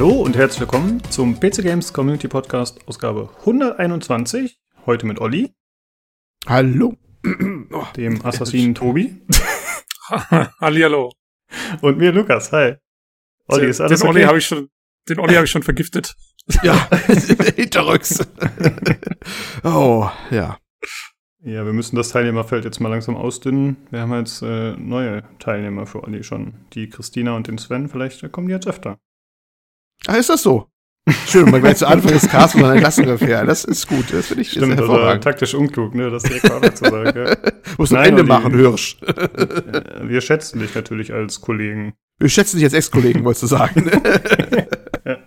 Hallo und herzlich willkommen zum PC Games Community Podcast Ausgabe 121. Heute mit Olli. Hallo. Dem Assassinen Tobi. Hallihallo. Und mir Lukas. Hi. Olli, ist alles den okay? Olli habe ich schon, den Olli habe ich schon vergiftet. Ja, hinterrücks. oh, ja. Ja, wir müssen das Teilnehmerfeld jetzt mal langsam ausdünnen. Wir haben jetzt äh, neue Teilnehmer für Olli schon. Die Christina und den Sven, vielleicht kommen die jetzt öfter. Ah, ist das so? Schön, mal gleich zu Anfang des Casts und dann Entlassung erfähren. Das ist gut, das finde ich Stimmt, also taktisch unklug, ne, das direkt zu sagen. Ja. Muss ein Ende machen, Hirsch. Wir schätzen dich natürlich als Kollegen. Wir schätzen dich als Ex-Kollegen, wolltest du sagen. ja.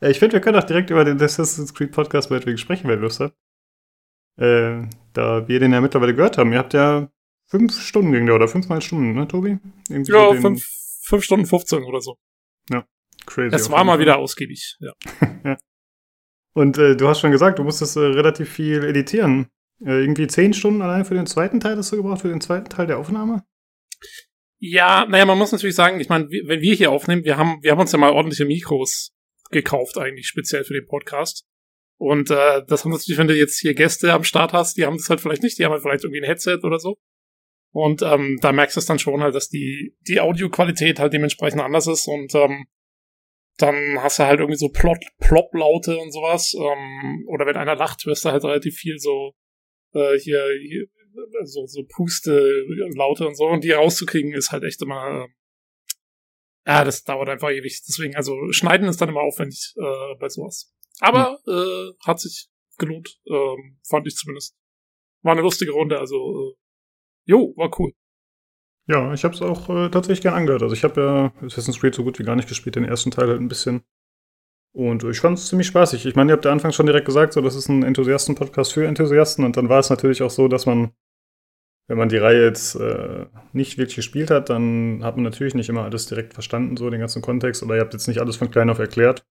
ja. ich finde, wir können auch direkt über den Assassin's Creed Podcast meinetwegen sprechen, wenn du Lust hast. Äh, da wir den ja mittlerweile gehört haben. Ihr habt ja fünf Stunden ging der, oder fünfmal Stunden, ne, Tobi? Irgendwie ja, so fünf, fünf Stunden 15 oder so. Ja, crazy. Es war mal wieder ausgiebig, ja. ja. Und äh, du hast schon gesagt, du musstest äh, relativ viel editieren. Äh, irgendwie zehn Stunden allein für den zweiten Teil hast du gebraucht, für den zweiten Teil der Aufnahme? Ja, naja, man muss natürlich sagen, ich meine, wenn wir hier aufnehmen, wir haben, wir haben uns ja mal ordentliche Mikros gekauft, eigentlich speziell für den Podcast. Und äh, das haben natürlich, wenn du jetzt hier Gäste am Start hast, die haben das halt vielleicht nicht, die haben halt vielleicht irgendwie ein Headset oder so. Und ähm, da merkst du es dann schon halt, dass die, die Audioqualität halt dementsprechend anders ist und ähm, dann hast du halt irgendwie so Plot, Plop-Laute und sowas. Ähm, oder wenn einer lacht, hörst du halt relativ viel so äh, hier, hier so, so Puste-Laute und so. Und die rauszukriegen ist halt echt immer. Äh, ja, das dauert einfach ewig. Deswegen, also schneiden ist dann immer aufwendig äh, bei sowas. Aber hm. äh, hat sich gelohnt, ähm, fand ich zumindest. War eine lustige Runde, also äh, jo, war cool. Ja, ich habe es auch äh, tatsächlich gern angehört. Also ich habe ja Assassin's Creed so gut wie gar nicht gespielt, den ersten Teil halt ein bisschen. Und ich fand es ziemlich spaßig. Ich meine, ihr habt ja Anfang schon direkt gesagt, so das ist ein Enthusiasten-Podcast für Enthusiasten. Und dann war es natürlich auch so, dass man, wenn man die Reihe jetzt äh, nicht wirklich gespielt hat, dann hat man natürlich nicht immer alles direkt verstanden, so den ganzen Kontext. Oder ihr habt jetzt nicht alles von klein auf erklärt.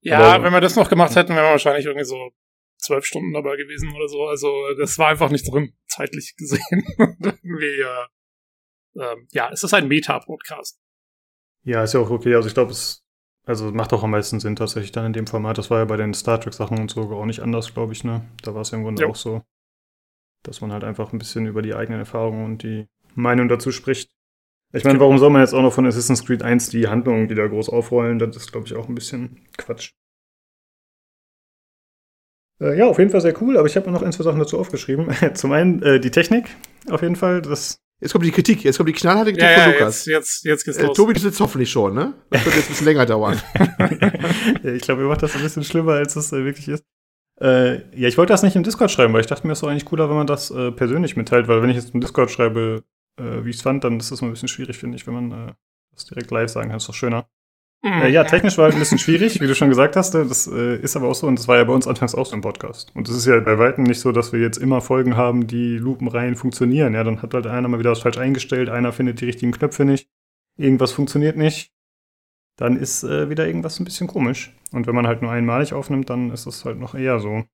Ja, Aber, wenn wir das noch gemacht hätten, wären wir wahrscheinlich irgendwie so zwölf Stunden dabei gewesen oder so. Also das war einfach nicht drin, zeitlich gesehen. irgendwie, äh, ähm, ja, es ist ein Meta-Podcast. Ja, ist ja auch okay. Also ich glaube, es also macht auch am meisten Sinn tatsächlich dann in dem Format. Das war ja bei den Star Trek-Sachen und so auch nicht anders, glaube ich, ne? Da war es ja im Grunde jo. auch so, dass man halt einfach ein bisschen über die eigenen Erfahrungen und die Meinung dazu spricht. Ich meine, warum soll man jetzt auch noch von Assassin's Creed 1 die Handlung wieder groß aufrollen? Das ist, glaube ich, auch ein bisschen Quatsch. Äh, ja, auf jeden Fall sehr cool, aber ich habe mir noch ein, zwei Sachen dazu aufgeschrieben. Zum einen äh, die Technik, auf jeden Fall. Das Jetzt kommt die Kritik, jetzt kommt die knallharte Kritik ja, von Lukas. Jetzt, jetzt, jetzt geht's äh, los. Tobi, das ist hoffentlich schon, ne? Das wird jetzt ein bisschen länger dauern. ja, ich glaube, ihr macht das ein bisschen schlimmer, als es äh, wirklich ist. Äh, ja, ich wollte das nicht im Discord schreiben, weil ich dachte mir, es ist doch eigentlich cooler, wenn man das äh, persönlich mitteilt, weil wenn ich jetzt im Discord schreibe, äh, wie ich es fand, dann ist das mal ein bisschen schwierig, finde ich, wenn man äh, das direkt live sagen kann. Ist doch schöner. Mhm. Äh, ja, technisch war halt ein bisschen schwierig, wie du schon gesagt hast. Äh, das äh, ist aber auch so und das war ja bei uns anfangs auch so im Podcast. Und es ist ja bei weitem nicht so, dass wir jetzt immer Folgen haben, die lupenrein funktionieren. Ja, dann hat halt einer mal wieder was falsch eingestellt, einer findet die richtigen Knöpfe nicht, irgendwas funktioniert nicht. Dann ist äh, wieder irgendwas ein bisschen komisch. Und wenn man halt nur einmalig aufnimmt, dann ist es halt noch eher so.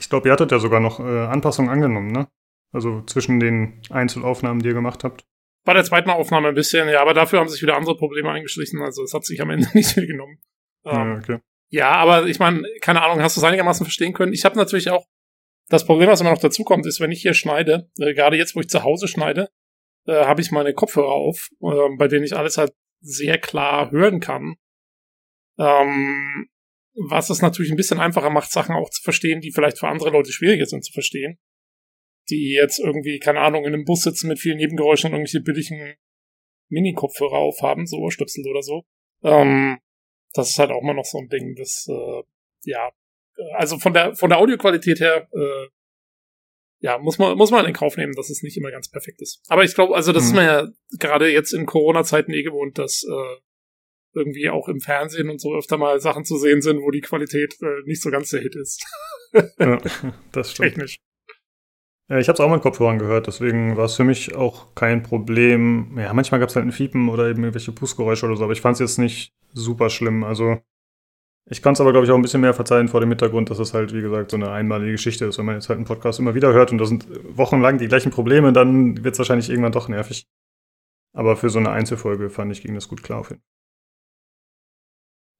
Ich glaube, ihr hattet ja sogar noch äh, Anpassungen angenommen, ne? Also zwischen den Einzelaufnahmen, die ihr gemacht habt. Bei der zweiten Aufnahme ein bisschen, ja, aber dafür haben sich wieder andere Probleme eingeschlichen. Also es hat sich am Ende nicht viel genommen. Ja, ähm, okay. Ja, aber ich meine, keine Ahnung, hast du es einigermaßen verstehen können? Ich habe natürlich auch das Problem, was immer noch dazu kommt, ist, wenn ich hier schneide, äh, gerade jetzt, wo ich zu Hause schneide, äh, habe ich meine Kopfhörer auf, äh, bei denen ich alles halt sehr klar hören kann. Ähm, was es natürlich ein bisschen einfacher macht, Sachen auch zu verstehen, die vielleicht für andere Leute schwieriger sind zu verstehen die jetzt irgendwie, keine Ahnung, in einem Bus sitzen mit vielen Nebengeräuschen und irgendwelche billigen Mini-Kopfhörer aufhaben, so Ohrstöpsel oder so. Ähm, das ist halt auch mal noch so ein Ding, das, äh, ja, also von der, von der Audioqualität her, äh, ja, muss man, muss man in Kauf nehmen, dass es nicht immer ganz perfekt ist. Aber ich glaube, also das mhm. ist man ja gerade jetzt in Corona-Zeiten eh gewohnt, dass äh, irgendwie auch im Fernsehen und so öfter mal Sachen zu sehen sind, wo die Qualität äh, nicht so ganz der Hit ist. ja, das stimmt. Technisch. Ich habe es auch mit Kopfhörern gehört, deswegen war es für mich auch kein Problem. Ja, manchmal gab es halt ein Fiepen oder eben irgendwelche Pustgeräusche oder so, aber ich fand es jetzt nicht super schlimm. Also ich kann es aber, glaube ich, auch ein bisschen mehr verzeihen vor dem Hintergrund, dass es halt, wie gesagt, so eine einmalige Geschichte ist. Wenn man jetzt halt einen Podcast immer wieder hört und da sind wochenlang die gleichen Probleme, dann wird es wahrscheinlich irgendwann doch nervig. Aber für so eine Einzelfolge fand ich, ging das gut klar auf jeden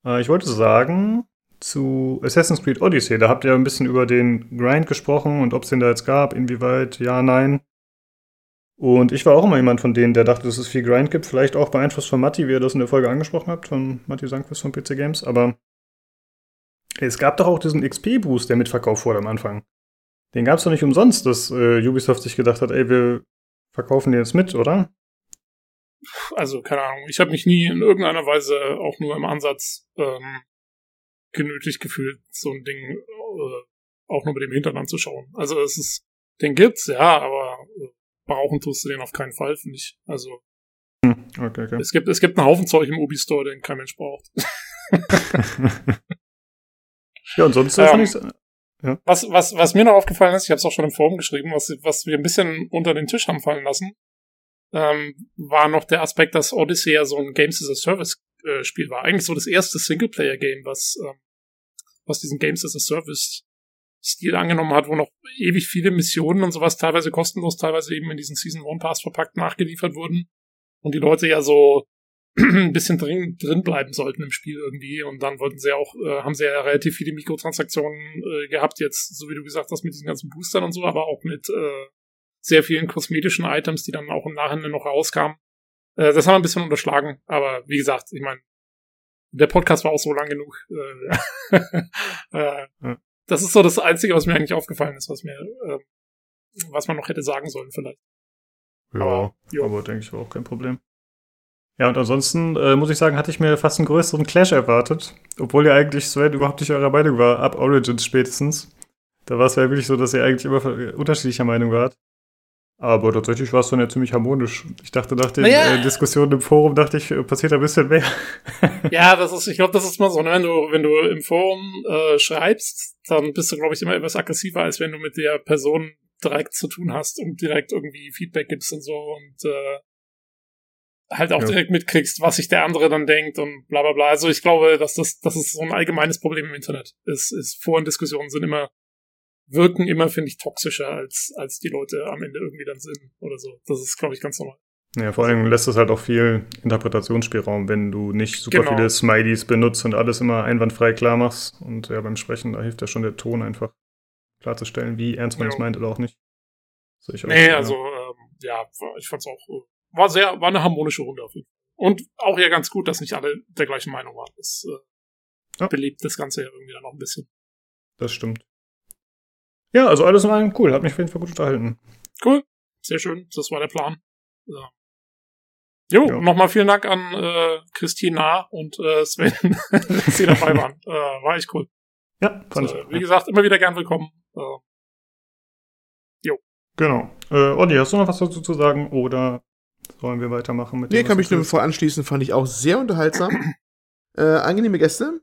Äh, ich wollte sagen, zu Assassin's Creed Odyssey, da habt ihr ein bisschen über den Grind gesprochen und ob es den da jetzt gab, inwieweit, ja, nein. Und ich war auch immer jemand von denen, der dachte, dass es viel Grind gibt, vielleicht auch beeinflusst von Matti, wie ihr das in der Folge angesprochen habt, von Matti Sankvist von PC Games, aber es gab doch auch diesen XP-Boost, der mitverkauft wurde am Anfang. Den gab es doch nicht umsonst, dass äh, Ubisoft sich gedacht hat, ey, wir verkaufen den jetzt mit, oder? Also, keine Ahnung. Ich habe mich nie in irgendeiner Weise auch nur im Ansatz ähm, genötigt gefühlt, so ein Ding äh, auch nur mit dem Hintern anzuschauen. Also es ist, den gibt's, ja, aber äh, brauchen tust du den auf keinen Fall, finde ich. Also hm, okay, okay. es gibt es gibt einen Haufen Zeug im Ubi Store, den kein Mensch braucht. ja, und sonst ähm, fand ich's, ja. Was, was, was mir noch aufgefallen ist, ich habe es auch schon im Forum geschrieben, was, was wir ein bisschen unter den Tisch haben fallen lassen, ähm, war noch der Aspekt, dass Odyssey ja so ein Games as a Service äh, Spiel war. Eigentlich so das erste Singleplayer-Game, was, ähm, was diesen Games as a Service Stil angenommen hat, wo noch ewig viele Missionen und sowas teilweise kostenlos, teilweise eben in diesen Season One Pass verpackt nachgeliefert wurden und die Leute ja so ein bisschen drin, drin bleiben sollten im Spiel irgendwie und dann wollten sie auch, äh, haben sie ja relativ viele Mikrotransaktionen äh, gehabt jetzt, so wie du gesagt hast, mit diesen ganzen Boostern und so, aber auch mit äh, sehr vielen kosmetischen Items, die dann auch im Nachhinein noch rauskamen. Äh, das haben wir ein bisschen unterschlagen, aber wie gesagt, ich meine, der Podcast war auch so lang genug. Äh, äh. Das ist so das Einzige, was mir eigentlich aufgefallen ist, was mir, äh, was man noch hätte sagen sollen vielleicht. Ja, aber, aber denke ich war auch kein Problem. Ja, und ansonsten äh, muss ich sagen, hatte ich mir fast einen größeren Clash erwartet, obwohl ja eigentlich Sven überhaupt nicht eurer Meinung war, ab Origins spätestens. Da war es ja wirklich so, dass ihr eigentlich immer unterschiedlicher Meinung wart. Aber tatsächlich war es dann ja ziemlich harmonisch. Ich dachte, nach den naja. äh, Diskussionen im Forum, dachte ich, äh, passiert ein bisschen mehr. ja, das ist, ich glaube, das ist mal so, ne? wenn du, wenn du im Forum äh, schreibst, dann bist du, glaube ich, immer etwas aggressiver, als wenn du mit der Person direkt zu tun hast und direkt irgendwie Feedback gibst und so und äh, halt auch ja. direkt mitkriegst, was sich der andere dann denkt und bla bla bla. Also ich glaube, dass das, das ist so ein allgemeines Problem im Internet. Es ist, Forendiskussionen sind immer wirken immer, finde ich, toxischer, als, als die Leute am Ende irgendwie dann sind oder so. Das ist, glaube ich, ganz normal. Ja, vor allem lässt es halt auch viel Interpretationsspielraum, wenn du nicht super genau. viele Smileys benutzt und alles immer einwandfrei klar machst. Und ja, beim Sprechen, da hilft ja schon der Ton einfach klarzustellen, wie ernst man es meint oder auch nicht. So ich auch nee, also, ähm, ja, ich fand's auch, äh, war sehr, war eine harmonische Runde auf jeden Fall. Und auch ja ganz gut, dass nicht alle der gleichen Meinung waren. Das äh, ja. belebt das Ganze ja irgendwie dann noch ein bisschen. Das stimmt. Ja, also alles in allem cool. Hat mich auf jeden Fall gut unterhalten. Cool. Sehr schön. Das war der Plan. Ja. Jo, ja. nochmal vielen Dank an äh, Christina und äh, Sven, dass sie dabei waren. Äh, war echt cool. Ja, fand also, ich. Wie gesagt, immer wieder gern willkommen. Äh, jo. Genau. Äh, Olli, hast du noch was dazu zu sagen oder sollen wir weitermachen mit dem? Nee, kann mich nur vor anschließen, fand ich auch sehr unterhaltsam. äh, angenehme Gäste.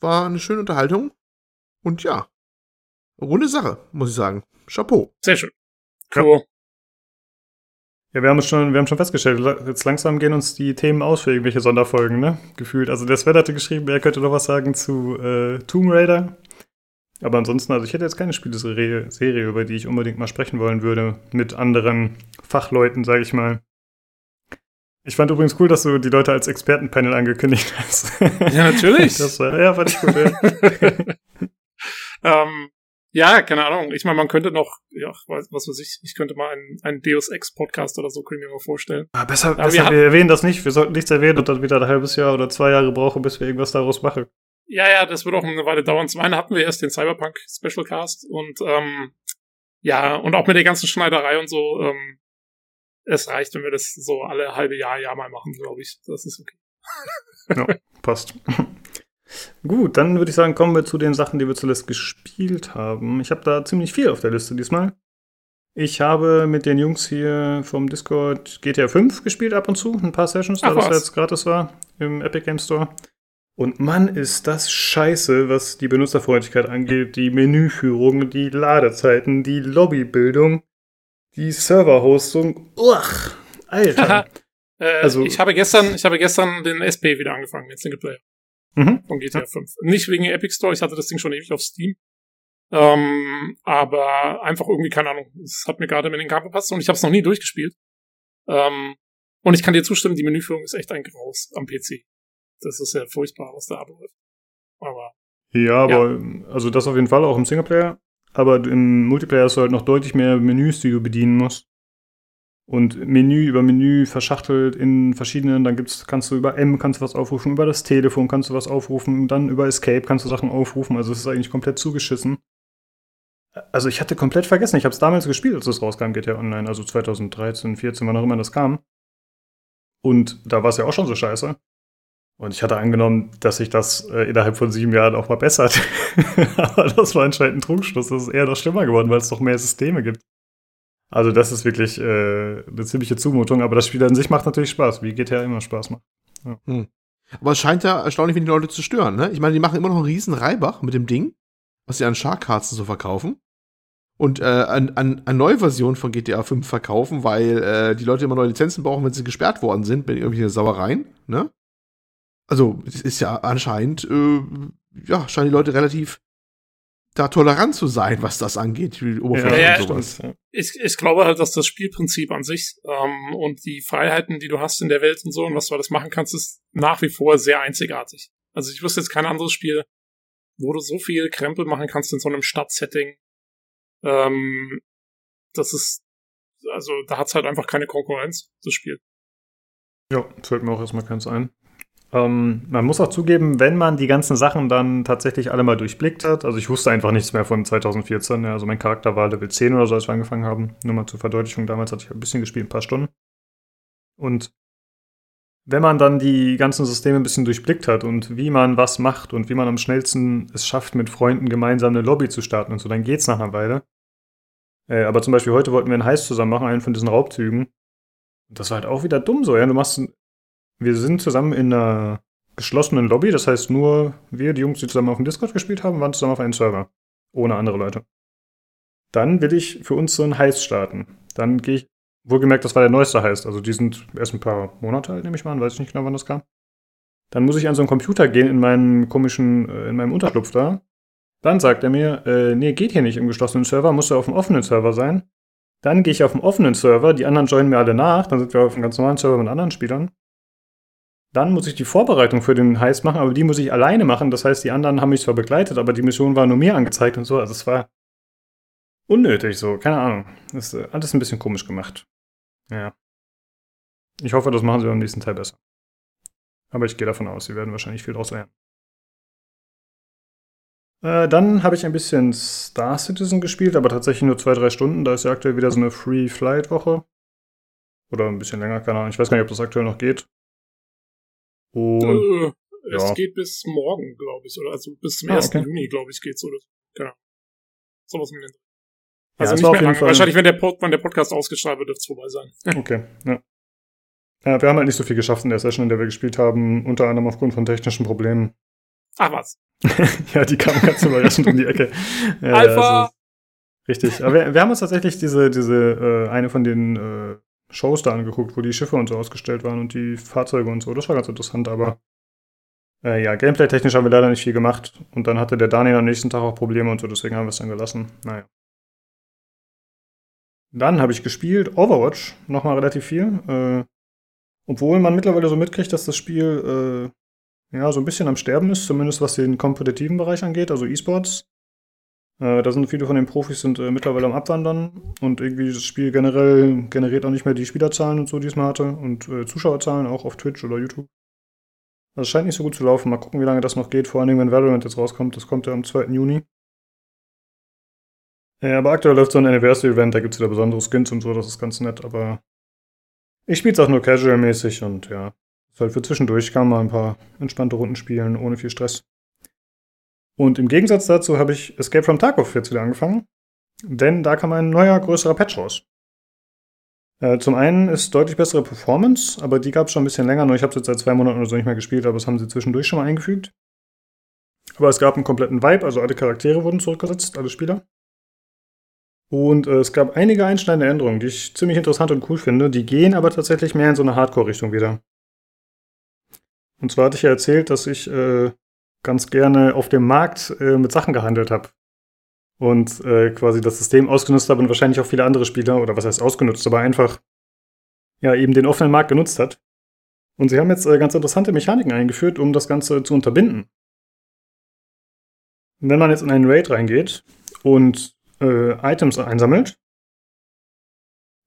War eine schöne Unterhaltung. Und ja, runde Sache, muss ich sagen. Chapeau. Sehr schön. Cool. Ja, wir haben schon, wir haben schon festgestellt, jetzt langsam gehen uns die Themen aus für irgendwelche Sonderfolgen, ne? Gefühlt. Also der Sven hatte geschrieben, er könnte noch was sagen zu äh, Tomb Raider. Aber ansonsten, also ich hätte jetzt keine Spieleserie, Serie, über die ich unbedingt mal sprechen wollen würde, mit anderen Fachleuten, sage ich mal. Ich fand übrigens cool, dass du die Leute als Expertenpanel angekündigt hast. Ja, natürlich. Das war, ja, fand ich gut. Ja. ähm, ja, keine Ahnung. Ich meine, man könnte noch, ja, was, was weiß ich, ich könnte mal einen, einen Deus Ex Podcast oder so, können wir mir mal vorstellen. Ah, besser, Aber besser wir, wir erwähnen das nicht. Wir sollten nichts erwähnen und dann wieder ein halbes Jahr oder zwei Jahre brauchen, bis wir irgendwas daraus machen. Ja, ja, das wird auch eine Weile dauern. Zum einen hatten wir erst den Cyberpunk Special Cast und, ähm, ja, und auch mit der ganzen Schneiderei und so, ähm, es reicht, wenn wir das so alle halbe Jahr, Jahr mal machen, glaube ich. Das ist okay. ja, passt. Gut, dann würde ich sagen, kommen wir zu den Sachen, die wir zuletzt gespielt haben. Ich habe da ziemlich viel auf der Liste diesmal. Ich habe mit den Jungs hier vom Discord GTA 5 gespielt ab und zu, ein paar Sessions, da das jetzt gratis war im Epic Game Store. Und Mann, ist das scheiße, was die Benutzerfreundlichkeit angeht, die Menüführung, die Ladezeiten, die Lobbybildung, die Serverhostung. Uch, Alter. äh, also, ich habe gestern, ich habe gestern den SP wieder angefangen, den Singleplayer mhm. von GTA 5. Nicht wegen Epic Store, ich hatte das Ding schon ewig auf Steam. Ähm, aber einfach irgendwie, keine Ahnung, es hat mir gerade mit den Kram gepasst und ich habe es noch nie durchgespielt. Ähm, und ich kann dir zustimmen, die Menüführung ist echt ein Graus am PC. das ist ja furchtbar, was da abläuft. Aber. Ja, aber, ja. also das auf jeden Fall auch im Singleplayer. Aber im Multiplayer hast du halt noch deutlich mehr Menüs, die du bedienen musst. Und Menü über Menü verschachtelt in verschiedenen, dann gibt's, kannst du über M kannst du was aufrufen, über das Telefon kannst du was aufrufen, dann über Escape kannst du Sachen aufrufen. Also es ist eigentlich komplett zugeschissen. Also ich hatte komplett vergessen, ich habe es damals gespielt, als es rauskam, GTA Online, also 2013, 14, wann auch immer das kam. Und da war es ja auch schon so scheiße. Und ich hatte angenommen, dass sich das äh, innerhalb von sieben Jahren auch mal bessert. Aber das war anscheinend ein Trugschluss. Das ist eher noch schlimmer geworden, weil es noch mehr Systeme gibt. Also das ist wirklich äh, eine ziemliche Zumutung. Aber das Spiel an sich macht natürlich Spaß, wie GTA immer Spaß macht. Ja. Hm. Aber es scheint ja erstaunlich wenig Leute zu stören, ne? Ich meine, die machen immer noch einen riesen Reibach mit dem Ding, was sie an Shark-Karten so verkaufen. Und äh, an, an, an neue Version von GTA 5 verkaufen, weil äh, die Leute immer neue Lizenzen brauchen, wenn sie gesperrt worden sind, mit irgendwelchen Sauereien, ne? also es ist ja anscheinend, äh, ja, scheinen die Leute relativ da tolerant zu sein, was das angeht, die Oberfläche ja, und sowas. Stimmt, ich, ich glaube halt, dass das Spielprinzip an sich ähm, und die Freiheiten, die du hast in der Welt und so und was du alles machen kannst, ist nach wie vor sehr einzigartig. Also ich wüsste jetzt kein anderes Spiel, wo du so viel Krempel machen kannst in so einem Stadtsetting. Ähm, das ist, also da hat's halt einfach keine Konkurrenz, das Spiel. Ja, fällt mir auch erstmal keins ein. Ähm, man muss auch zugeben, wenn man die ganzen Sachen dann tatsächlich alle mal durchblickt hat, also ich wusste einfach nichts mehr von 2014, ja, also mein Charakter war Level 10 oder so, als wir angefangen haben. Nur mal zur Verdeutlichung, damals hatte ich ein bisschen gespielt, ein paar Stunden. Und wenn man dann die ganzen Systeme ein bisschen durchblickt hat und wie man was macht und wie man am schnellsten es schafft, mit Freunden gemeinsam eine Lobby zu starten und so, dann geht's nach einer Weile. Äh, aber zum Beispiel heute wollten wir einen Heiß zusammen machen, einen von diesen Raubzügen. Und das war halt auch wieder dumm so, ja. Du machst wir sind zusammen in einer geschlossenen Lobby, das heißt nur wir, die Jungs, die zusammen auf dem Discord gespielt haben, waren zusammen auf einem Server. Ohne andere Leute. Dann will ich für uns so einen Heist starten. Dann gehe ich, wohlgemerkt, das war der neueste Heist, also die sind erst ein paar Monate alt, nehme ich mal an, weiß ich nicht genau, wann das kam. Dann muss ich an so einen Computer gehen in meinem komischen, äh, in meinem Unterschlupf da. Dann sagt er mir, äh, nee, geht hier nicht im geschlossenen Server, muss ja auf dem offenen Server sein. Dann gehe ich auf dem offenen Server, die anderen joinen mir alle nach, dann sind wir auf einem ganz normalen Server mit anderen Spielern. Dann muss ich die Vorbereitung für den Heist machen, aber die muss ich alleine machen. Das heißt, die anderen haben mich zwar begleitet, aber die Mission war nur mir angezeigt und so. Also es war unnötig so, keine Ahnung. Das ist äh, alles ein bisschen komisch gemacht. Ja. Ich hoffe, das machen sie beim nächsten Teil besser. Aber ich gehe davon aus, sie werden wahrscheinlich viel draus lernen. Äh, dann habe ich ein bisschen Star Citizen gespielt, aber tatsächlich nur zwei, drei Stunden. Da ist ja aktuell wieder so eine Free Flight Woche. Oder ein bisschen länger, keine Ahnung. Ich weiß gar nicht, ob das aktuell noch geht. Und äh, es ja. geht bis morgen, glaube ich, oder also bis zum ah, 1. Okay. Juni, glaube ich, geht's oder so. Genau. Sowas mit den also ja, nicht mehr lange. Wahrscheinlich, wenn der, Pod, wenn der Podcast ausgestrahlt wird, dürfte es vorbei sein. okay, ja. ja. Wir haben halt nicht so viel geschafft in der Session, in der wir gespielt haben, unter anderem aufgrund von technischen Problemen. Ach was. ja, die kamen ganz überraschend um die Ecke. Ja, Alpha! Also, richtig. Aber wir, wir, haben uns tatsächlich diese, diese äh, eine von den äh, Shows da angeguckt, wo die Schiffe und so ausgestellt waren und die Fahrzeuge und so. Das war ganz interessant, aber äh, ja, gameplay-technisch haben wir leider nicht viel gemacht. Und dann hatte der Daniel am nächsten Tag auch Probleme und so, deswegen haben wir es dann gelassen. Naja. Dann habe ich gespielt Overwatch, nochmal relativ viel. Äh, obwohl man mittlerweile so mitkriegt, dass das Spiel äh, ja so ein bisschen am Sterben ist, zumindest was den kompetitiven Bereich angeht, also E-Sports. Äh, da sind viele von den Profis sind äh, mittlerweile am Abwandern und irgendwie das Spiel generell generiert auch nicht mehr die Spielerzahlen und so, die es mal hatte und äh, Zuschauerzahlen auch auf Twitch oder YouTube. Das scheint nicht so gut zu laufen. Mal gucken, wie lange das noch geht, vor allem wenn Valorant jetzt rauskommt. Das kommt ja am 2. Juni. Ja, aber aktuell läuft so ein Anniversary-Event, da gibt es wieder besondere Skins und so, das ist ganz nett, aber ich spiele es auch nur casual-mäßig und ja, ist halt für zwischendurch kann man ein paar entspannte Runden spielen, ohne viel Stress. Und im Gegensatz dazu habe ich Escape from Tarkov jetzt wieder angefangen, denn da kam ein neuer, größerer Patch raus. Äh, zum einen ist deutlich bessere Performance, aber die gab es schon ein bisschen länger, nur ich habe es jetzt seit zwei Monaten oder so nicht mehr gespielt, aber das haben sie zwischendurch schon mal eingefügt. Aber es gab einen kompletten Vibe, also alle Charaktere wurden zurückgesetzt, alle Spieler. Und äh, es gab einige einschneidende Änderungen, die ich ziemlich interessant und cool finde. Die gehen aber tatsächlich mehr in so eine Hardcore-Richtung wieder. Und zwar hatte ich ja erzählt, dass ich äh, ganz gerne auf dem Markt äh, mit Sachen gehandelt habe. Und äh, quasi das System ausgenutzt habe und wahrscheinlich auch viele andere Spieler, oder was heißt ausgenutzt, aber einfach ja eben den offenen Markt genutzt hat. Und sie haben jetzt äh, ganz interessante Mechaniken eingeführt, um das Ganze zu unterbinden. Wenn man jetzt in einen Raid reingeht und äh, Items einsammelt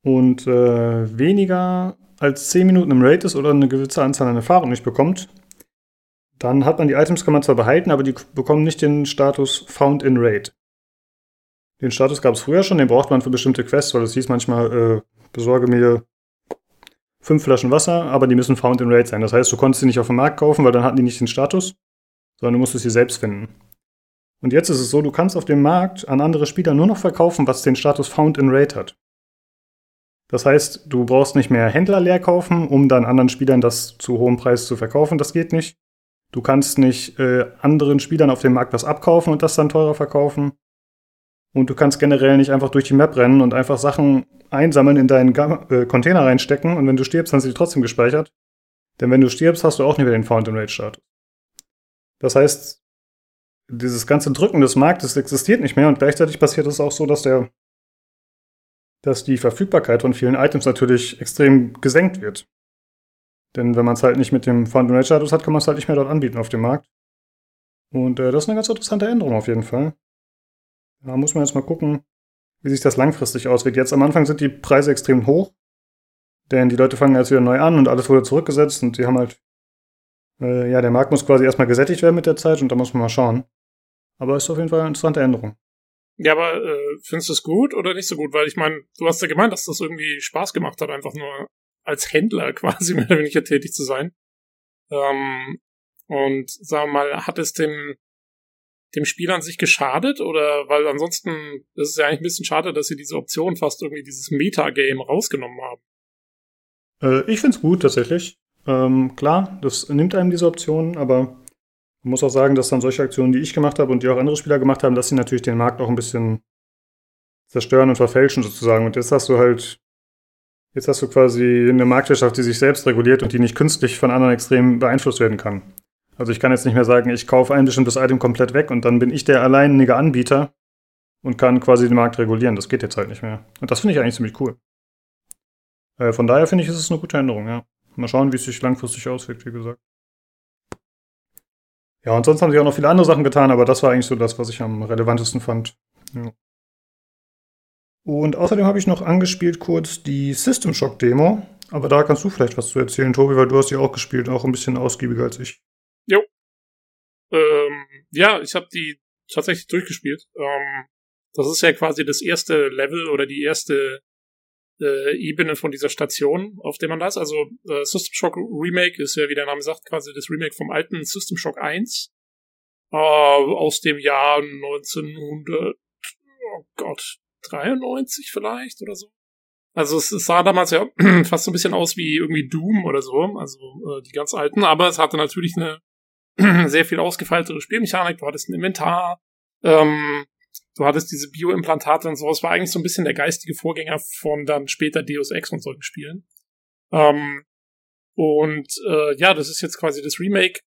und äh, weniger als 10 Minuten im Raid ist oder eine gewisse Anzahl an Erfahrung nicht bekommt, dann hat man die Items, kann man zwar behalten, aber die bekommen nicht den Status Found in Raid. Den Status gab es früher schon, den braucht man für bestimmte Quests, weil es hieß manchmal, äh, besorge mir fünf Flaschen Wasser, aber die müssen Found in Raid sein. Das heißt, du konntest sie nicht auf dem Markt kaufen, weil dann hatten die nicht den Status, sondern du musstest sie selbst finden. Und jetzt ist es so, du kannst auf dem Markt an andere Spieler nur noch verkaufen, was den Status Found in Raid hat. Das heißt, du brauchst nicht mehr Händler leer kaufen, um dann anderen Spielern das zu hohem Preis zu verkaufen. Das geht nicht. Du kannst nicht äh, anderen Spielern auf dem Markt was abkaufen und das dann teurer verkaufen. Und du kannst generell nicht einfach durch die Map rennen und einfach Sachen einsammeln, in deinen äh, Container reinstecken und wenn du stirbst, dann sind sie trotzdem gespeichert. Denn wenn du stirbst, hast du auch nicht mehr den Found in Rage Status. Das heißt, dieses ganze Drücken des Marktes existiert nicht mehr und gleichzeitig passiert es auch so, dass der dass die Verfügbarkeit von vielen Items natürlich extrem gesenkt wird. Denn wenn man es halt nicht mit dem Found in Rage Status hat, kann man es halt nicht mehr dort anbieten auf dem Markt. Und äh, das ist eine ganz interessante Änderung auf jeden Fall. Da muss man jetzt mal gucken, wie sich das langfristig auswirkt. Jetzt am Anfang sind die Preise extrem hoch, denn die Leute fangen jetzt wieder neu an und alles wurde zurückgesetzt und die haben halt, äh, ja, der Markt muss quasi erstmal gesättigt werden mit der Zeit und da muss man mal schauen. Aber es ist auf jeden Fall eine interessante Änderung. Ja, aber äh, findest du es gut oder nicht so gut? Weil ich meine, du hast ja gemeint, dass das irgendwie Spaß gemacht hat, einfach nur als Händler quasi mehr oder weniger tätig zu sein. Ähm, und sagen wir mal, hat es dem dem Spiel an sich geschadet oder weil ansonsten ist es ja eigentlich ein bisschen schade, dass sie diese Option fast irgendwie dieses Metagame rausgenommen haben. Äh, ich find's gut tatsächlich. Ähm, klar, das nimmt einem diese Option, aber man muss auch sagen, dass dann solche Aktionen, die ich gemacht habe und die auch andere Spieler gemacht haben, dass sie natürlich den Markt auch ein bisschen zerstören und verfälschen sozusagen. Und jetzt hast du halt, jetzt hast du quasi eine Marktwirtschaft, die sich selbst reguliert und die nicht künstlich von anderen extrem beeinflusst werden kann. Also ich kann jetzt nicht mehr sagen, ich kaufe ein bestimmtes Item komplett weg und dann bin ich der alleinige Anbieter und kann quasi den Markt regulieren. Das geht jetzt halt nicht mehr. Und das finde ich eigentlich ziemlich cool. Äh, von daher finde ich, ist es eine gute Änderung, ja. Mal schauen, wie es sich langfristig auswirkt, wie gesagt. Ja, und sonst haben sie auch noch viele andere Sachen getan, aber das war eigentlich so das, was ich am relevantesten fand. Ja. Und außerdem habe ich noch angespielt kurz die System Shock Demo. Aber da kannst du vielleicht was zu erzählen, Tobi, weil du hast die auch gespielt, auch ein bisschen ausgiebiger als ich. Jo. Ähm, ja, ich habe die tatsächlich durchgespielt. Ähm, das ist ja quasi das erste Level oder die erste äh, Ebene von dieser Station, auf der man das. Also äh, System Shock Remake ist ja, wie der Name sagt, quasi das Remake vom alten System Shock 1 äh, aus dem Jahr 1900, oh Gott, 93 vielleicht oder so. Also es, sah damals ja fast so ein bisschen aus wie irgendwie Doom oder so, also äh, die ganz alten, aber es hatte natürlich eine sehr viel ausgefeiltere Spielmechanik, du hattest ein Inventar, ähm, du hattest diese Bioimplantate und so. Es war eigentlich so ein bisschen der geistige Vorgänger von dann später Deus Ex und solchen Spielen. Ähm, und äh, ja, das ist jetzt quasi das Remake.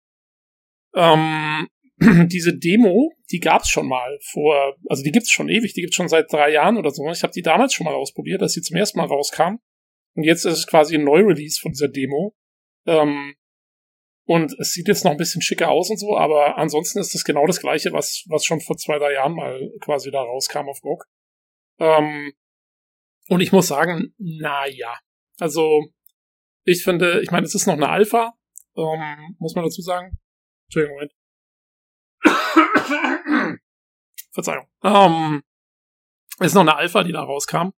Ähm, diese Demo, die gab's schon mal vor, also die gibt's schon ewig, die gibt's schon seit drei Jahren oder so. Ich habe die damals schon mal ausprobiert, als sie zum ersten Mal rauskam. Und jetzt ist es quasi ein Neu-Release von dieser Demo. Ähm, und es sieht jetzt noch ein bisschen schicker aus und so, aber ansonsten ist es genau das gleiche, was, was schon vor zwei, drei Jahren mal quasi da rauskam auf GOG. Ähm, und ich muss sagen, na ja. Also, ich finde, ich meine, es ist noch eine Alpha, ähm, muss man dazu sagen. Entschuldigung, Moment. Verzeihung. Ähm, es ist noch eine Alpha, die da rauskam.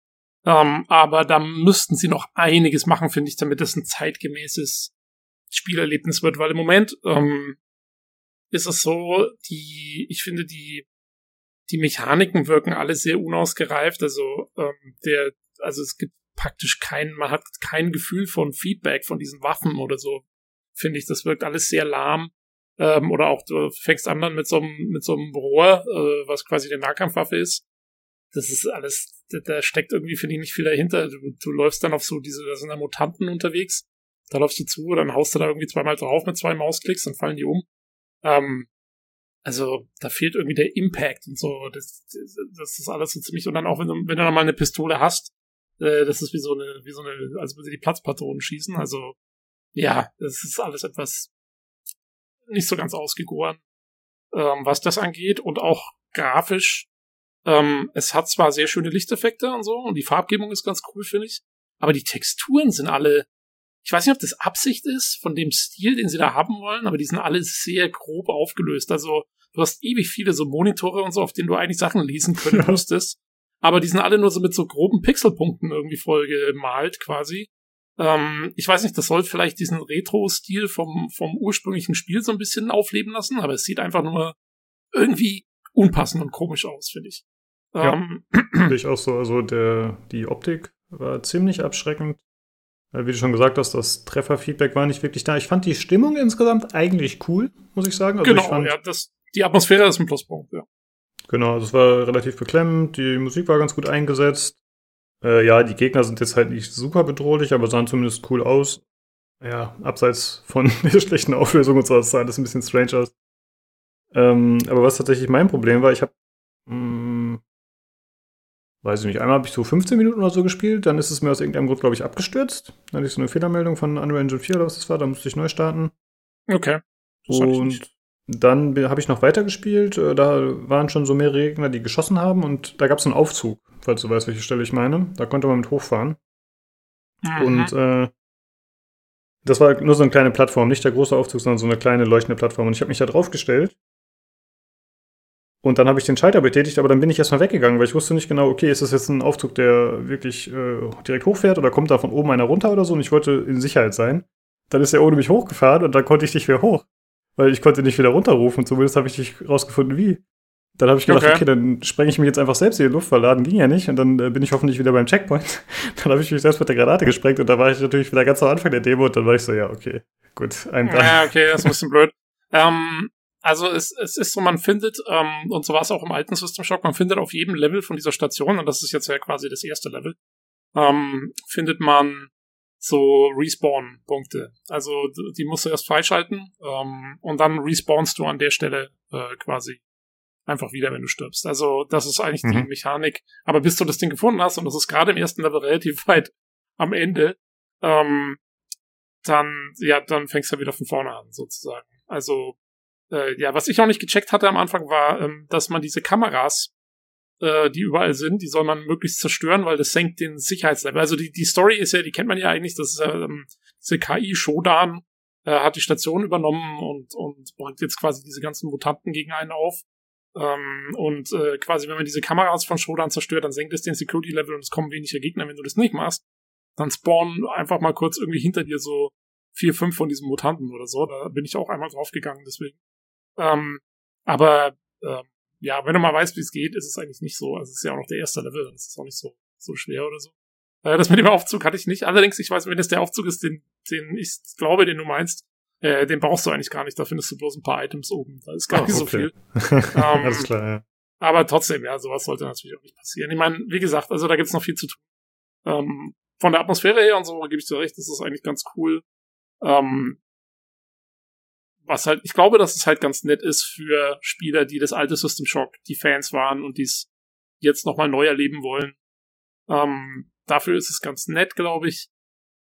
Ähm, aber da müssten sie noch einiges machen, finde ich, damit es ein zeitgemäßes Spielerlebnis wird, weil im Moment ähm, ist es so, die, ich finde, die, die Mechaniken wirken alle sehr unausgereift. Also ähm, der, also es gibt praktisch kein, man hat kein Gefühl von Feedback von diesen Waffen oder so. Finde ich, das wirkt alles sehr lahm. Ähm, oder auch du fängst an dann mit so einem, mit so einem Rohr, äh, was quasi eine Nahkampfwaffe ist. Das ist alles, da, da steckt irgendwie, finde ich, nicht viel dahinter. Du, du läufst dann auf so diese, da sind da Mutanten unterwegs da läufst du zu, dann haust du da irgendwie zweimal drauf mit zwei Mausklicks, dann fallen die um. Ähm, also da fehlt irgendwie der Impact und so. Das, das, das ist alles so ziemlich. Und dann auch, wenn du, wenn du dann mal eine Pistole hast, äh, das ist wie so eine, wie so eine, als würde die Platzpatronen schießen. Also ja, es ist alles etwas nicht so ganz ausgegoren, ähm, was das angeht und auch grafisch. Ähm, es hat zwar sehr schöne Lichteffekte und so und die Farbgebung ist ganz cool, finde ich, aber die Texturen sind alle, ich weiß nicht, ob das Absicht ist von dem Stil, den sie da haben wollen, aber die sind alle sehr grob aufgelöst. Also du hast ewig viele so Monitore und so, auf denen du eigentlich Sachen lesen können müsstest. aber die sind alle nur so mit so groben Pixelpunkten irgendwie voll gemalt quasi. Ähm, ich weiß nicht, das soll vielleicht diesen Retro-Stil vom, vom ursprünglichen Spiel so ein bisschen aufleben lassen, aber es sieht einfach nur irgendwie unpassend und komisch aus, finde ich. Ja, ähm, finde ich auch so. Also der, die Optik war ziemlich abschreckend. Wie du schon gesagt hast, das Trefferfeedback war nicht wirklich da. Ich fand die Stimmung insgesamt eigentlich cool, muss ich sagen. Also genau, ich fand, ja, das, die Atmosphäre ist ein Pluspunkt, ja. Genau, also es war relativ beklemmend, die Musik war ganz gut eingesetzt. Äh, ja, die Gegner sind jetzt halt nicht super bedrohlich, aber sahen zumindest cool aus. Ja, abseits von der schlechten Auflösung und so, das sah alles ein bisschen strange aus. Ähm, aber was tatsächlich mein Problem war, ich habe, hm, weiß ich nicht, einmal habe ich so 15 Minuten oder so gespielt, dann ist es mir aus irgendeinem Grund, glaube ich, abgestürzt. Dann hatte ich so eine Fehlermeldung von Unreal Engine 4 oder was das war, da musste ich neu starten. Okay. Das und dann habe ich noch weitergespielt. Äh, da waren schon so mehrere Gegner, die geschossen haben und da gab es einen Aufzug, falls du weißt, welche Stelle ich meine. Da konnte man mit hochfahren. Mhm. Und äh, das war nur so eine kleine Plattform, nicht der große Aufzug, sondern so eine kleine leuchtende Plattform. Und ich habe mich da drauf gestellt. Und dann habe ich den Schalter betätigt, aber dann bin ich erstmal weggegangen, weil ich wusste nicht genau, okay, ist das jetzt ein Aufzug, der wirklich äh, direkt hochfährt oder kommt da von oben einer runter oder so? Und ich wollte in Sicherheit sein. Dann ist er ohne mich hochgefahren und dann konnte ich nicht mehr hoch weil ich konnte nicht wieder runterrufen. Zumindest habe ich nicht rausgefunden, wie. Dann habe ich gedacht, okay. okay, dann sprenge ich mich jetzt einfach selbst in die Luft, weil Laden ging ja nicht. Und dann äh, bin ich hoffentlich wieder beim Checkpoint. dann habe ich mich selbst mit der Granate gesprengt und da war ich natürlich wieder ganz am Anfang der Demo und dann war ich so, ja, okay, gut, ein Ja, okay, das ist ein bisschen blöd. Ähm, also es, es ist so, man findet, ähm, und so war es auch im alten System Shock, man findet auf jedem Level von dieser Station, und das ist jetzt ja quasi das erste Level, ähm, findet man so Respawn-Punkte. Also die musst du erst freischalten ähm, und dann respawnst du an der Stelle äh, quasi einfach wieder, wenn du stirbst. Also das ist eigentlich mhm. die Mechanik. Aber bis du das Ding gefunden hast, und das ist gerade im ersten Level relativ weit am Ende, ähm, dann, ja, dann fängst du wieder von vorne an, sozusagen. Also, äh, ja, was ich auch nicht gecheckt hatte am Anfang war, ähm, dass man diese Kameras äh, die überall sind, die soll man möglichst zerstören, weil das senkt den Sicherheitslevel. Also die, die Story ist ja, die kennt man ja eigentlich, das ist ja ähm, diese KI Shodan äh, hat die Station übernommen und, und bringt jetzt quasi diese ganzen Mutanten gegen einen auf. Ähm, und äh, quasi, wenn man diese Kameras von Shodan zerstört, dann senkt es den Security-Level und es kommen weniger Gegner. Wenn du das nicht machst, dann spawnen einfach mal kurz irgendwie hinter dir so vier, fünf von diesen Mutanten oder so. Da bin ich auch einmal draufgegangen, deswegen. Ähm, aber ähm, ja, wenn du mal weißt, wie es geht, ist es eigentlich nicht so. Also es ist ja auch noch der erste Level, dann ist es auch nicht so, so schwer oder so. Äh, das mit dem Aufzug hatte ich nicht. Allerdings, ich weiß, wenn das der Aufzug ist, den, den ich glaube, den du meinst, äh, den brauchst du eigentlich gar nicht. Da findest du bloß ein paar Items oben. Da ist gar oh, nicht so viel. ähm, Alles klar, ja. Aber trotzdem, ja, sowas sollte natürlich auch nicht passieren. Ich meine, wie gesagt, also da gibt's noch viel zu tun. Ähm, von der Atmosphäre her und so gebe ich dir recht, das ist eigentlich ganz cool. Ähm, was halt, ich glaube, dass es halt ganz nett ist für Spieler, die das alte System Shock, die Fans waren und die es jetzt nochmal neu erleben wollen. Ähm, dafür ist es ganz nett, glaube ich.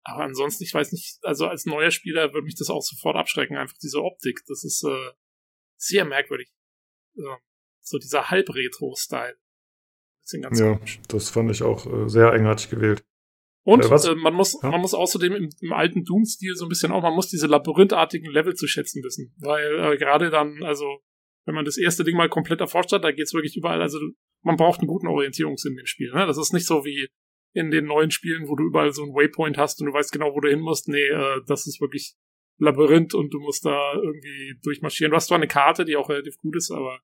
Aber ansonsten, ich weiß nicht, also als neuer Spieler würde mich das auch sofort abschrecken, einfach diese Optik. Das ist äh, sehr merkwürdig. Äh, so dieser Halb-Retro-Style. Ja, komisch. das fand ich auch äh, sehr eigenartig gewählt. Und äh, man muss, ja? man muss außerdem im, im alten Doom-Stil so ein bisschen auch, man muss diese labyrinthartigen Level zu schätzen wissen. Weil äh, gerade dann, also, wenn man das erste Ding mal komplett erforscht hat, da geht's wirklich überall, also man braucht einen guten Orientierungssinn in dem Spiel. Ne? Das ist nicht so wie in den neuen Spielen, wo du überall so einen Waypoint hast und du weißt genau, wo du hin musst. Nee, äh, das ist wirklich Labyrinth und du musst da irgendwie durchmarschieren. Du hast zwar eine Karte, die auch relativ gut ist, aber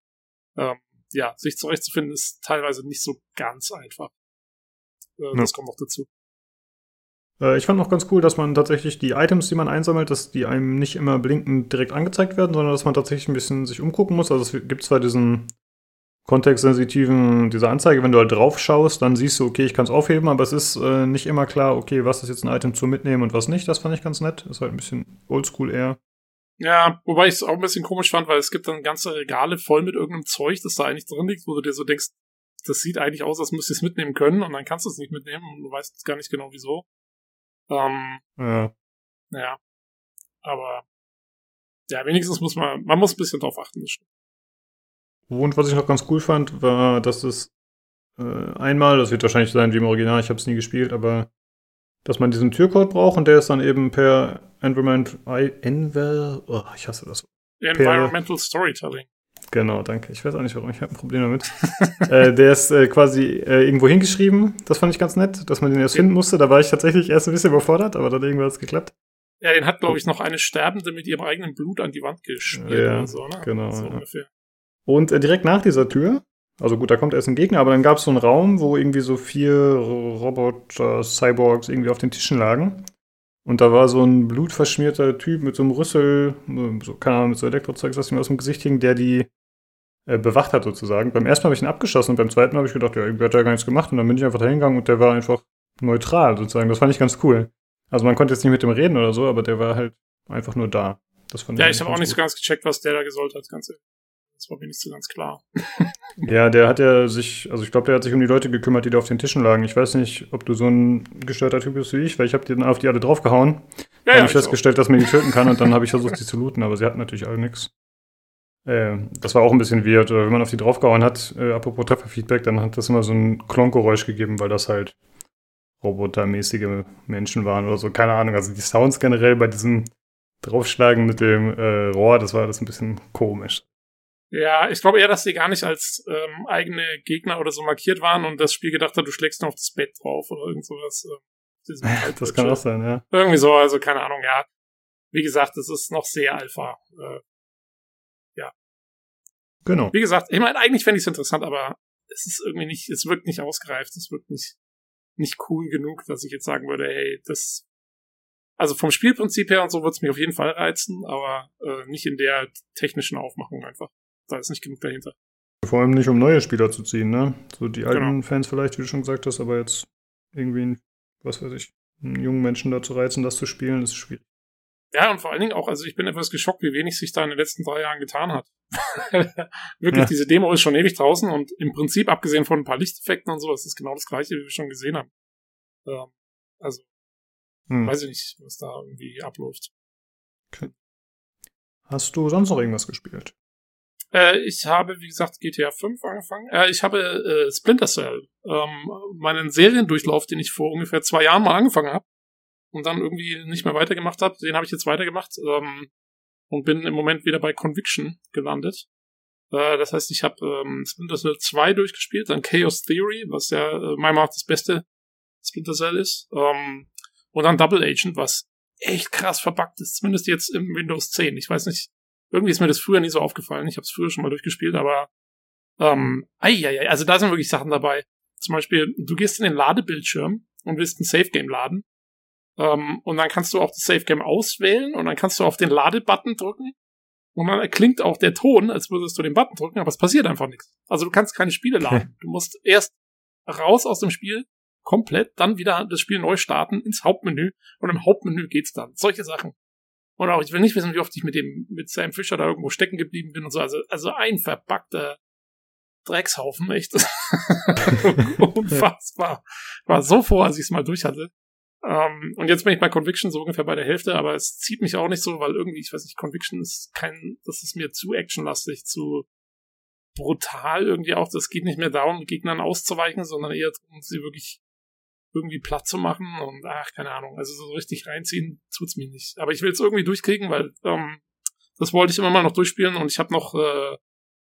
ähm, ja, sich zurechtzufinden ist teilweise nicht so ganz einfach. Äh, ja. Das kommt noch dazu. Äh, ich fand noch ganz cool, dass man tatsächlich die Items, die man einsammelt, dass die einem nicht immer blinkend direkt angezeigt werden, sondern dass man tatsächlich ein bisschen sich umgucken muss. Also es gibt zwar diesen kontextsensitiven, diese Anzeige, wenn du halt drauf schaust, dann siehst du, okay, ich kann es aufheben, aber es ist äh, nicht immer klar, okay, was ist jetzt ein Item zu mitnehmen und was nicht. Das fand ich ganz nett. Ist halt ein bisschen oldschool eher. Ja, wobei ich es auch ein bisschen komisch fand, weil es gibt dann ganze Regale voll mit irgendeinem Zeug, das da eigentlich drin liegt, wo du dir so denkst, das sieht eigentlich aus, als müsstest du es mitnehmen können und dann kannst du es nicht mitnehmen und du weißt gar nicht genau wieso. Ähm, ja. Ja. Aber ja, wenigstens muss man, man muss ein bisschen drauf achten. Und was ich noch ganz cool fand, war, dass es äh, einmal, das wird wahrscheinlich sein wie im Original, ich habe es nie gespielt, aber dass man diesen Türcode braucht und der ist dann eben per Environment, Envel, oh, ich hasse das. Environmental per, Storytelling. Genau, danke. Ich weiß auch nicht warum, ich habe ein Problem damit. äh, der ist äh, quasi äh, irgendwo hingeschrieben. Das fand ich ganz nett, dass man den erst finden musste. Da war ich tatsächlich erst ein bisschen überfordert, aber dann irgendwann hat es geklappt. Ja, den hat, glaube ich, noch eine Sterbende mit ihrem eigenen Blut an die Wand gespielt ja, so, ne? Genau. So ja. Und äh, direkt nach dieser Tür, also gut, da kommt erst ein Gegner, aber dann gab es so einen Raum, wo irgendwie so vier Roboter, Cyborgs irgendwie auf den Tischen lagen. Und da war so ein blutverschmierter Typ mit so einem Rüssel, so, keine Ahnung, mit so Elektrozeug, was mir aus dem Gesicht hing, der die äh, bewacht hat sozusagen. Beim ersten Mal habe ich ihn abgeschossen und beim zweiten Mal habe ich gedacht, ja, irgendwie hat er gar nichts gemacht. Und dann bin ich einfach da hingegangen und der war einfach neutral sozusagen. Das fand ich ganz cool. Also man konnte jetzt nicht mit dem reden oder so, aber der war halt einfach nur da. Das fand ja, ich, ich habe auch nicht so ganz gecheckt, was der da gesollt hat, ganz ehrlich. Das war mir nicht so ganz klar. ja, der hat ja sich, also ich glaube, der hat sich um die Leute gekümmert, die da auf den Tischen lagen. Ich weiß nicht, ob du so ein gestörter Typ bist wie ich, weil ich habe dann auf die alle draufgehauen. Ja, habe ich festgestellt, auch. dass man die töten kann und dann habe ich versucht, sie zu looten, aber sie hatten natürlich alle nichts. Äh, das war auch ein bisschen weird. Oder wenn man auf die draufgehauen hat, äh, apropos Trefferfeedback, dann hat das immer so ein Klonkgeräusch gegeben, weil das halt robotermäßige Menschen waren oder so. Keine Ahnung. Also die Sounds generell bei diesem Draufschlagen mit dem äh, Rohr, das war das ein bisschen komisch. Ja, ich glaube eher, dass sie gar nicht als ähm, eigene Gegner oder so markiert waren und das Spiel gedacht hat, du schlägst nur auf das Bett drauf oder irgend sowas. Äh, das kann auch sein, ja. Irgendwie so, also keine Ahnung, ja. Wie gesagt, es ist noch sehr Alpha. Äh, ja. Genau. Wie gesagt, ich meine, eigentlich fände ich es interessant, aber es ist irgendwie nicht, es wirkt nicht ausgereift, es wirkt nicht, nicht cool genug, dass ich jetzt sagen würde, hey, das also vom Spielprinzip her und so wird es mich auf jeden Fall reizen, aber äh, nicht in der technischen Aufmachung einfach da ist nicht genug dahinter. Vor allem nicht, um neue Spieler zu ziehen, ne? So die alten genau. Fans vielleicht, wie du schon gesagt hast, aber jetzt irgendwie, was weiß ich, einen jungen Menschen da zu reizen, das zu spielen, ist schwierig. Ja, und vor allen Dingen auch, also ich bin etwas geschockt, wie wenig sich da in den letzten drei Jahren getan hat. Wirklich, ja. diese Demo ist schon ewig draußen und im Prinzip, abgesehen von ein paar Lichteffekten und so, ist es genau das gleiche, wie wir schon gesehen haben. Ähm, also, hm. weiß ich nicht, was da irgendwie abläuft. Okay. Hast du sonst noch irgendwas gespielt? Äh, ich habe, wie gesagt, GTA 5 angefangen. Äh, ich habe äh, Splinter Cell, ähm, meinen Seriendurchlauf, den ich vor ungefähr zwei Jahren mal angefangen habe und dann irgendwie nicht mehr weitergemacht habe, den habe ich jetzt weitergemacht ähm, und bin im Moment wieder bei Conviction gelandet. Äh, das heißt, ich habe ähm, Splinter Cell 2 durchgespielt, dann Chaos Theory, was ja äh, meiner Meinung das beste Splinter Cell ist, ähm, und dann Double Agent, was echt krass verbuggt ist, zumindest jetzt im Windows 10. Ich weiß nicht, irgendwie ist mir das früher nie so aufgefallen. Ich habe es früher schon mal durchgespielt, aber ähm, ei, ei, ei, also da sind wirklich Sachen dabei. Zum Beispiel, du gehst in den Ladebildschirm und willst ein Safe Game laden. Ähm, und dann kannst du auch das Safe Game auswählen und dann kannst du auf den Ladebutton drücken. Und dann erklingt auch der Ton, als würdest du den Button drücken, aber es passiert einfach nichts. Also du kannst keine Spiele laden. Du musst erst raus aus dem Spiel, komplett, dann wieder das Spiel neu starten ins Hauptmenü und im Hauptmenü geht's dann. Solche Sachen. Und auch, ich will nicht wissen, wie oft ich mit dem, mit Sam Fischer da irgendwo stecken geblieben bin und so. Also, also ein verpackter Dreckshaufen, echt. Unfassbar. War so froh, als ich es mal durch hatte. Um, ähm, und jetzt bin ich bei Conviction so ungefähr bei der Hälfte, aber es zieht mich auch nicht so, weil irgendwie, ich weiß nicht, Conviction ist kein, das ist mir zu actionlastig, zu brutal irgendwie auch. Das geht nicht mehr darum, Gegnern auszuweichen, sondern eher darum, sie wirklich irgendwie platt zu machen und ach, keine Ahnung, also so richtig reinziehen tut's mir nicht. Aber ich will es irgendwie durchkriegen, weil ähm, das wollte ich immer mal noch durchspielen und ich habe noch, äh,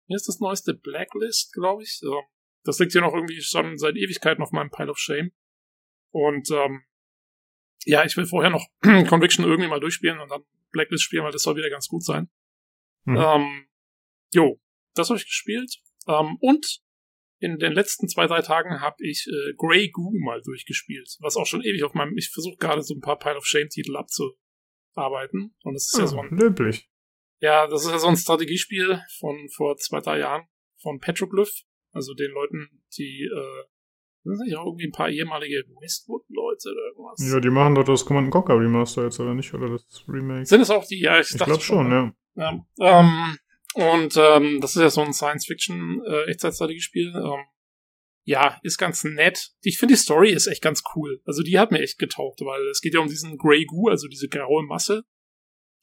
hier ist das neueste Blacklist, glaube ich. Ähm, das liegt hier noch irgendwie schon seit Ewigkeiten auf meinem Pile of Shame. Und ähm, ja, ich will vorher noch Conviction irgendwie mal durchspielen und dann Blacklist spielen, weil das soll wieder ganz gut sein. Hm. Ähm, jo, das habe ich gespielt. Ähm, und in den letzten zwei, drei Tagen habe ich äh, Grey Goo mal durchgespielt, was auch schon ewig auf meinem, ich versuche gerade so ein paar Pile of Shame Titel abzuarbeiten und das ist ja, ja so ein löblich. Ja, das ist ja so ein Strategiespiel von vor zwei, drei Jahren von Petroglyph, also den Leuten, die äh, sind nicht auch irgendwie ein paar ehemalige Westwood-Leute oder irgendwas? Ja, die machen doch das Command Conquer Remaster jetzt, oder nicht? Oder das Remake? Sind es auch die? Ja, ich, ich glaube schon, ja. ja. Ähm, und ähm, das ist ja so ein Science-Fiction-Echtzeitstrategiespiel. Äh, ähm, ja, ist ganz nett. Ich finde, die Story ist echt ganz cool. Also die hat mir echt getaugt, weil es geht ja um diesen Grey Goo, also diese graue Masse.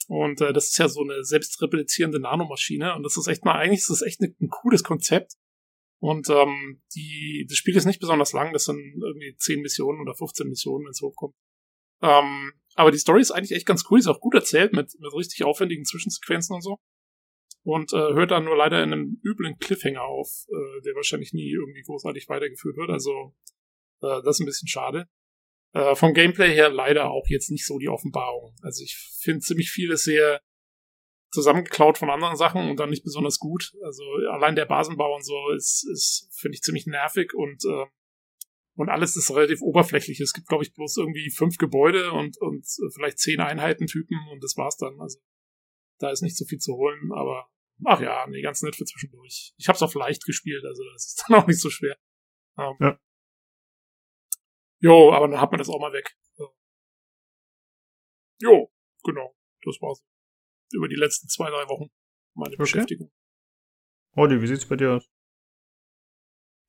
Und äh, das ist ja so eine selbstreplizierende Nanomaschine. Und das ist echt mal, eigentlich ist das echt ne, ein cooles Konzept. Und ähm, die, das Spiel ist nicht besonders lang, das sind irgendwie 10 Missionen oder 15 Missionen, wenn es hochkommt. Ähm, aber die Story ist eigentlich echt ganz cool, ist auch gut erzählt mit, mit richtig aufwendigen Zwischensequenzen und so. Und äh, hört dann nur leider in einem üblen Cliffhanger auf, äh, der wahrscheinlich nie irgendwie großartig weitergeführt wird. Also äh, das ist ein bisschen schade. Äh, vom Gameplay her leider auch jetzt nicht so die Offenbarung. Also ich finde ziemlich vieles sehr zusammengeklaut von anderen Sachen und dann nicht besonders gut. Also allein der Basenbau und so ist, ist finde ich, ziemlich nervig und äh, und alles ist relativ oberflächlich. Es gibt, glaube ich, bloß irgendwie fünf Gebäude und, und vielleicht zehn Einheitentypen und das war's dann. Also da ist nicht so viel zu holen, aber ach ja, nee, ganz nett für zwischendurch. Ich habe es auf leicht gespielt, also das ist dann auch nicht so schwer. Ähm, ja. Jo, aber dann hat man das auch mal weg. Jo, genau. Das war's. Über die letzten zwei, drei Wochen meine okay. Beschäftigung. Olli, wie sieht's bei dir aus?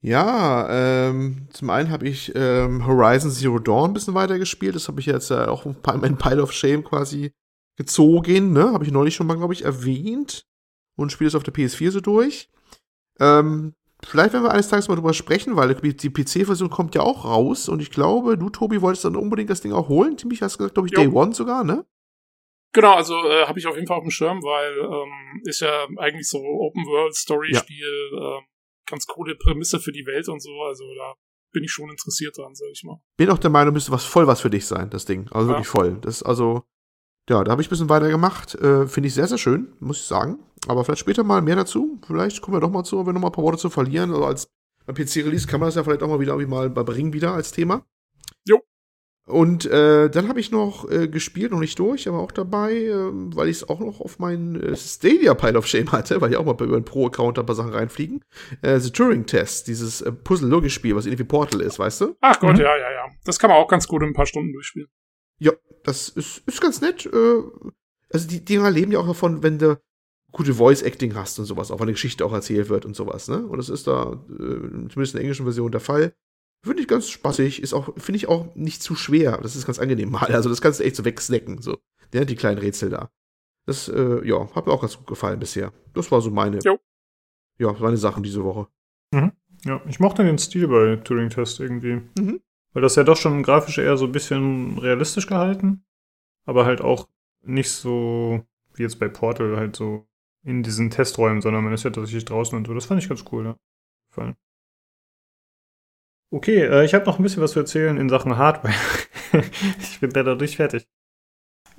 Ja, ähm, zum einen habe ich ähm, Horizon Zero Dawn ein bisschen weiter gespielt. Das habe ich jetzt äh, auch mein Pile of Shame quasi gezogen, ne? Habe ich neulich schon mal, glaube ich, erwähnt. Und spiele es auf der PS4 so durch. Ähm, vielleicht werden wir eines Tages mal drüber sprechen, weil die PC-Version kommt ja auch raus. Und ich glaube, du, Tobi, wolltest dann unbedingt das Ding auch holen. Ziemlich hast du gesagt, glaube ich, jo. Day One sogar, ne? Genau, also äh, habe ich auf jeden Fall auf dem Schirm, weil ähm, ist ja eigentlich so Open-World-Story-Spiel, ja. ähm, ganz coole Prämisse für die Welt und so. Also da bin ich schon interessiert dran, sag ich mal. Bin auch der Meinung, müsste was voll was für dich sein, das Ding. Also ja. wirklich voll. Das also ja, da habe ich ein bisschen weiter gemacht. Äh, Finde ich sehr, sehr schön, muss ich sagen. Aber vielleicht später mal mehr dazu. Vielleicht kommen wir doch mal zu, wenn wir noch mal ein paar Worte zu verlieren. Also als beim PC-Release kann man das ja vielleicht auch mal wieder irgendwie mal bringen wieder als Thema. Jo. Und äh, dann habe ich noch äh, gespielt, noch nicht durch, aber auch dabei, äh, weil ich es auch noch auf meinen äh, Stadia Pile of Shame hatte, weil ich auch mal über einen Pro-Account ein paar Sachen reinfliegen. Äh, The Turing Test, dieses äh, Puzzle-Logik-Spiel, was irgendwie Portal ist, weißt du? Ach Gott, mhm. ja, ja, ja. Das kann man auch ganz gut in ein paar Stunden durchspielen. Ja, das ist, ist ganz nett. Äh, also die Dinger leben ja auch davon, wenn du gute Voice-Acting hast und sowas, auch wenn eine Geschichte auch erzählt wird und sowas, ne? Und das ist da äh, zumindest in der englischen Version der Fall. Finde ich ganz spaßig, ist auch, finde ich auch nicht zu schwer. Das ist ganz angenehm mal. Also das kannst du echt so wegsnacken, so. Ja, die kleinen Rätsel da. Das, äh, ja, hat mir auch ganz gut gefallen bisher. Das war so meine, jo. ja, meine Sachen diese Woche. Mhm. Ja, ich mochte den Stil bei Turing Test irgendwie. Mhm. Weil das ja doch schon grafisch eher so ein bisschen realistisch gehalten, aber halt auch nicht so wie jetzt bei Portal halt so in diesen Testräumen, sondern man ist ja tatsächlich draußen und so. Das fand ich ganz cool, ja. Gefallen. Okay, äh, ich habe noch ein bisschen was zu erzählen in Sachen Hardware. ich bin leider nicht fertig.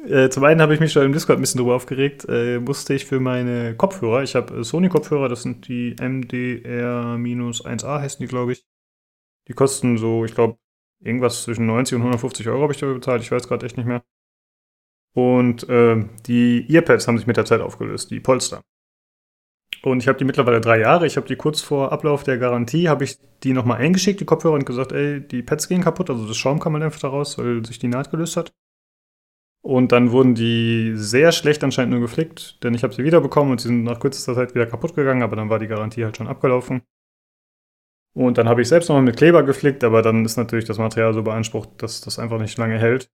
Äh, zum einen habe ich mich schon im Discord ein bisschen drüber aufgeregt, äh, musste ich für meine Kopfhörer, ich habe äh, Sony-Kopfhörer, das sind die MDR-1A heißen die, glaube ich. Die kosten so, ich glaube, Irgendwas zwischen 90 und 150 Euro habe ich dafür bezahlt. Ich weiß gerade echt nicht mehr. Und äh, die Earpads haben sich mit der Zeit aufgelöst, die Polster. Und ich habe die mittlerweile drei Jahre. Ich habe die kurz vor Ablauf der Garantie, habe ich die nochmal eingeschickt, die Kopfhörer, und gesagt, ey, die Pads gehen kaputt, also das Schaum kam halt einfach daraus, weil sich die Naht gelöst hat. Und dann wurden die sehr schlecht anscheinend nur geflickt, denn ich habe sie wiederbekommen und sie sind nach kürzester Zeit wieder kaputt gegangen, aber dann war die Garantie halt schon abgelaufen. Und dann habe ich selbst nochmal mit Kleber geflickt, aber dann ist natürlich das Material so beansprucht, dass das einfach nicht lange hält.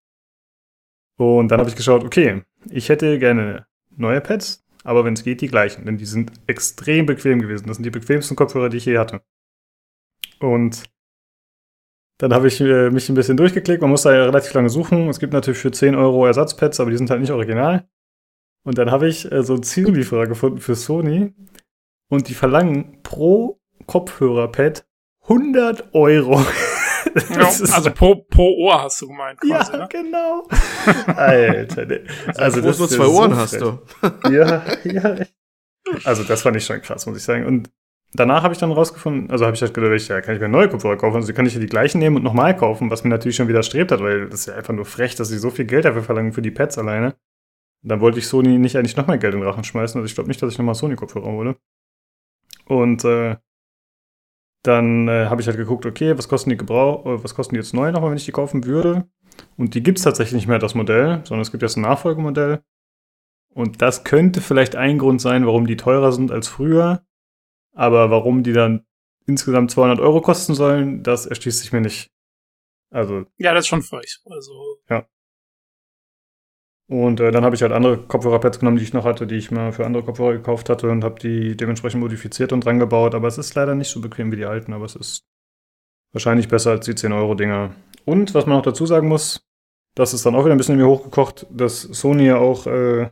Und dann habe ich geschaut, okay, ich hätte gerne neue Pads, aber wenn es geht, die gleichen, denn die sind extrem bequem gewesen. Das sind die bequemsten Kopfhörer, die ich je hatte. Und dann habe ich äh, mich ein bisschen durchgeklickt. Man muss da ja relativ lange suchen. Es gibt natürlich für 10 Euro Ersatzpads, aber die sind halt nicht original. Und dann habe ich äh, so einen Ziellieferer gefunden für Sony. Und die verlangen pro Kopfhörerpad 100 Euro. Ja, also pro, pro Ohr hast du gemeint. Quasi, ja, ne? genau. Alter, ne. also das nur zwei so Ohren hast du. ja, ja. Also das fand ich schon krass, muss ich sagen. Und danach habe ich dann rausgefunden, also habe ich halt gedacht, ja, kann ich mir neue Kopfhörer kaufen? Also kann ich ja die gleichen nehmen und nochmal kaufen, was mir natürlich schon widerstrebt hat, weil das ist ja einfach nur frech, dass sie so viel Geld dafür verlangen für die Pads alleine. Und dann wollte ich Sony nicht eigentlich noch mehr Geld in den Rachen schmeißen. Also ich glaube nicht, dass ich nochmal Sony-Kopfhörer hole. Und äh, dann äh, habe ich halt geguckt, okay, was kosten die Gebrauch, äh, was kosten die jetzt neu nochmal, wenn ich die kaufen würde? Und die gibt es tatsächlich nicht mehr, das Modell, sondern es gibt jetzt ein Nachfolgemodell. Und das könnte vielleicht ein Grund sein, warum die teurer sind als früher. Aber warum die dann insgesamt 200 Euro kosten sollen, das erschließt sich mir nicht. Also. Ja, das ist schon frech. Also. Ja. Und äh, dann habe ich halt andere Kopfhörerpads genommen, die ich noch hatte, die ich mal für andere Kopfhörer gekauft hatte und habe die dementsprechend modifiziert und dran gebaut. Aber es ist leider nicht so bequem wie die alten, aber es ist wahrscheinlich besser als die 10-Euro-Dinger. Und was man noch dazu sagen muss, das ist dann auch wieder ein bisschen in mir hochgekocht, dass Sony ja auch äh,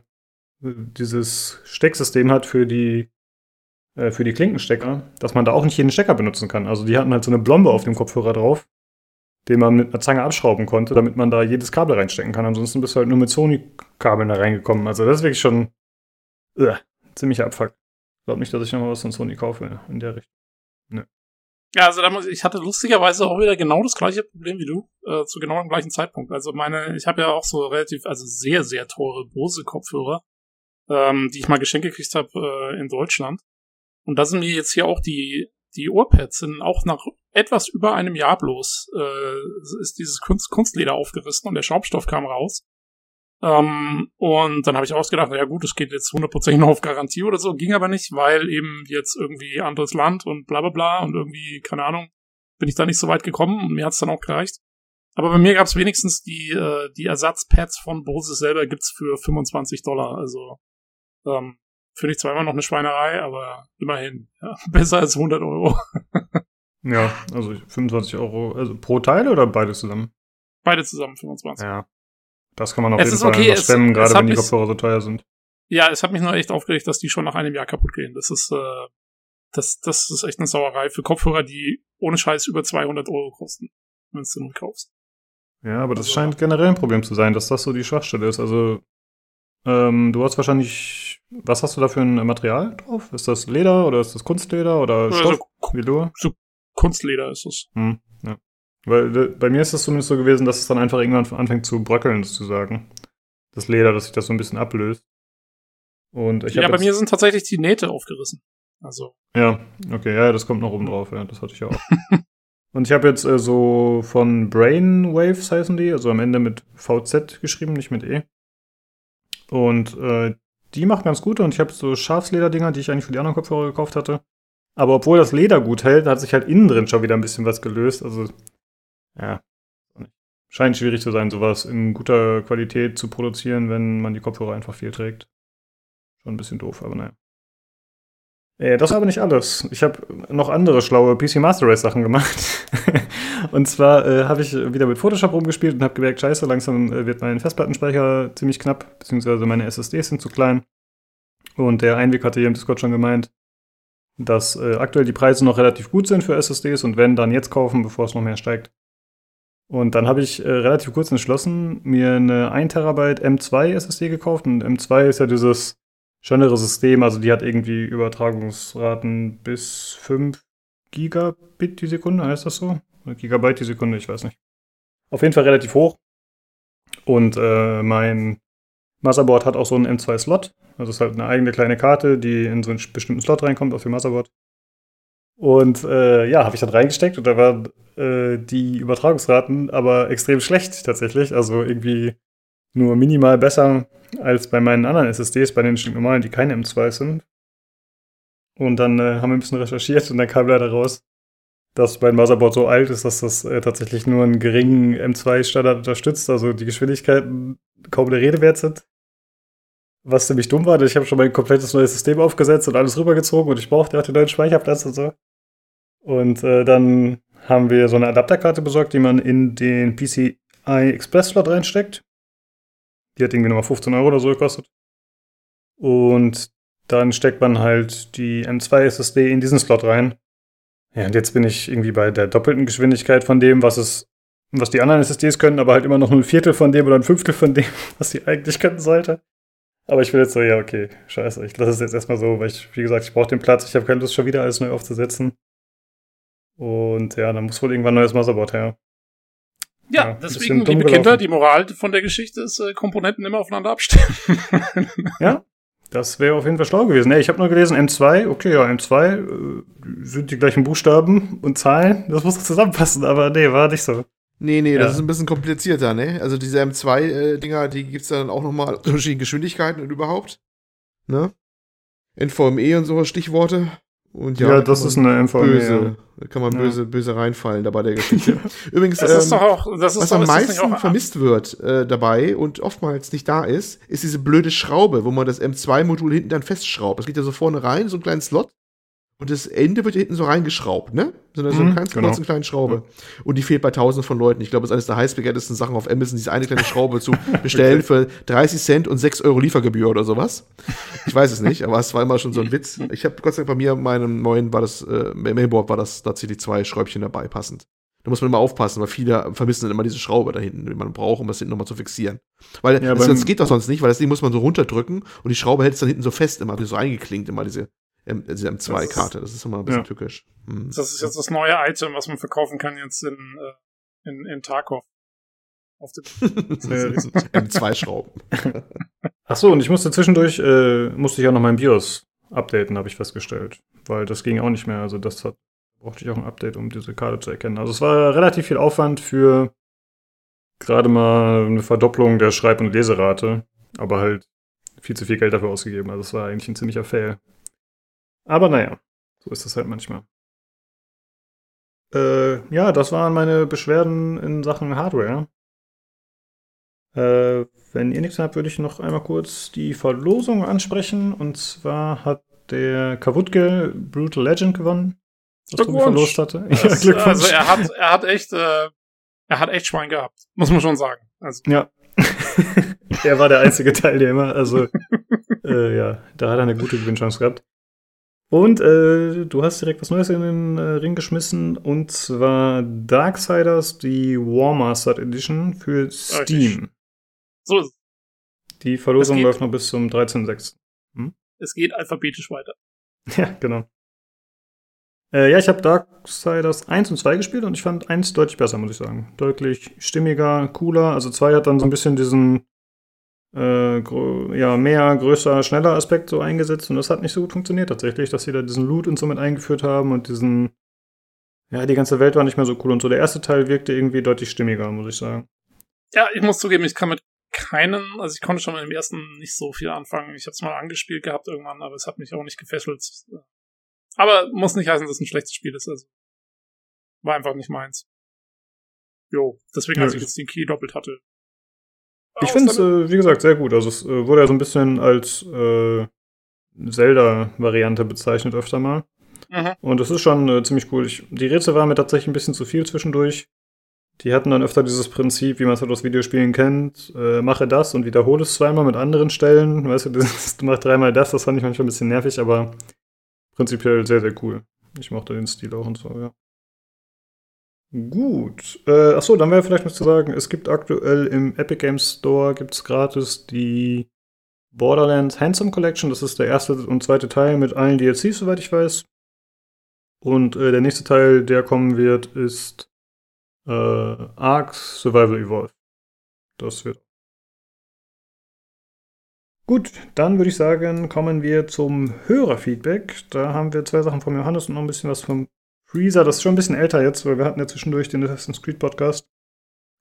dieses Stecksystem hat für die, äh, für die Klinkenstecker, dass man da auch nicht jeden Stecker benutzen kann. Also die hatten halt so eine Blombe auf dem Kopfhörer drauf, den man mit einer Zange abschrauben konnte, damit man da jedes Kabel reinstecken kann. Ansonsten bist du halt nur mit Sony-Kabeln da reingekommen. Also das ist wirklich schon uh, ziemlicher Abfuck. Ich glaube nicht, dass ich nochmal was von Sony kaufe in der Richtung. Nö. Ja, also da muss, ich hatte lustigerweise auch wieder genau das gleiche Problem wie du, äh, zu genau dem gleichen Zeitpunkt. Also meine, ich habe ja auch so relativ, also sehr, sehr teure Bose-Kopfhörer, ähm, die ich mal geschenkt gekriegt habe äh, in Deutschland. Und da sind mir jetzt hier auch die, die Ohrpads sind auch nach etwas über einem Jahr bloß, äh, ist dieses Kunst, Kunstleder aufgerissen und der Schaumstoff kam raus. Ähm, und dann habe ich ausgedacht, ja gut, es geht jetzt hundertprozentig noch auf Garantie oder so, ging aber nicht, weil eben jetzt irgendwie anderes Land und bla bla bla und irgendwie, keine Ahnung, bin ich da nicht so weit gekommen und mir hat's dann auch gereicht. Aber bei mir gab's wenigstens die, äh, die Ersatzpads von Bose selber gibt's für 25 Dollar. Also ähm, finde ich zwar immer noch eine Schweinerei, aber immerhin ja, besser als 100 Euro. ja, also 25 Euro, also pro Teil oder beides zusammen? Beide zusammen 25. Ja, das kann man auf Es jeden Fall okay, es- stemmen, es gerade wenn die Kopfhörer so teuer sind. Ja, es hat mich nur echt aufgeregt, dass die schon nach einem Jahr kaputt gehen. Das ist, äh, das, das ist echt eine Sauerei für Kopfhörer, die ohne Scheiß über 200 Euro kosten, wenn du nur kaufst. Ja, aber das Also- scheint generell ein Problem zu sein, dass das so die Schwachstelle ist. Also, ähm, du hast wahrscheinlich, was hast du da für ein Material drauf? Ist das Leder oder ist das Kunstleder oder Also Stoff? Velour? Kunstleder ist es. Hm, ja. Weil äh, bei mir ist es zumindest so gewesen, dass es dann einfach irgendwann anfängt zu bröckeln, sozusagen. Das Leder, dass sich das so ein bisschen ablöst. Und ich ja, bei mir sind tatsächlich die Nähte aufgerissen. Also, Ja, okay, ja, das kommt noch oben drauf, ja, das hatte ich ja auch. Und ich habe jetzt äh, so von Brainwaves heißen die, also am Ende mit VZ geschrieben, nicht mit E. Und äh, die machen ganz gut und ich habe so Schafslederdinger, die ich eigentlich für die anderen Kopfhörer gekauft hatte. Aber obwohl das Leder gut hält, hat sich halt innen drin schon wieder ein bisschen was gelöst. Also, ja, scheint schwierig zu sein, sowas in guter Qualität zu produzieren, wenn man die Kopfhörer einfach viel trägt. Schon ein bisschen doof, aber naja. Äh, das war aber nicht alles. Ich habe noch andere schlaue PC Master Race Sachen gemacht. und zwar äh, habe ich wieder mit Photoshop rumgespielt und habe gemerkt, scheiße, langsam äh, wird mein Festplattenspeicher ziemlich knapp, beziehungsweise meine SSDs sind zu klein. Und der Einweg hatte hier im Discord schon gemeint, dass äh, aktuell die Preise noch relativ gut sind für SSDs und wenn, dann jetzt kaufen, bevor es noch mehr steigt. Und dann habe ich äh, relativ kurz entschlossen, mir eine 1 Terabyte M2 SSD gekauft. Und M2 ist ja dieses schönere System, also die hat irgendwie Übertragungsraten bis 5 Gigabit die Sekunde, heißt das so? Gigabyte die Sekunde, ich weiß nicht. Auf jeden Fall relativ hoch. Und äh, mein Motherboard hat auch so einen M2-Slot. Also es ist halt eine eigene kleine Karte, die in so einen bestimmten Slot reinkommt auf dem Motherboard. Und äh, ja, habe ich dann reingesteckt und da waren äh, die Übertragungsraten aber extrem schlecht tatsächlich. Also irgendwie nur minimal besser als bei meinen anderen SSDs, bei den normalen, die keine M2 sind. Und dann äh, haben wir ein bisschen recherchiert und dann kam leider raus, dass mein Motherboard so alt ist, dass das äh, tatsächlich nur einen geringen M2-Standard unterstützt, also die Geschwindigkeiten kaum der Rede wert sind. Was ziemlich dumm war, denn ich habe schon mein komplettes neues System aufgesetzt und alles rübergezogen und ich brauchte auch den neuen Speicherplatz und so. Und äh, dann haben wir so eine Adapterkarte besorgt, die man in den PCI Express Slot reinsteckt. Die hat irgendwie nochmal 15 Euro oder so gekostet. Und dann steckt man halt die M2 SSD in diesen Slot rein. Ja, und jetzt bin ich irgendwie bei der doppelten Geschwindigkeit von dem, was es, was die anderen SSDs können, aber halt immer noch nur ein Viertel von dem oder ein Fünftel von dem, was sie eigentlich können sollte. Aber ich bin jetzt so, ja, okay, scheiße, ich lasse es jetzt erstmal so, weil ich, wie gesagt, ich brauche den Platz, ich habe keine Lust, schon wieder alles neu aufzusetzen. Und ja, dann muss wohl irgendwann ein neues Motherboard her. ja, Ja, deswegen, liebe Kinder, gelaufen. die Moral von der Geschichte ist, äh, Komponenten immer aufeinander abstimmen. Ja, das wäre auf jeden Fall schlau gewesen. Nee, ich habe nur gelesen, M2, okay, ja, M2 äh, sind die gleichen Buchstaben und Zahlen, das muss doch zusammenpassen, aber nee, war nicht so. Nee, nee, Ja. das ist ein bisschen komplizierter, ne? Also diese M2-Dinger, die gibt's dann auch nochmal unterschiedliche Geschwindigkeiten und überhaupt. Ne? NVMe und so Stichworte. Und Ja, da das ist eine MVM. böse, Ja. da kann man Ja. böse, böse reinfallen dabei der Geschichte. Übrigens, Das ist ähm, doch auch, das ist was doch, am ist meisten auch, vermisst wird äh, dabei und oftmals nicht da ist, ist diese blöde Schraube, wo man das M2-Modul hinten dann festschraubt. Das geht ja so vorne rein, so einen kleinen Slot. Und das Ende wird ja hinten so reingeschraubt, ne? So eine, so eine Mhm, ganz genau. kurze kleine Schraube. Und die fehlt bei tausend von Leuten. Ich glaube, das ist eines der heißbegehrtesten Sachen auf Amazon, diese eine kleine Schraube zu bestellen für 30 Cent und 6 Euro Liefergebühr oder sowas. Ich weiß es nicht, aber es war immer schon so ein Witz. Ich habe Gott sei Dank bei mir, meinem neuen, war das, äh, Mainboard war das tatsächlich zwei Schräubchen dabei, passend. Da muss man immer aufpassen, weil viele vermissen dann immer diese Schraube da hinten, die man braucht, um das hinten nochmal zu fixieren. Weil Ja, das, das geht doch sonst nicht, weil das Ding muss man so runterdrücken und die Schraube hält es dann hinten so fest, immer so eingeklinkt, immer diese M2-Karte. Das ist immer ein bisschen Ja. tückisch. Hm. das ist jetzt das neue Item, was man verkaufen kann jetzt in, äh, in, in Tarkov. Auf dem M2-Schrauben. Ach so, und ich musste zwischendurch, äh, musste ich auch noch mein BIOS updaten, habe ich festgestellt. Weil das ging auch nicht mehr. Also das hat, brauchte ich auch ein Update, um diese Karte zu erkennen. Also es war relativ viel Aufwand für gerade mal eine Verdopplung der Schreib- und Leserate. Aber halt viel zu viel Geld dafür ausgegeben. Also es war eigentlich ein ziemlicher Fail. Aber naja, so ist das halt manchmal. Äh, ja, das waren meine Beschwerden in Sachen Hardware. Äh, wenn ihr nichts habt, würde ich noch einmal kurz die Verlosung ansprechen. Und zwar hat der Kavutke Brutal Legend gewonnen, das Tobi Glückwunsch. verlost hatte. Das, also er hat, er hat echt, äh, er hat echt Schwein gehabt, muss man schon sagen. Also, Ja. er war der einzige Teilnehmer. Also, äh, ja, da hat er eine gute Gewinnchance gehabt. Und äh, du hast direkt was Neues in den äh, Ring geschmissen. Und zwar Darksiders, die War Mastered Edition für Steam. so ist es. Die Verlosung Es läuft noch bis zum 13.06. Es geht alphabetisch weiter. Ja, genau. Äh, ja, ich habe Darksiders 1 und 2 gespielt und ich fand 1 deutlich besser, muss ich sagen. Deutlich stimmiger, cooler. Also 2 hat dann so ein bisschen diesen äh, ja, mehr, größer, schneller Aspekt so eingesetzt und das hat nicht so gut funktioniert tatsächlich, dass sie da diesen Loot und so mit eingeführt haben und diesen ja, die ganze Welt war nicht mehr so cool und so. Der erste Teil wirkte irgendwie deutlich stimmiger, muss ich sagen. Ja, ich muss zugeben, ich kann mit keinen, also ich konnte schon mit dem ersten nicht so viel anfangen. Ich habe es mal angespielt gehabt irgendwann, aber es hat mich auch nicht gefesselt. Aber muss nicht heißen, dass es ein schlechtes Spiel ist. Also war einfach nicht meins. Jo, deswegen, als ich- jetzt den Key doppelt hatte. Ich finde es, äh, wie gesagt, sehr gut. Also es äh, wurde ja so ein bisschen als äh, Zelda-Variante bezeichnet öfter mal. Mhm. Und das ist schon äh, ziemlich cool. Ich, die Rätsel waren mir tatsächlich ein bisschen zu viel zwischendurch. Die hatten dann öfter dieses Prinzip, wie man es halt aus Videospielen kennt, äh, mache das und wiederhole es zweimal mit anderen Stellen. Weißt du, das, du machst dreimal das, das fand ich manchmal ein bisschen nervig, aber prinzipiell sehr, sehr cool. Ich mochte den Stil auch und so, ja. Gut. Äh, achso, dann wäre vielleicht noch zu sagen, es gibt aktuell im Epic Games Store gibt's gratis die Borderlands Handsome Collection. Das ist der erste und zweite Teil mit allen DLCs, soweit ich weiß. Und äh, der nächste Teil, der kommen wird, ist äh, Ark Survival Evolved. Das wird. Gut, dann würde ich sagen, kommen wir zum Hörerfeedback. Da haben wir zwei Sachen vom Johannes und noch ein bisschen was vom Freezer. Das ist schon ein bisschen älter jetzt, weil wir hatten ja zwischendurch den Assassin's Creed Podcast.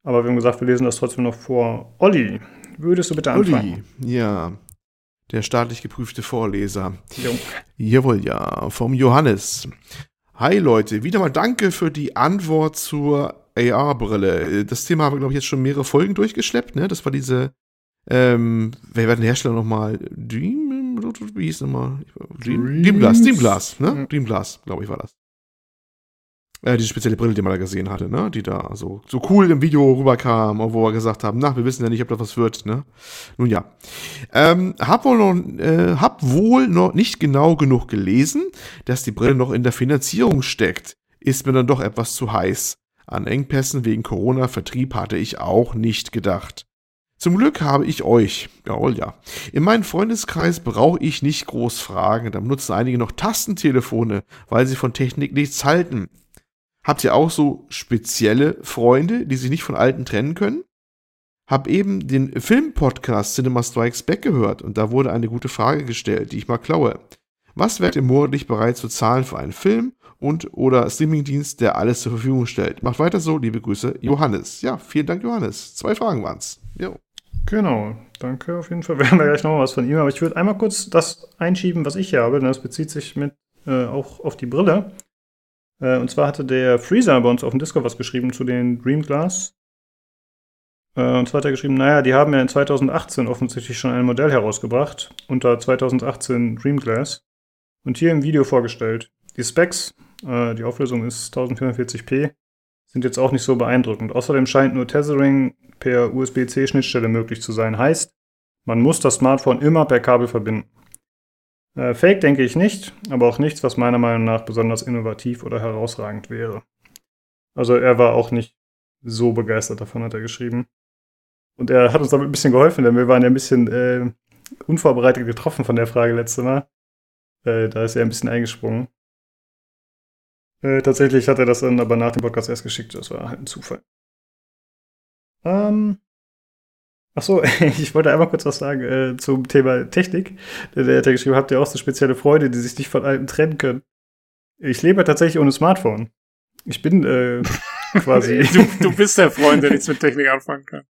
Aber wir haben gesagt, wir lesen das trotzdem noch vor. Olli, würdest du bitte anfangen? Uli, ja. Der staatlich geprüfte Vorleser. Jo. Jawohl, ja. Vom Johannes. Hi Leute, wieder mal danke für die Antwort zur AR-Brille. Das Thema haben wir, glaube ich, jetzt schon mehrere Folgen durchgeschleppt, ne? Das war diese, ähm, wer war der Hersteller nochmal? Dream, wie hieß nochmal? Dream, Dreams. Dreamglass, Dreamglass, ne? Ja. Dreamglass, glaube ich, war das. Äh, diese spezielle Brille, die man da gesehen hatte, ne? Die da so, so cool im Video rüberkam, wo wir gesagt haben, na, wir wissen ja nicht, ob das was wird, ne? Nun ja. Ähm, hab wohl noch, äh, hab wohl noch nicht genau genug gelesen, dass die Brille noch in der Finanzierung steckt. Ist mir dann doch etwas zu heiß. An Engpässen wegen Corona-Vertrieb hatte ich auch nicht gedacht. Zum Glück habe ich euch. Jawohl, ja. In meinem Freundeskreis brauche ich nicht groß fragen. Da benutzen einige noch Tastentelefone, weil sie von Technik nichts halten. Habt ihr auch so spezielle Freunde, die sich nicht von alten trennen können? Hab eben den Filmpodcast Cinema Strikes Back gehört und da wurde eine gute Frage gestellt, die ich mal klaue. Was wärt ihr monatlich bereit zu zahlen für einen Film und oder Streamingdienst, der alles zur Verfügung stellt? Macht weiter so, liebe Grüße, Johannes. Ja, vielen Dank, Johannes. Zwei Fragen waren's. Jo. Genau, danke auf jeden Fall. Wir haben ja gleich noch mal was von ihm, aber ich würde einmal kurz das einschieben, was ich hier habe. Das bezieht sich mit äh, auch auf die Brille. Äh, und zwar hatte der Freezer bei uns auf dem Discord was geschrieben zu den Dream Glass. Äh, und zwar hat er geschrieben, naja, die haben ja in 2018 offensichtlich schon ein Modell herausgebracht, unter 2018 Dream Glass. Und hier im Video vorgestellt. Die Specs, äh, die Auflösung ist 1440p, sind jetzt auch nicht so beeindruckend. Außerdem scheint nur Tethering per USB-C-Schnittstelle möglich zu sein. Heißt, man muss das Smartphone immer per Kabel verbinden. Äh, Fake denke ich nicht, aber auch nichts, was meiner Meinung nach besonders innovativ oder herausragend wäre. Also er war auch nicht so begeistert davon, hat er geschrieben. Und er hat uns damit ein bisschen geholfen, denn wir waren ja ein bisschen äh, unvorbereitet getroffen von der Frage letzte Mal. Äh, da ist er ein bisschen eingesprungen. Äh, tatsächlich hat er das dann aber nach dem Podcast erst geschickt. Das war halt ein Zufall. Ähm. Ach so, ich wollte einmal kurz was sagen äh, zum Thema Technik. Der, hat ja geschrieben, habt ihr auch so spezielle Freunde, die sich nicht von allem trennen können? Ich lebe tatsächlich ohne Smartphone. Ich bin äh, quasi. du, du bist der Freund, der nichts mit Technik anfangen kann.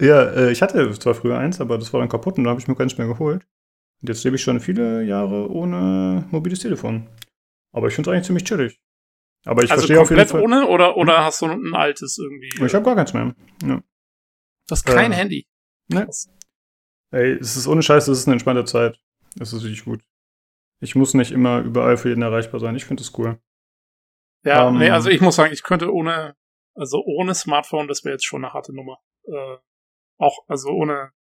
Ja, äh, ich hatte zwar früher eins, aber das war dann kaputt und da habe ich mir keins mehr geholt. Und jetzt lebe ich schon viele Jahre ohne mobiles Telefon. Aber ich finde es eigentlich ziemlich chillig. Aber ich also verstehe auf jeden komplett Fall. ohne oder, oder hast du ein altes irgendwie? Ich habe gar keins mehr. Ja. Du hast kein äh, Handy. Ne? Ey, es ist ohne Scheiß, es ist eine entspannte Zeit. Es ist wirklich gut. Ich muss nicht immer überall für jeden erreichbar sein. Ich finde es cool. Ja, Ähm, nee, also ich muss sagen, ich könnte ohne, also ohne Smartphone, das wäre jetzt schon eine harte Nummer. Äh, auch, also ohne,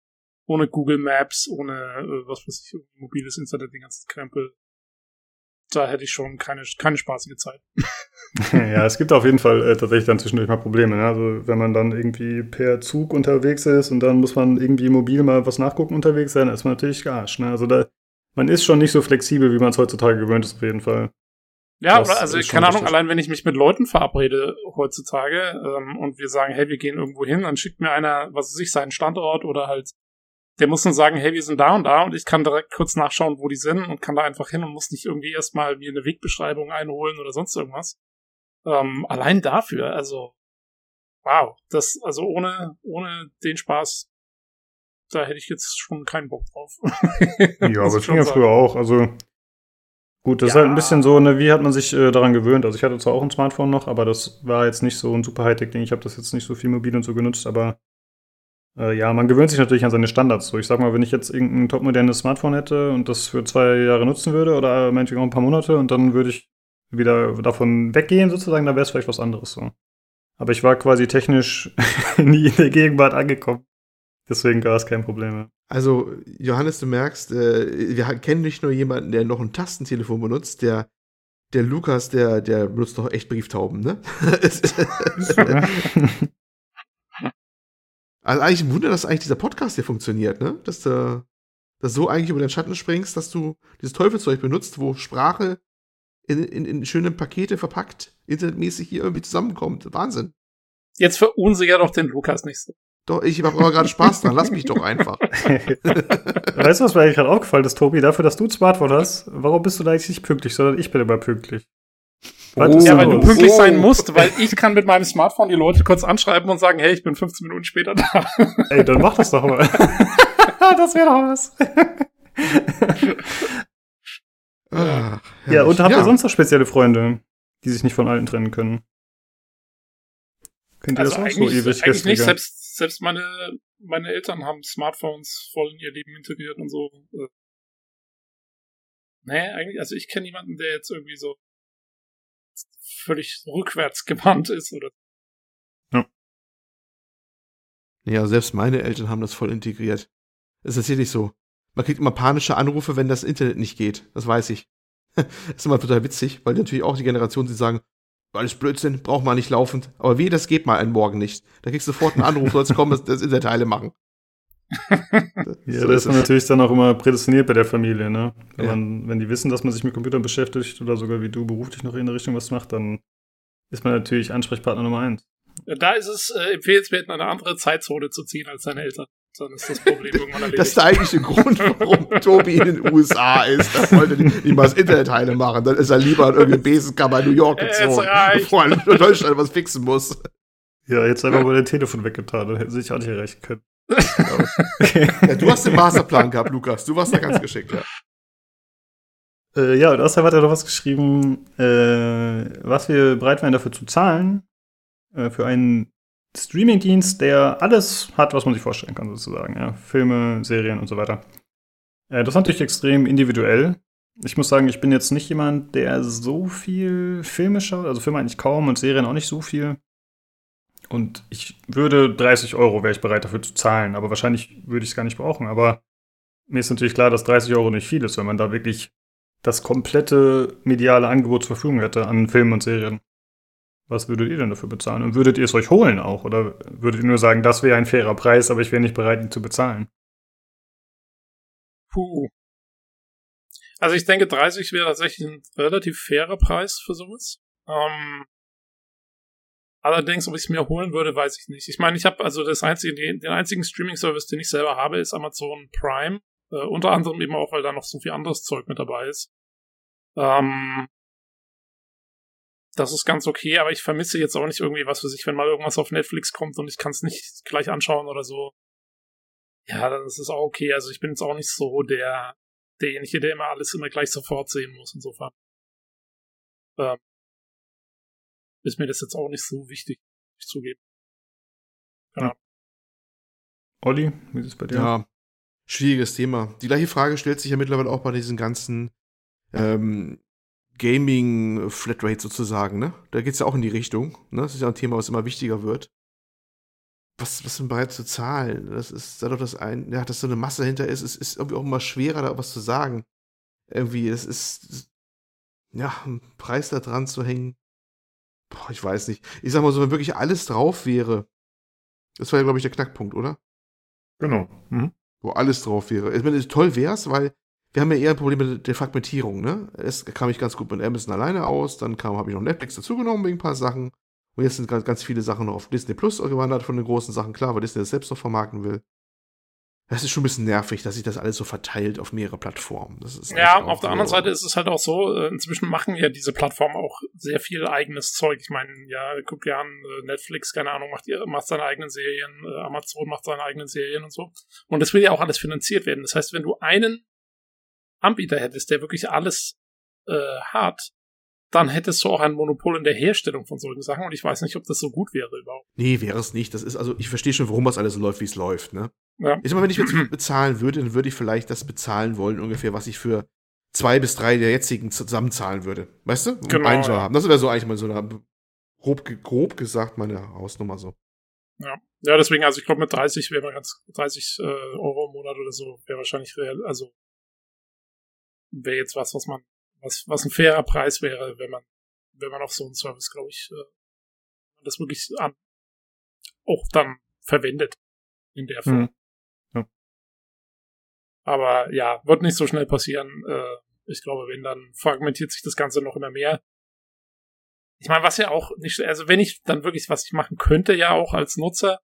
ohne Google Maps, ohne, äh, was weiß ich, mobiles Internet, den ganzen Krempel. Da hätte ich schon keine, keine spaßige Zeit. ja, es gibt auf jeden Fall äh, tatsächlich dann zwischendurch mal Probleme. Ne? Also wenn man dann irgendwie per Zug unterwegs ist und dann muss man irgendwie mobil mal was nachgucken unterwegs sein, ist man natürlich gearscht. Ne? Also da, man ist schon nicht so flexibel, wie man es heutzutage gewöhnt ist, auf jeden Fall. Ja, Das oder also keine Ahnung, richtig. allein wenn ich mich mit Leuten verabrede heutzutage ähm, und wir sagen, hey, wir gehen irgendwo hin, dann schickt mir einer, was weiß ich, seinen Standort oder halt, der muss nur sagen, hey, wir sind da und da und ich kann direkt kurz nachschauen, wo die sind und kann da einfach hin und muss nicht irgendwie erstmal mir eine Wegbeschreibung einholen oder sonst irgendwas. Ähm, allein dafür, also wow, das, also ohne, ohne den Spaß, da hätte ich jetzt schon keinen Bock drauf. Ja, aber das ging ja früher auch. Also gut, das ist Ja. halt ein bisschen so, ne, wie hat man sich äh, daran gewöhnt? Also ich hatte zwar auch ein Smartphone noch, aber das war jetzt nicht so ein super Hightech-Ding. Ich habe das jetzt nicht so viel mobil und so genutzt, aber äh, ja, man gewöhnt sich natürlich an seine Standards. So, ich sag mal, wenn ich jetzt irgendein topmodernes Smartphone hätte und das für zwei Jahre nutzen würde oder meinetwegen auch ein paar Monate und dann würde ich wieder davon weggehen sozusagen, dann wäre es vielleicht was anderes so. Aber ich war quasi technisch nie in der Gegenwart angekommen. Deswegen war es kein Problem mehr. Also, Johannes, du merkst, äh, wir kennen nicht nur jemanden, der noch ein Tastentelefon benutzt, der, der Lukas, der, der benutzt doch echt Brieftauben, ne? also eigentlich ein Wunder, dass eigentlich dieser Podcast hier funktioniert, ne? Dass du, dass du so eigentlich über den Schatten springst, dass du dieses Teufelszeug benutzt, wo Sprache in, in, in schöne Pakete verpackt, internetmäßig hier irgendwie zusammenkommt. Wahnsinn. Jetzt verunsicher doch den Lukas nicht so. Doch, ich habe aber gerade Spaß dran. Lass mich doch einfach. weißt du, was mir eigentlich gerade aufgefallen ist, Tobi? Dafür, dass du ein Smartphone hast, warum bist du da eigentlich nicht pünktlich, sondern ich bin immer pünktlich? Ist Ja, weil du los? pünktlich Oh. sein musst, weil ich kann mit meinem Smartphone die Leute kurz anschreiben und sagen, hey, ich bin 15 Minuten später da. Ey, dann mach das doch mal. das wäre doch was. Ah, ja, und habt ja. ihr sonst noch spezielle Freunde, die sich nicht von alten trennen können? Könnt ihr Also das auch eigentlich, so ewig eigentlich nicht, selbst, selbst meine, meine Eltern haben Smartphones voll in ihr Leben integriert und so. Äh, Nee, eigentlich, also ich kenne niemanden, der jetzt irgendwie so völlig rückwärts gewandt ist oder Ja, selbst meine Eltern haben das voll integriert. Es ist tatsächlich so. Man kriegt immer panische Anrufe, wenn das Internet nicht geht. Das weiß ich. Das ist immer total witzig, weil natürlich auch die Generation, die sagen, alles Blödsinn, braucht man nicht laufend. Aber wie, das geht mal einen Morgen nicht. Da kriegst du sofort einen Anruf, sollst kommen, das, das Internet heile machen. Ja, So da ist man natürlich dann auch immer prädestiniert bei der Familie, ne? Wenn, Ja. man, wenn die wissen, dass man sich mit Computern beschäftigt oder sogar wie du beruflich noch in der Richtung was macht, dann ist man natürlich Ansprechpartner Nummer eins. Da ist es äh, empfehlenswert, in eine andere Zeitzone zu ziehen als seine Eltern. Dann ist das Problem irgendwann erledigt. Das ist der eigentliche Grund, warum Tobi in den USA ist. Er wollte nicht nicht mal das Internet heile machen. Dann ist er lieber in irgendeine Besenkammer in New York ist gezogen, bevor er in Deutschland was fixen muss. Ja, jetzt einfach mal dein Telefon weggetan, dann hätten sie sich auch nicht erreichen können. Ja, du hast den Masterplan gehabt, Lukas. Du warst da ganz geschickt, ja. Äh, ja, und außerdem hat er noch was geschrieben, äh, was wir bereit wären dafür zu zahlen, äh, für einen Streamingdienst, der alles hat, was man sich vorstellen kann, sozusagen. Ja? Filme, Serien und so weiter. Äh, das ist natürlich extrem individuell. Ich muss sagen, ich bin jetzt nicht jemand, der so viel Filme schaut, also Filme eigentlich kaum und Serien auch nicht so viel. Und ich würde 30 Euro wäre ich bereit dafür zu zahlen, aber wahrscheinlich würde ich es gar nicht brauchen. Aber mir ist natürlich klar, dass 30 Euro nicht viel ist, wenn man da wirklich das komplette mediale Angebot zur Verfügung hätte an Filmen und Serien. Was würdet ihr denn dafür bezahlen? Und würdet ihr es euch holen auch? Oder würdet ihr nur sagen, das wäre ein fairer Preis, aber ich wäre nicht bereit, ihn zu bezahlen? Puh. Also ich denke, 30 wäre tatsächlich ein relativ fairer Preis für sowas. Ähm, allerdings, ob ich es mir holen würde, weiß ich nicht. Ich meine, ich habe also das einzige, den einzigen Streaming-Service, den ich selber habe, ist Amazon Prime. Äh, unter anderem eben auch, weil da noch so viel anderes Zeug mit dabei ist. Ähm, das ist ganz okay, aber ich vermisse jetzt auch nicht irgendwie was für sich, wenn mal irgendwas auf Netflix kommt und ich kann es nicht gleich anschauen oder so. Ja, das ist auch okay. Also ich bin jetzt auch nicht so der derjenige, der immer alles immer gleich sofort sehen muss, insofern. Ähm, ist mir das jetzt auch nicht so wichtig, ich zugeben. Genau. Ja. Olli, wie ist es bei dir? Ja, schwieriges Thema. Die gleiche Frage stellt sich ja mittlerweile auch bei diesen ganzen ähm, Gaming-Flatrate sozusagen, ne? Da geht's ja auch in die Richtung. Ne? Das ist ja ein Thema, was immer wichtiger wird. Was, was sind bereit zu zahlen? Das ist da doch das ein, ja, dass so eine Masse hinter ist, es ist irgendwie auch immer schwerer, da was zu sagen. Irgendwie, es ist, ja, ein Preis da dran zu hängen. Boah, ich weiß nicht. Ich sag mal so, wenn wirklich alles drauf wäre, das war ja, glaube ich, der Knackpunkt, oder? Genau. Mhm. Wo alles drauf wäre. Ich meine, toll wär's, weil wir haben ja eher ein Problem mit der Fragmentierung, ne? Es kam ich ganz gut mit Amazon alleine aus, dann kam, habe ich noch Netflix dazugenommen wegen ein paar Sachen. Und jetzt sind ganz, ganz viele Sachen noch auf Disney Plus gewandert von den großen Sachen, klar, weil Disney das selbst noch vermarkten will. Das ist schon ein bisschen nervig, dass sich das alles so verteilt auf mehrere Plattformen. ja, auf der so anderen Seite ist es halt auch so, äh, inzwischen machen ja diese Plattformen auch sehr viel eigenes Zeug. Ich meine, ja, guck dir an, äh, Netflix, keine Ahnung, macht, macht seine eigenen Serien, äh, Amazon macht seine eigenen Serien und so. Und das will ja auch alles finanziert werden. Das heißt, wenn du einen Anbieter hättest, der wirklich alles äh, hat, dann hättest du auch ein Monopol in der Herstellung von solchen Sachen und ich weiß nicht, ob das so gut wäre überhaupt. Nee, wäre es nicht. Das ist, also ich verstehe schon, warum das alles so läuft, wie es läuft, ne? Ja. Ich sag mal, wenn ich jetzt bezahlen würde, dann würde ich vielleicht das bezahlen wollen, ungefähr, was ich für zwei bis drei der jetzigen zusammenzahlen würde. Weißt du? Um genau. Einen ja. haben. Das wäre so eigentlich mal so eine, grob, grob gesagt meine Hausnummer so. Ja. Ja, deswegen, also ich glaube, mit 30 wäre man ganz, 30 äh, Euro im Monat oder so, wäre wahrscheinlich real, also wäre jetzt was, was man, was, was ein fairer Preis wäre, wenn man, wenn man auf so einen Service, glaube ich, äh, das wirklich an, auch dann verwendet in der Form. Mhm. Ja. Aber ja, wird nicht so schnell passieren. Äh, ich glaube, wenn, dann fragmentiert sich das Ganze noch immer mehr. Ich meine, was ja auch nicht, also wenn ich dann wirklich, was ich machen könnte, ja auch als Nutzer,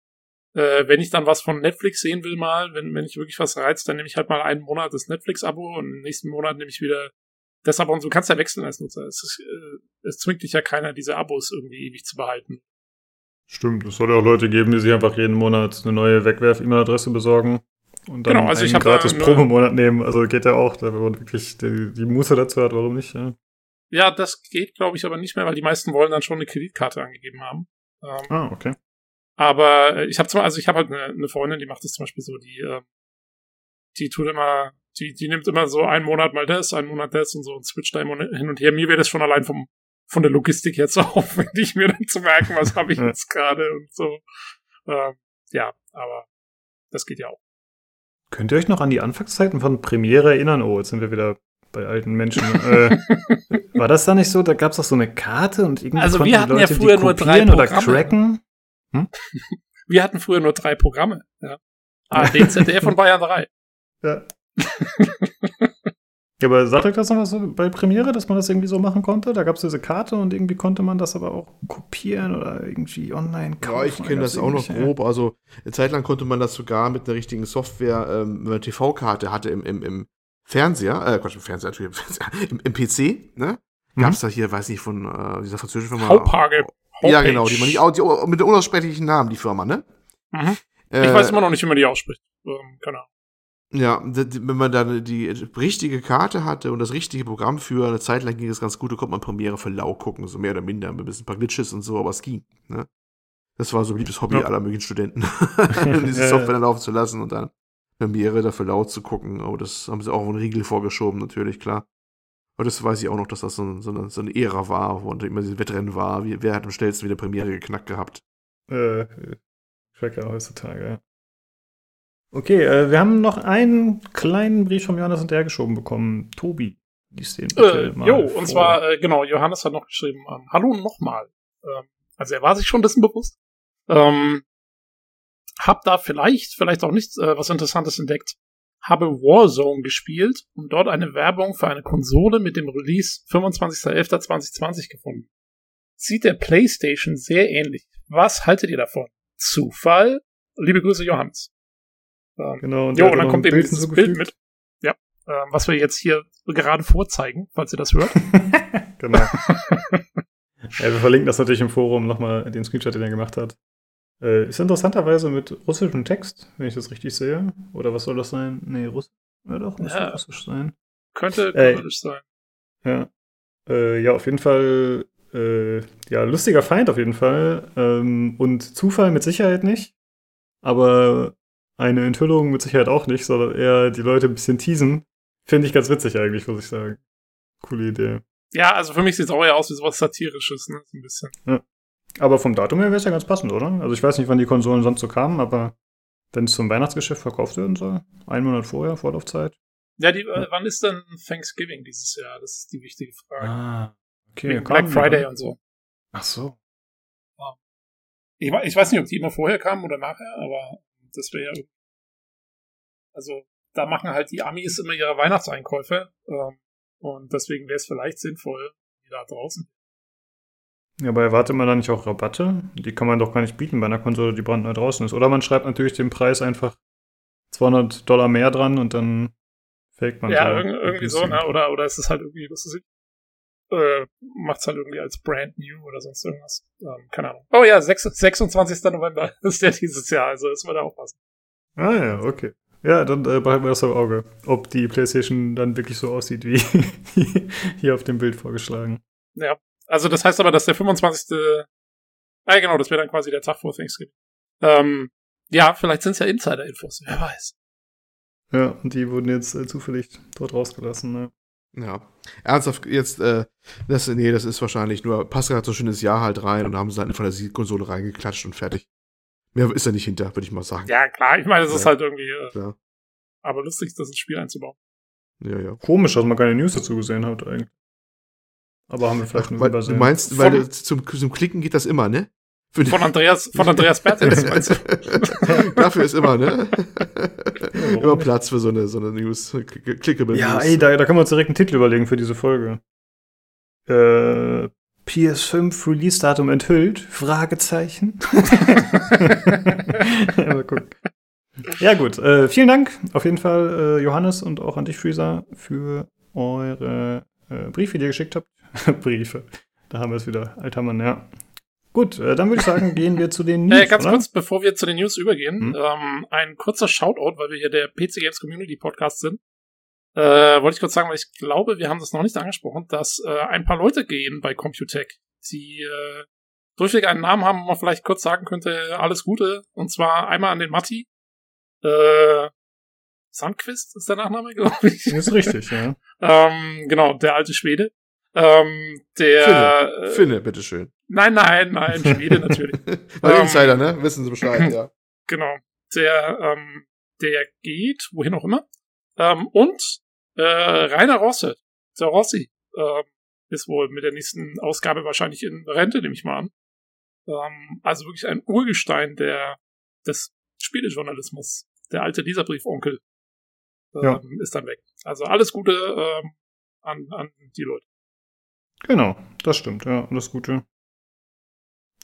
äh, wenn ich dann was von Netflix sehen will mal, wenn, wenn ich wirklich was reizt, dann nehme ich halt mal einen Monat das Netflix-Abo und im nächsten Monat nehme ich wieder Abo und. Du kannst ja wechseln als Nutzer. Es, ist, äh, es zwingt dich ja keiner, diese Abos irgendwie ewig zu behalten. Stimmt, es soll ja auch Leute geben, die sich einfach jeden Monat eine neue Wegwerf-E-Mail-Adresse besorgen und dann genau, also einen gratis da, Probemonat nehmen. Also geht ja auch, wenn man wirklich die, die Muße dazu hat, warum nicht? Ja, ja das geht, glaube ich, aber nicht mehr, weil die meisten wollen dann schon eine Kreditkarte angegeben haben. Ähm, ah, okay. Aber äh, ich habe also ich habe halt eine, eine Freundin, die macht das zum Beispiel so, die, äh, die tut immer, die, die nimmt immer so einen Monat mal das, einen Monat das und so und switcht da immer hin und her. Mir wäre das schon allein vom von der Logistik jetzt aufwendig, mir dann zu merken, was habe ich jetzt gerade und so. Äh, ja, aber das geht ja auch. Könnt ihr euch noch an die Anfangszeiten von Premiere erinnern? Oh, jetzt sind wir wieder bei alten Menschen. äh, war das da nicht so? Da gab es doch so eine Karte und irgendwie Also wir hatten Leute, ja früher nur drei Programme. oder. Hm? Wir hatten früher nur drei Programme. Ja. ARD, ZDF und Bayern 3. Ja. ja, aber sagt euch das noch was so bei Premiere, dass man das irgendwie so machen konnte? Da gab es diese Karte und irgendwie konnte man das aber auch kopieren oder irgendwie online kaufen. Ja, ich kenne das auch noch grob. Also eine Zeit lang konnte man das sogar mit einer richtigen Software, ähm, wenn man eine TV-Karte hatte im, im, im Fernseher, äh, Quatsch, im Fernseher, im, im PC, ne? Gab's mhm. da hier, weiß nicht, von äh, dieser französischen Firma. Haupage. Ja, genau, die man nicht, die, mit dem unaussprechlichen Namen, die Firma, ne? Mhm. Ich äh, weiß immer noch nicht, wie man die ausspricht. Ähm, keine Ahnung. Ja, wenn man dann die richtige Karte hatte und das richtige Programm für eine Zeit lang ging es ganz gut, da konnte man Premiere für lau gucken, so mehr oder minder, mit ein bisschen ein paar Glitches und so, aber es ging. Ne? Das war so ein liebes Hobby ja. aller möglichen Studenten, diese Software dann laufen zu lassen und dann Premiere dafür laut zu gucken. Aber das haben sie auch einen Riegel vorgeschoben, natürlich, klar. Aber das weiß ich auch noch, dass das so, so, eine, so eine Ära war, wo immer dieses Wettrennen war. Wie, wer hat am schnellsten wieder Premiere geknackt gehabt? Äh, Tracker heutzutage, ja. Okay, äh, wir haben noch einen kleinen Brief vom Johannes hinterhergeschoben bekommen. Tobi, liest den bitte äh, mal Jo, vor. und zwar, äh, genau, Johannes hat noch geschrieben, ähm, hallo nochmal. Ähm, also er war sich schon dessen bewusst. Ähm, hab da vielleicht, vielleicht auch nicht äh, was Interessantes entdeckt. Habe Warzone gespielt und dort eine Werbung für eine Konsole mit dem Release 25.11.2020 gefunden. Sieht der PlayStation sehr ähnlich. Was haltet ihr davon? Zufall? Liebe Grüße, Johannes. Ähm, genau, und, jo, und dann kommt eben dieses Bild mit. Ja, ähm, was wir jetzt hier gerade vorzeigen, falls ihr das hört. genau. ja, wir verlinken das natürlich im Forum nochmal, den Screenshot, den er gemacht hat. Äh, ist interessanterweise mit russischem Text, wenn ich das richtig sehe. Oder was soll das sein? Nee, Russisch. Ja, doch, muss ja, russisch sein. Könnte äh, russisch sein. Ja. Äh, ja, auf jeden Fall, äh, ja, lustiger Feind auf jeden Fall. Ähm, und Zufall mit Sicherheit nicht. Aber eine Enthüllung mit Sicherheit auch nicht, sondern eher die Leute ein bisschen teasen. Finde ich ganz witzig eigentlich, muss ich sagen. Coole Idee. Ja, also für mich sieht es auch eher aus wie sowas Satirisches, ne? So ein bisschen. Ja. Aber vom Datum her wäre es ja ganz passend, oder? Also ich weiß nicht, wann die Konsolen sonst so kamen, aber wenn es zum Weihnachtsgeschäft verkauft werden soll, einen Monat vorher, Vorlaufzeit. Ja, die, ja. wann ist denn Thanksgiving dieses Jahr? Das ist die wichtige Frage. Ah, okay. Black Friday und so. Ach so. Ich, weiß nicht, ob die immer vorher kamen oder nachher, aber das wäre ja. Also, da machen halt die Amis immer ihre Weihnachtseinkäufe. Ähm, und deswegen wäre es vielleicht sinnvoll, die da draußen. Ja, aber erwartet man da nicht auch Rabatte? Die kann man doch gar nicht bieten bei einer Konsole, die brandneu draußen ist. Oder man schreibt natürlich den Preis einfach 200 Dollar mehr dran und dann fake man Ja, irg irgendwie so, ne? Oder, oder ist es halt irgendwie, was ist äh, macht's halt irgendwie als brand new oder sonst irgendwas. Ähm, keine Ahnung. Oh ja, 6, 26. November ist der dieses Jahr, also das wird da aufpassen. Ah ja, okay. Ja, dann äh, behalten wir das im Auge, ob die PlayStation dann wirklich so aussieht, wie hier auf dem Bild vorgeschlagen. Ja, also das heißt aber, dass der 25. Ah, genau, das wäre dann quasi der Tag vor Thanksgiving. Ähm, ja, vielleicht sind es ja Insider-Infos, wer weiß. Ja, und die wurden jetzt äh, zufällig dort rausgelassen, ne? Ja. Ernsthaft, jetzt, äh, das, nee, das ist wahrscheinlich nur, passt gerade so schönes Jahr halt rein und haben sie halt eine Fantasiekonsole reingeklatscht und fertig. Mehr ist da nicht hinter, würde ich mal sagen. Ja, klar, ich meine, es ja. ist halt irgendwie, äh, ja. aber lustig, das ins Spiel einzubauen. Ja, ja. Komisch, dass man keine News dazu gesehen hat, eigentlich. Aber haben wir vielleicht Ach, weil, übersehen. Du meinst, weil von, zum, zum Klicken geht das immer, ne? Von Andreas, von Andreas Bertels, meinst du? Dafür ist immer, ne? Ja, immer Platz für so eine, so eine News, clickable Ja, News. ey, da, da können wir uns direkt einen Titel überlegen für diese Folge. Äh, PS5 Release-Datum enthüllt? Fragezeichen. Mal gucken. Ja, gut. Äh, vielen Dank auf jeden Fall, äh, Johannes, und auch an dich, Freezer, für eure äh, Briefe, die ihr geschickt habt. Briefe. Da haben wir es wieder. Alter Mann, ja. Gut, äh, dann würde ich sagen, gehen wir zu den News. Äh, ganz oder? kurz, bevor wir zu den News übergehen, hm? ähm, ein kurzer Shoutout, weil wir hier der PC Games Community Podcast sind. Äh, wollte ich kurz sagen, weil ich glaube, wir haben das noch nicht angesprochen, dass äh, ein paar Leute gehen bei Computech, die äh, durchweg einen Namen haben, wo man vielleicht kurz sagen könnte, alles Gute. Und zwar einmal an den Matti. Äh, Sandquist ist der Nachname, glaube ich. Ist richtig, ja. ähm, genau, der alte Schwede. Ähm, der Finne, äh, Finne bitteschön. Nein, nein, nein, Schwede natürlich. Weil ähm, Insider, ne? Wissen Sie Bescheid, ja. Genau. Der, ähm, der geht, wohin auch immer. Ähm, und äh, Rainer Rosse, der Rossi, äh, ist wohl mit der nächsten Ausgabe wahrscheinlich in Rente, nehme ich mal an. Ähm, also wirklich ein Urgestein der, des Spielejournalismus. Der alte Leserbrief-Onkel ähm, ja. ist dann weg. Also alles Gute ähm, an, an die Leute. Genau, das stimmt, ja, alles Gute.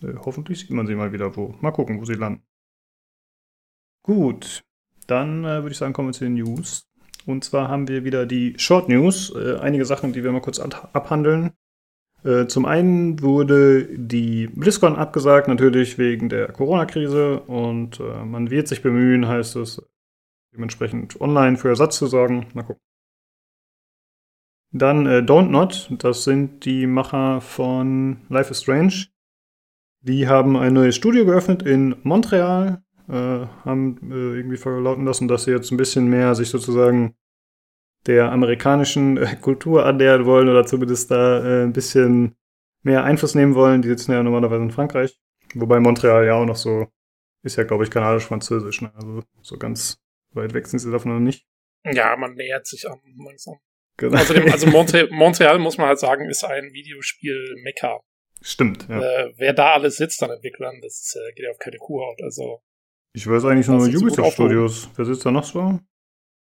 Äh, hoffentlich sieht man sie mal wieder wo. Mal gucken, wo sie landen. Gut, dann äh, würde ich sagen, kommen wir zu den News. Und zwar haben wir wieder die Short News, äh, einige Sachen, die wir mal kurz abhandeln. Äh, zum einen wurde die BlizzCon abgesagt, natürlich wegen der Corona-Krise. Und äh, man wird sich bemühen, heißt es, dementsprechend online für Ersatz zu sorgen. Mal gucken. Dann äh, Don't Not, das sind die Macher von Life is Strange. Die haben ein neues Studio geöffnet in Montreal, äh, haben äh, irgendwie verlauten lassen, dass sie jetzt ein bisschen mehr sich sozusagen der amerikanischen äh, Kultur annähern wollen oder zumindest da äh, ein bisschen mehr Einfluss nehmen wollen. Die sitzen ja normalerweise in Frankreich. Wobei Montreal ja auch noch so, ist ja, glaube ich, kanadisch-französisch. Ne? Also so ganz weit weg sind sie davon noch nicht. Ja, man nähert sich an langsam. Genau. Außerdem, also Monte Montreal, muss man halt sagen, ist ein Videospiel-Mekka. Stimmt, ja. Äh, wer da alles sitzt an Entwicklern, das äh, geht ja auf keine Kuhhaut. Also Ich weiß eigentlich nur Ubisoft Studios. Wer sitzt da noch so?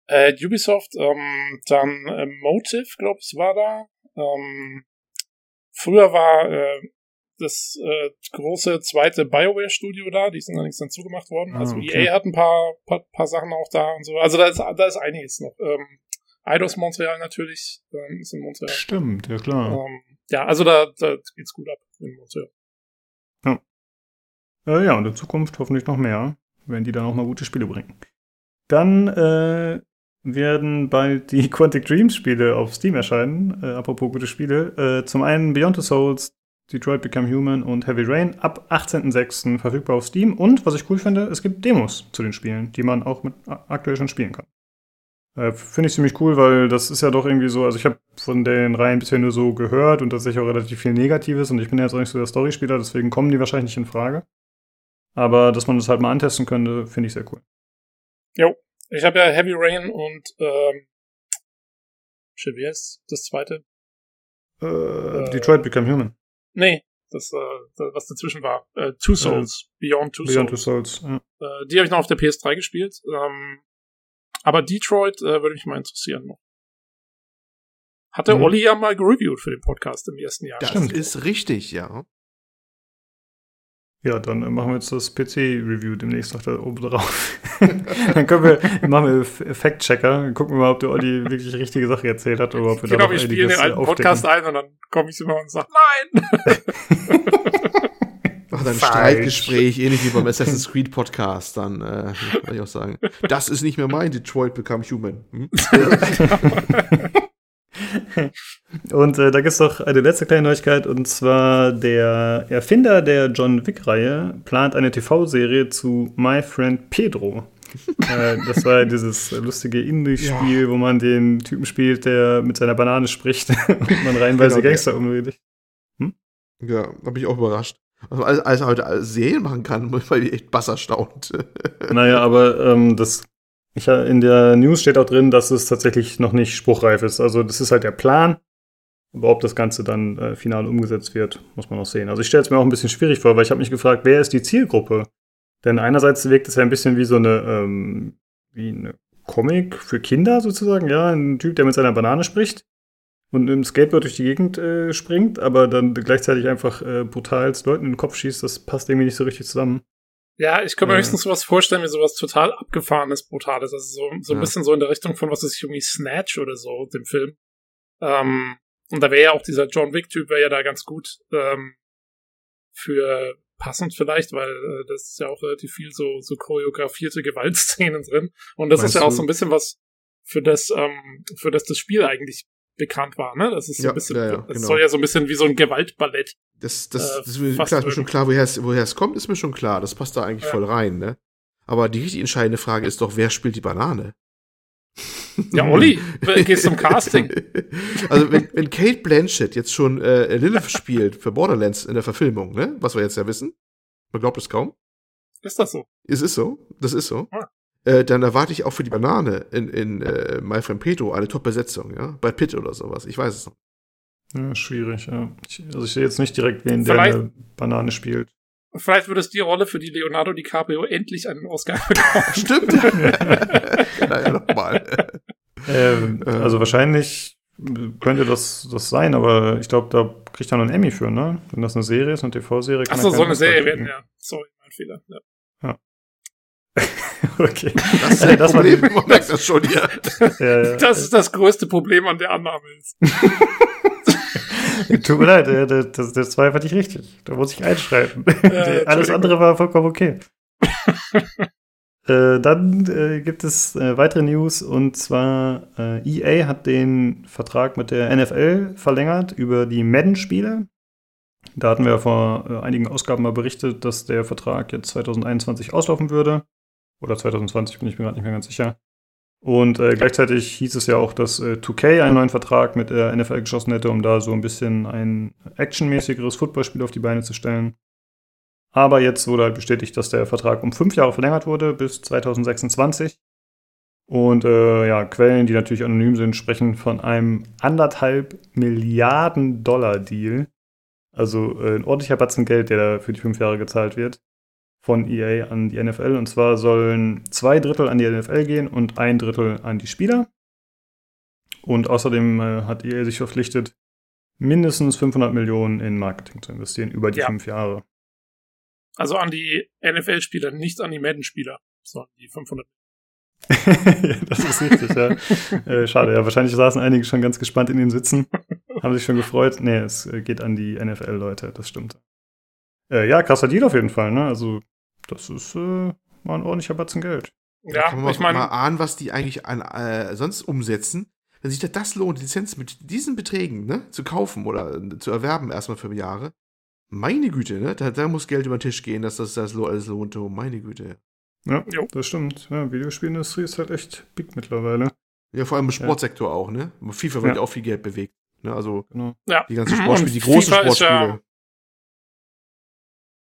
äh, Ubisoft, ähm, dann äh, Motive, glaube ich, war da. Ähm, früher war äh, das äh, große zweite BioWare-Studio da, die sind allerdings dann zugemacht worden. Ah, also okay. EA hat ein paar, paar, paar Sachen auch da und so. Also da ist, da ist einiges noch. Ähm, Eidos Montreal natürlich, ähm, ist in Montreal. Stimmt, ja klar. Ähm, ja, also da, da geht's gut ab in Montreal. Äh, ja, und in Zukunft hoffentlich noch mehr, wenn die dann auch mal gute Spiele bringen. Dann äh, werden bald die Quantic Dreams Spiele auf Steam erscheinen. Äh, apropos gute Spiele. Äh, zum einen Beyond the Souls, Detroit Become Human und Heavy Rain ab 18.06. verfügbar auf Steam. Und was ich cool finde, es gibt Demos zu den Spielen, die man auch mit aktuell schon spielen kann. Äh, finde ich ziemlich cool, weil das ist ja doch irgendwie so, also ich habe von den Reihen bisher nur so gehört und tatsächlich auch relativ viel Negatives und ich bin ja jetzt auch nicht so der Storyspieler, deswegen kommen die wahrscheinlich nicht in Frage. Aber dass man das halt mal antesten könnte, finde ich sehr cool. Ich habe ja Heavy Rain und ähm, shit, wie heißt das zweite? Äh, Detroit Become Human. Nee, das, äh, was dazwischen war. Äh, Two Souls. Beyond Two Beyond Two Souls. Souls. Ja. Äh, die habe ich noch auf der PS3 gespielt. Ähm, aber Detroit äh, würde mich mal interessieren noch. Hatte Mhm. Olli ja mal gereviewt für den Podcast im ersten Jahr. Das Stimmt. ist richtig, ja. ja, dann äh, machen wir jetzt das PC-Review demnächst noch da oben drauf. dann können wir, machen wir Fact-Checker, dann gucken wir mal, ob der Olli wirklich die richtige Sache erzählt hat oder ob wir da Genau, noch wir spielen den alten Podcast ein und dann komme ich immer und sage, nein! Macht ein Falsch. Streitgespräch, ähnlich wie beim Assassin's Creed Podcast, dann äh, würde ich auch sagen. Das ist nicht mehr mein Detroit Become Human. Hm? Und äh, da gibt es noch eine letzte kleine Neuigkeit, und zwar der Erfinder der John Wick-Reihe plant eine TV-Serie zu My Friend Pedro. äh, das war ja dieses lustige Indie-Spiel, wo man den Typen spielt, der mit seiner Banane spricht und man reihenweise Genau, Gangster umredet. Ja, da bin ich auch überrascht. Alles, alles heute als Serien machen kann, weil ich echt bass erstaunt. Naja, aber ähm, das ich, ja, in der News steht auch drin, dass es tatsächlich noch nicht spruchreif ist. Also das ist halt der Plan. Aber ob das Ganze dann äh, final umgesetzt wird, muss man noch sehen. Also ich stelle es mir auch ein bisschen schwierig vor, weil ich habe mich gefragt, wer ist die Zielgruppe? Denn einerseits wirkt es ja ein bisschen wie so eine, ähm, wie eine Comic für Kinder sozusagen, ja, ein Typ, der mit seiner Banane spricht und im Skateboard durch die Gegend äh, springt, aber dann gleichzeitig einfach äh, brutal Leuten in den Kopf schießt, das passt irgendwie nicht so richtig zusammen. Ja, ich kann mir Ja. höchstens sowas vorstellen, wie sowas total abgefahrenes, brutales. Also so, so ein Ja. bisschen so in der Richtung von was ist irgendwie Snatch oder so, dem Film. Ähm, und da wäre ja auch dieser John Wick-Typ wäre ja da ganz gut ähm, für passend vielleicht, weil äh, das ist ja auch relativ viel so, so choreografierte Gewaltszenen drin. Und das Meinst ist ja auch so ein bisschen was, für das, ähm, für das das Spiel eigentlich bekannt war, ne? Das ist so Ja, ein bisschen, ja, ja, das genau. soll ja so ein bisschen wie so ein Gewaltballett. Das, das, Äh, das ist mir, klar, ist mir schon klar, woher es, woher es kommt, ist mir schon klar. Das passt da eigentlich voll rein, ne? Aber die richtig entscheidende Frage ist doch, wer spielt die Banane? Ja, Olli, gehst zum Casting. Also, wenn, wenn Kate Blanchett jetzt schon äh, Lilith spielt für Borderlands in der Verfilmung, ne? Was wir jetzt ja wissen. Man glaubt es kaum. Ist das so? Es ist so. Das ist so. Ah. Äh, dann erwarte ich auch für die Banane in, in äh, My Friend Pedro eine Top-Besetzung, ja? Bei Pitt oder sowas. Ich weiß es noch. Ja, schwierig, ja. Ich, also ich sehe jetzt nicht direkt, wen der eine Banane spielt. Vielleicht würde es die Rolle für die Leonardo DiCaprio endlich einen Oscar bekommen. Stimmt. ja, ja, nochmal. Ähm, Äh. also wahrscheinlich könnte das, das sein, aber ich glaube, da kriegt er noch einen Emmy für, ne? Wenn das eine Serie ist, eine TV-Serie. kann er Achso, so eine Oscar Serie werden, ja. Sorry, mein Fehler. Ja. okay. Das ist ein Das war Problem, man merkt das schon hier. Ja, ja. Das ist das größte Problem an der Annahme. Ist. Tut mir leid, äh, das, das war einfach nicht richtig. Da muss ich einschreiben. Entschuldigung. Alles andere war vollkommen okay. Äh, dann äh, gibt es äh, weitere News und zwar äh, EA hat den Vertrag mit der NFL verlängert über die Madden-Spiele. Da hatten wir vor äh, einigen Ausgaben mal berichtet, dass der Vertrag jetzt 2021 auslaufen würde. Oder 2020 bin ich mir gerade nicht mehr ganz sicher. Und äh, gleichzeitig hieß es ja auch, dass äh, 2K einen neuen Vertrag mit der NFL geschossen hätte, um da so ein bisschen ein actionmäßigeres Footballspiel auf die Beine zu stellen. Aber jetzt wurde halt bestätigt, dass der Vertrag um fünf Jahre verlängert wurde bis 2026. Und äh, ja, Quellen, die natürlich anonym sind, sprechen von einem anderthalb Milliarden Dollar Deal. Also äh, ein ordentlicher Batzen Geld, der da für die fünf Jahre gezahlt wird von EA an die NFL. Und zwar sollen zwei Drittel an die NFL gehen und ein Drittel an die Spieler. Und außerdem äh, hat EA sich verpflichtet, mindestens 500 Millionen in Marketing zu investieren über die Ja. fünf Jahre. Also an die NFL-Spieler, nicht an die Madden-Spieler, sondern die 500. ja, das ist richtig, ja. äh, schade, ja. Wahrscheinlich saßen einige schon ganz gespannt in den Sitzen, haben sich schon gefreut. Nee, es äh, geht an die NFL-Leute, das stimmt. Äh, ja, krasser Deal auf jeden Fall, ne? Also, das ist äh, mal ein ordentlicher Batzen Geld. Ja, Kann man ich mal, mal meine, ahnen, was die eigentlich an, äh, sonst umsetzen. Wenn sich das, das lohnt, die Lizenz mit diesen Beträgen ne, zu kaufen oder äh, zu erwerben erstmal für Jahre. Meine Güte, ne? Da, da muss Geld über den Tisch gehen, dass das, das alles lohnt. Oh, meine Güte. Ja, Jo. das stimmt. Ja, Videospielindustrie ist halt echt big mittlerweile. Ja, vor allem im Sportsektor auch, ne? FIFA wird Ja. auch viel Geld bewegt. Ne? Also Genau. ja. die ganzen Sportspiele, die großen FIFA ist Sportspiele.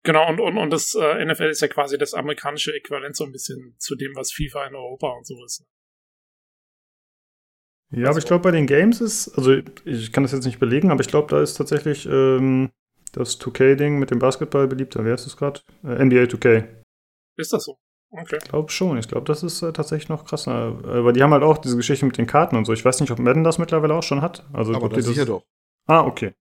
Genau, und, und, und das äh, NFL ist ja quasi das amerikanische Äquivalent so ein bisschen zu dem, was FIFA in Europa und so ist. Ja, aber ich glaube, bei den Games ist, also ich kann das jetzt nicht belegen, aber ich glaube, da ist tatsächlich ähm, das 2K-Ding mit dem Basketball beliebter. Wer ist das gerade? Äh, NBA 2K. Ist das so? Okay. Ich glaube schon. Ich glaube, das ist äh, tatsächlich noch krasser. Weil die haben halt auch diese Geschichte mit den Karten und so. Ich weiß nicht, ob Madden das mittlerweile auch schon hat. Also, Aber das sicher doch. Ah, okay.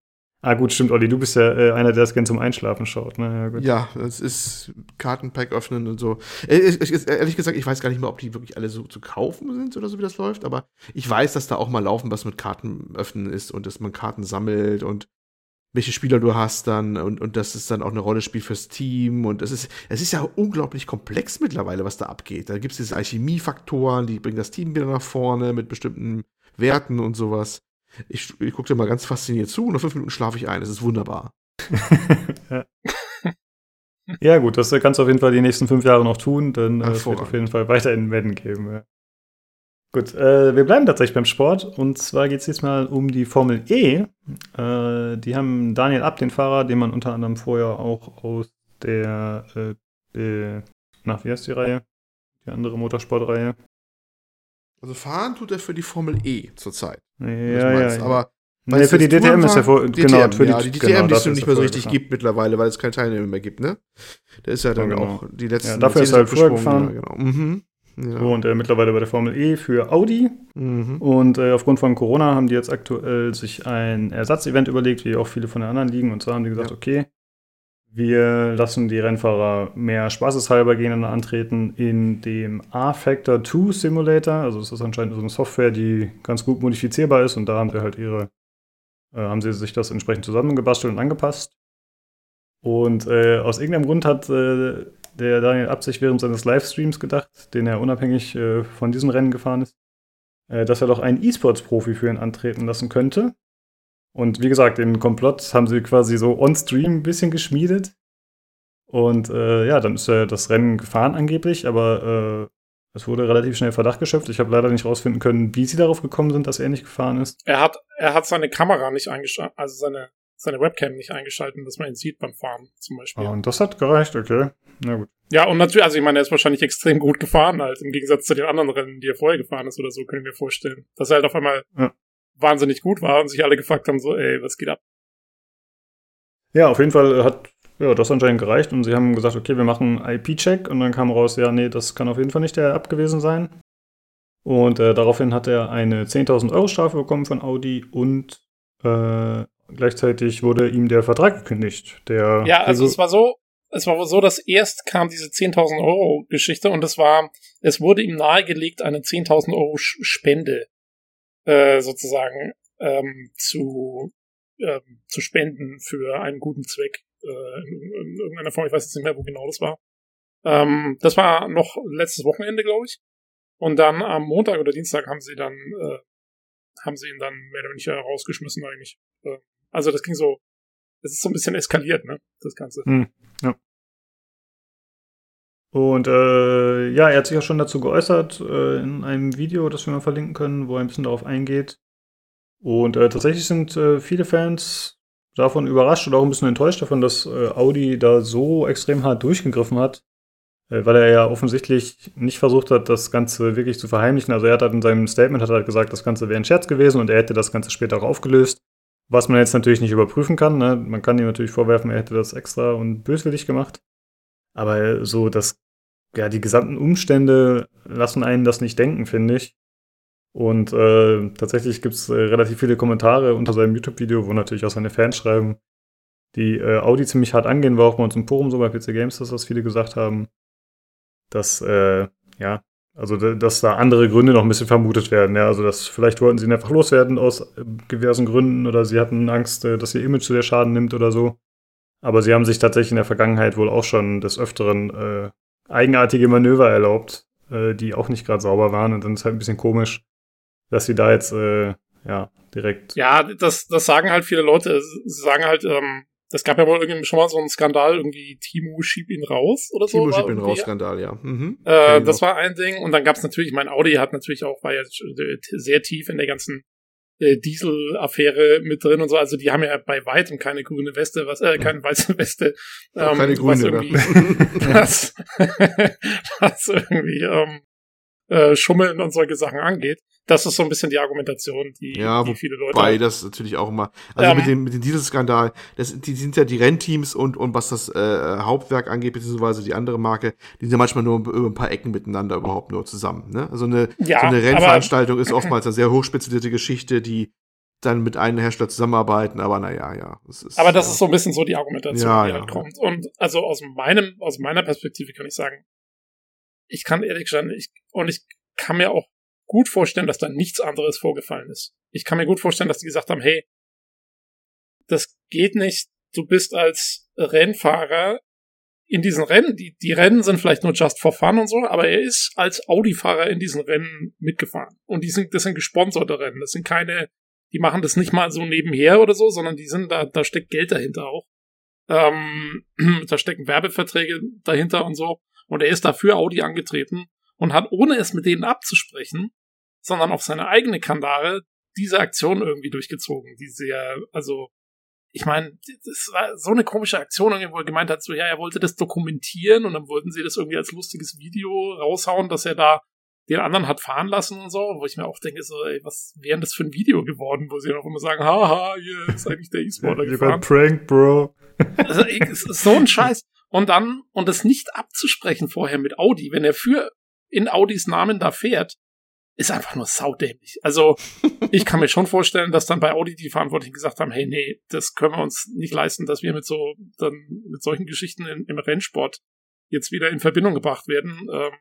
Ah, gut, stimmt, Olli. Du bist ja äh, einer, der das gern zum Einschlafen schaut. Ne? Ja. Ja, es ist Kartenpack öffnen und so. Äh, ich- ich- Ehrlich gesagt, ich weiß gar nicht mehr, ob die wirklich alle so zu kaufen sind oder so, wie das läuft, aber ich weiß, dass da auch mal laufen, was mit Karten öffnen ist und dass man Karten sammelt und welche Spieler du hast dann und, und dass es dann auch eine Rolle spielt fürs Team und es ist, es ist ja unglaublich komplex mittlerweile, was da abgeht. Da gibt es diese Alchemiefaktoren, die bringen das Team wieder nach vorne mit bestimmten Werten und sowas. Ich, ich gucke dir mal ganz fasziniert zu und nach fünf Minuten schlafe ich ein. Es ist wunderbar. ja. ja, gut, das kannst du auf jeden Fall die nächsten fünf Jahre noch tun. Dann äh, es wird auf jeden Fall weiterhin Madden geben. Ja. Gut, äh, wir bleiben tatsächlich beim Sport. Und zwar geht es diesmal um die Formel E. Äh, die haben Daniel Abt, den Fahrer, den man unter anderem vorher auch aus der, äh, nach wie heißt die Reihe? Die andere Motorsportreihe. Also fahren tut er für die Formel E zurzeit. Ja, ja, ja. Aber nee, weißt für die DTM ist er vor, DTM, genau, für ja, die DTM, genau, die es nicht mehr so richtig gefahren. gibt mittlerweile, weil es keine Teilnehmer mehr gibt, ne? Der ist ja dann genau. auch die letzten Ja, dafür ist er halt früher gefahren. Genau. Mhm. Ja. Und äh, mittlerweile bei der Formel E für Audi. Mhm. Und äh, aufgrund von Corona haben die jetzt aktuell sich ein Ersatzevent überlegt, wie auch viele von den anderen liegen. Und zwar haben die gesagt, Ja. okay, wir lassen die Rennfahrer mehr spaßeshalber gegeneinander antreten in dem A-Factor 2 Simulator. Also es ist anscheinend so eine Software, die ganz gut modifizierbar ist und da haben sie halt ihre, äh, haben sie sich das entsprechend zusammengebastelt und angepasst. Und äh, aus irgendeinem Grund hat äh, der Daniel Abt sich während seines Livestreams gedacht, den er unabhängig äh, von diesem Rennen gefahren ist, äh, dass er doch einen E-Sports-Profi für ihn antreten lassen könnte. Und wie gesagt, den Komplott haben sie quasi so on-stream ein bisschen geschmiedet. Und äh, ja, dann ist er das Rennen gefahren angeblich, aber äh, es wurde relativ schnell Verdacht geschöpft. Ich habe leider nicht rausfinden können, wie sie darauf gekommen sind, dass er nicht gefahren ist. Er hat, er hat seine Kamera nicht eingeschaltet, also seine, seine Webcam nicht eingeschaltet, dass man ihn sieht beim Fahren zum Beispiel. Ah, und das hat gereicht, okay. Na gut. Ja, und natürlich, also ich meine, er ist wahrscheinlich extrem gut gefahren, halt, im Gegensatz zu den anderen Rennen, die er vorher gefahren ist oder so, können wir vorstellen. Dass er halt auf einmal Ja. Wahnsinnig gut war und sich alle gefragt haben, so, ey, was geht ab? Ja, auf jeden Fall hat ja, das anscheinend gereicht und sie haben gesagt, okay, wir machen einen IP-Check und dann kam raus, ja, nee, das kann auf jeden Fall nicht der App gewesen sein. Und äh, daraufhin hat er eine 10.000 Euro Strafe bekommen von Audi und äh, gleichzeitig wurde ihm der Vertrag gekündigt. Der Ja, also es war so, es war so, dass erst kam diese 10.000 Euro Geschichte und es war, es wurde ihm nahegelegt, eine 10.000 Euro Spende äh, sozusagen ähm, zu ähm, zu spenden für einen guten Zweck äh, in, in irgendeiner Form. Ich weiß jetzt nicht mehr, wo genau das war. Ähm, das war noch letztes Wochenende, glaube ich. Und dann am Montag oder Dienstag haben sie dann, äh, haben sie ihn dann mehr oder weniger rausgeschmissen eigentlich. Äh, also das ging so, es ist so ein bisschen eskaliert, ne, das Ganze. Hm, ja. Und äh, ja, er hat sich ja schon dazu geäußert äh, in einem Video, das wir mal verlinken können, wo er ein bisschen darauf eingeht. Und äh, tatsächlich sind äh, viele Fans davon überrascht oder auch ein bisschen enttäuscht davon, dass äh, Audi da so extrem hart durchgegriffen hat, äh, weil er ja offensichtlich nicht versucht hat, das Ganze wirklich zu verheimlichen. Also er hat halt in seinem Statement hat er gesagt, das Ganze wäre ein Scherz gewesen und er hätte das Ganze später auch aufgelöst. Was man jetzt natürlich nicht überprüfen kann. Ne? Man kann ihm natürlich vorwerfen, er hätte das extra und böswillig gemacht. Aber so das ja, die gesamten Umstände lassen einen das nicht denken, finde ich. Und äh, tatsächlich gibt es äh, relativ viele Kommentare unter seinem YouTube-Video, wo natürlich auch seine Fans schreiben, die äh, Audi ziemlich hart angehen, war auch bei uns im Forum so bei PC Games, dass das viele gesagt haben, dass, äh, ja, also dass da andere Gründe noch ein bisschen vermutet werden. Ja, also dass vielleicht wollten sie ihn einfach loswerden aus äh, diversen Gründen oder sie hatten Angst, äh, dass ihr Image zu der Schaden nimmt oder so. Aber sie haben sich tatsächlich in der Vergangenheit wohl auch schon des Öfteren äh, eigenartige Manöver erlaubt, äh, die auch nicht gerade sauber waren. Und dann ist halt ein bisschen komisch, dass sie da jetzt äh, ja direkt. Ja, das, das sagen halt viele Leute. Sie sagen halt, ähm, das gab ja wohl irgendwie schon mal so einen Skandal, irgendwie Timo schieb ihn raus oder so. Timo schieb ihn raus, Skandal, ja. Mhm. Äh, das war ein Ding. Und dann gab es natürlich, mein Audi hat natürlich auch, war ja sehr tief in der ganzen äh, Diesel-Affäre mit drin und so. Also die haben ja bei weitem keine grüne Weste, was, äh, keine weiße Weste. Ähm, keine grüne, was irgendwie, was, was irgendwie ähm, äh, Schummeln und solche Sachen angeht. Das ist so ein bisschen die Argumentation, die, ja, die viele Leute. Wobei das natürlich auch immer. Also ähm, mit dem, mit dem Dieselskandal, das, die sind ja die Rennteams und, und was das äh, Hauptwerk angeht, beziehungsweise die andere Marke, die sind ja manchmal nur über ein paar Ecken miteinander überhaupt nur zusammen. Ne? Also eine, ja, so eine Rennveranstaltung ist oftmals eine sehr hochspezialisierte Geschichte, die dann mit einem Hersteller zusammenarbeiten, aber naja, ja. Das ist, aber das ist so ein bisschen so die Argumentation, ja, die halt ja. kommt. Und also aus meinem, aus meiner Perspektive kann ich sagen, ich kann ehrlich gesagt, ich, und ich kann mir auch gut vorstellen, dass da nichts anderes vorgefallen ist. Ich kann mir gut vorstellen, dass die gesagt haben, hey, das geht nicht. Du bist als Rennfahrer in diesen Rennen, die, die Rennen sind vielleicht nur just for fun und so, aber er ist als Audi-Fahrer in diesen Rennen mitgefahren. Und die sind, das sind gesponserte Rennen. Das sind keine, die machen das nicht mal so nebenher oder so, sondern die sind da, da steckt Geld dahinter auch. Ähm, da stecken Werbeverträge dahinter und so. Und er ist dafür Audi angetreten und hat, ohne es mit denen abzusprechen, sondern auf seine eigene Kandare diese Aktion irgendwie durchgezogen, die sehr, also, ich meine, das war so eine komische Aktion, wo er gemeint hat, so, ja, er wollte das dokumentieren und dann wollten sie das irgendwie als lustiges Video raushauen, dass er da den anderen hat fahren lassen und so, wo ich mir auch denke, so, ey, was wäre das für ein Video geworden, wo sie dann auch immer sagen, haha, hier ist eigentlich der E-Sportler gefahren. Prank, Bro. also, so ein Scheiß. Und dann, und das nicht abzusprechen vorher mit Audi, wenn er für in Audis Namen da fährt, ist einfach nur saudämlich. Also, ich kann mir schon vorstellen, dass dann bei Audi die Verantwortlichen gesagt haben, hey, nee, das können wir uns nicht leisten, dass wir mit so, dann, mit solchen Geschichten in, im Rennsport jetzt wieder in Verbindung gebracht werden. Ähm,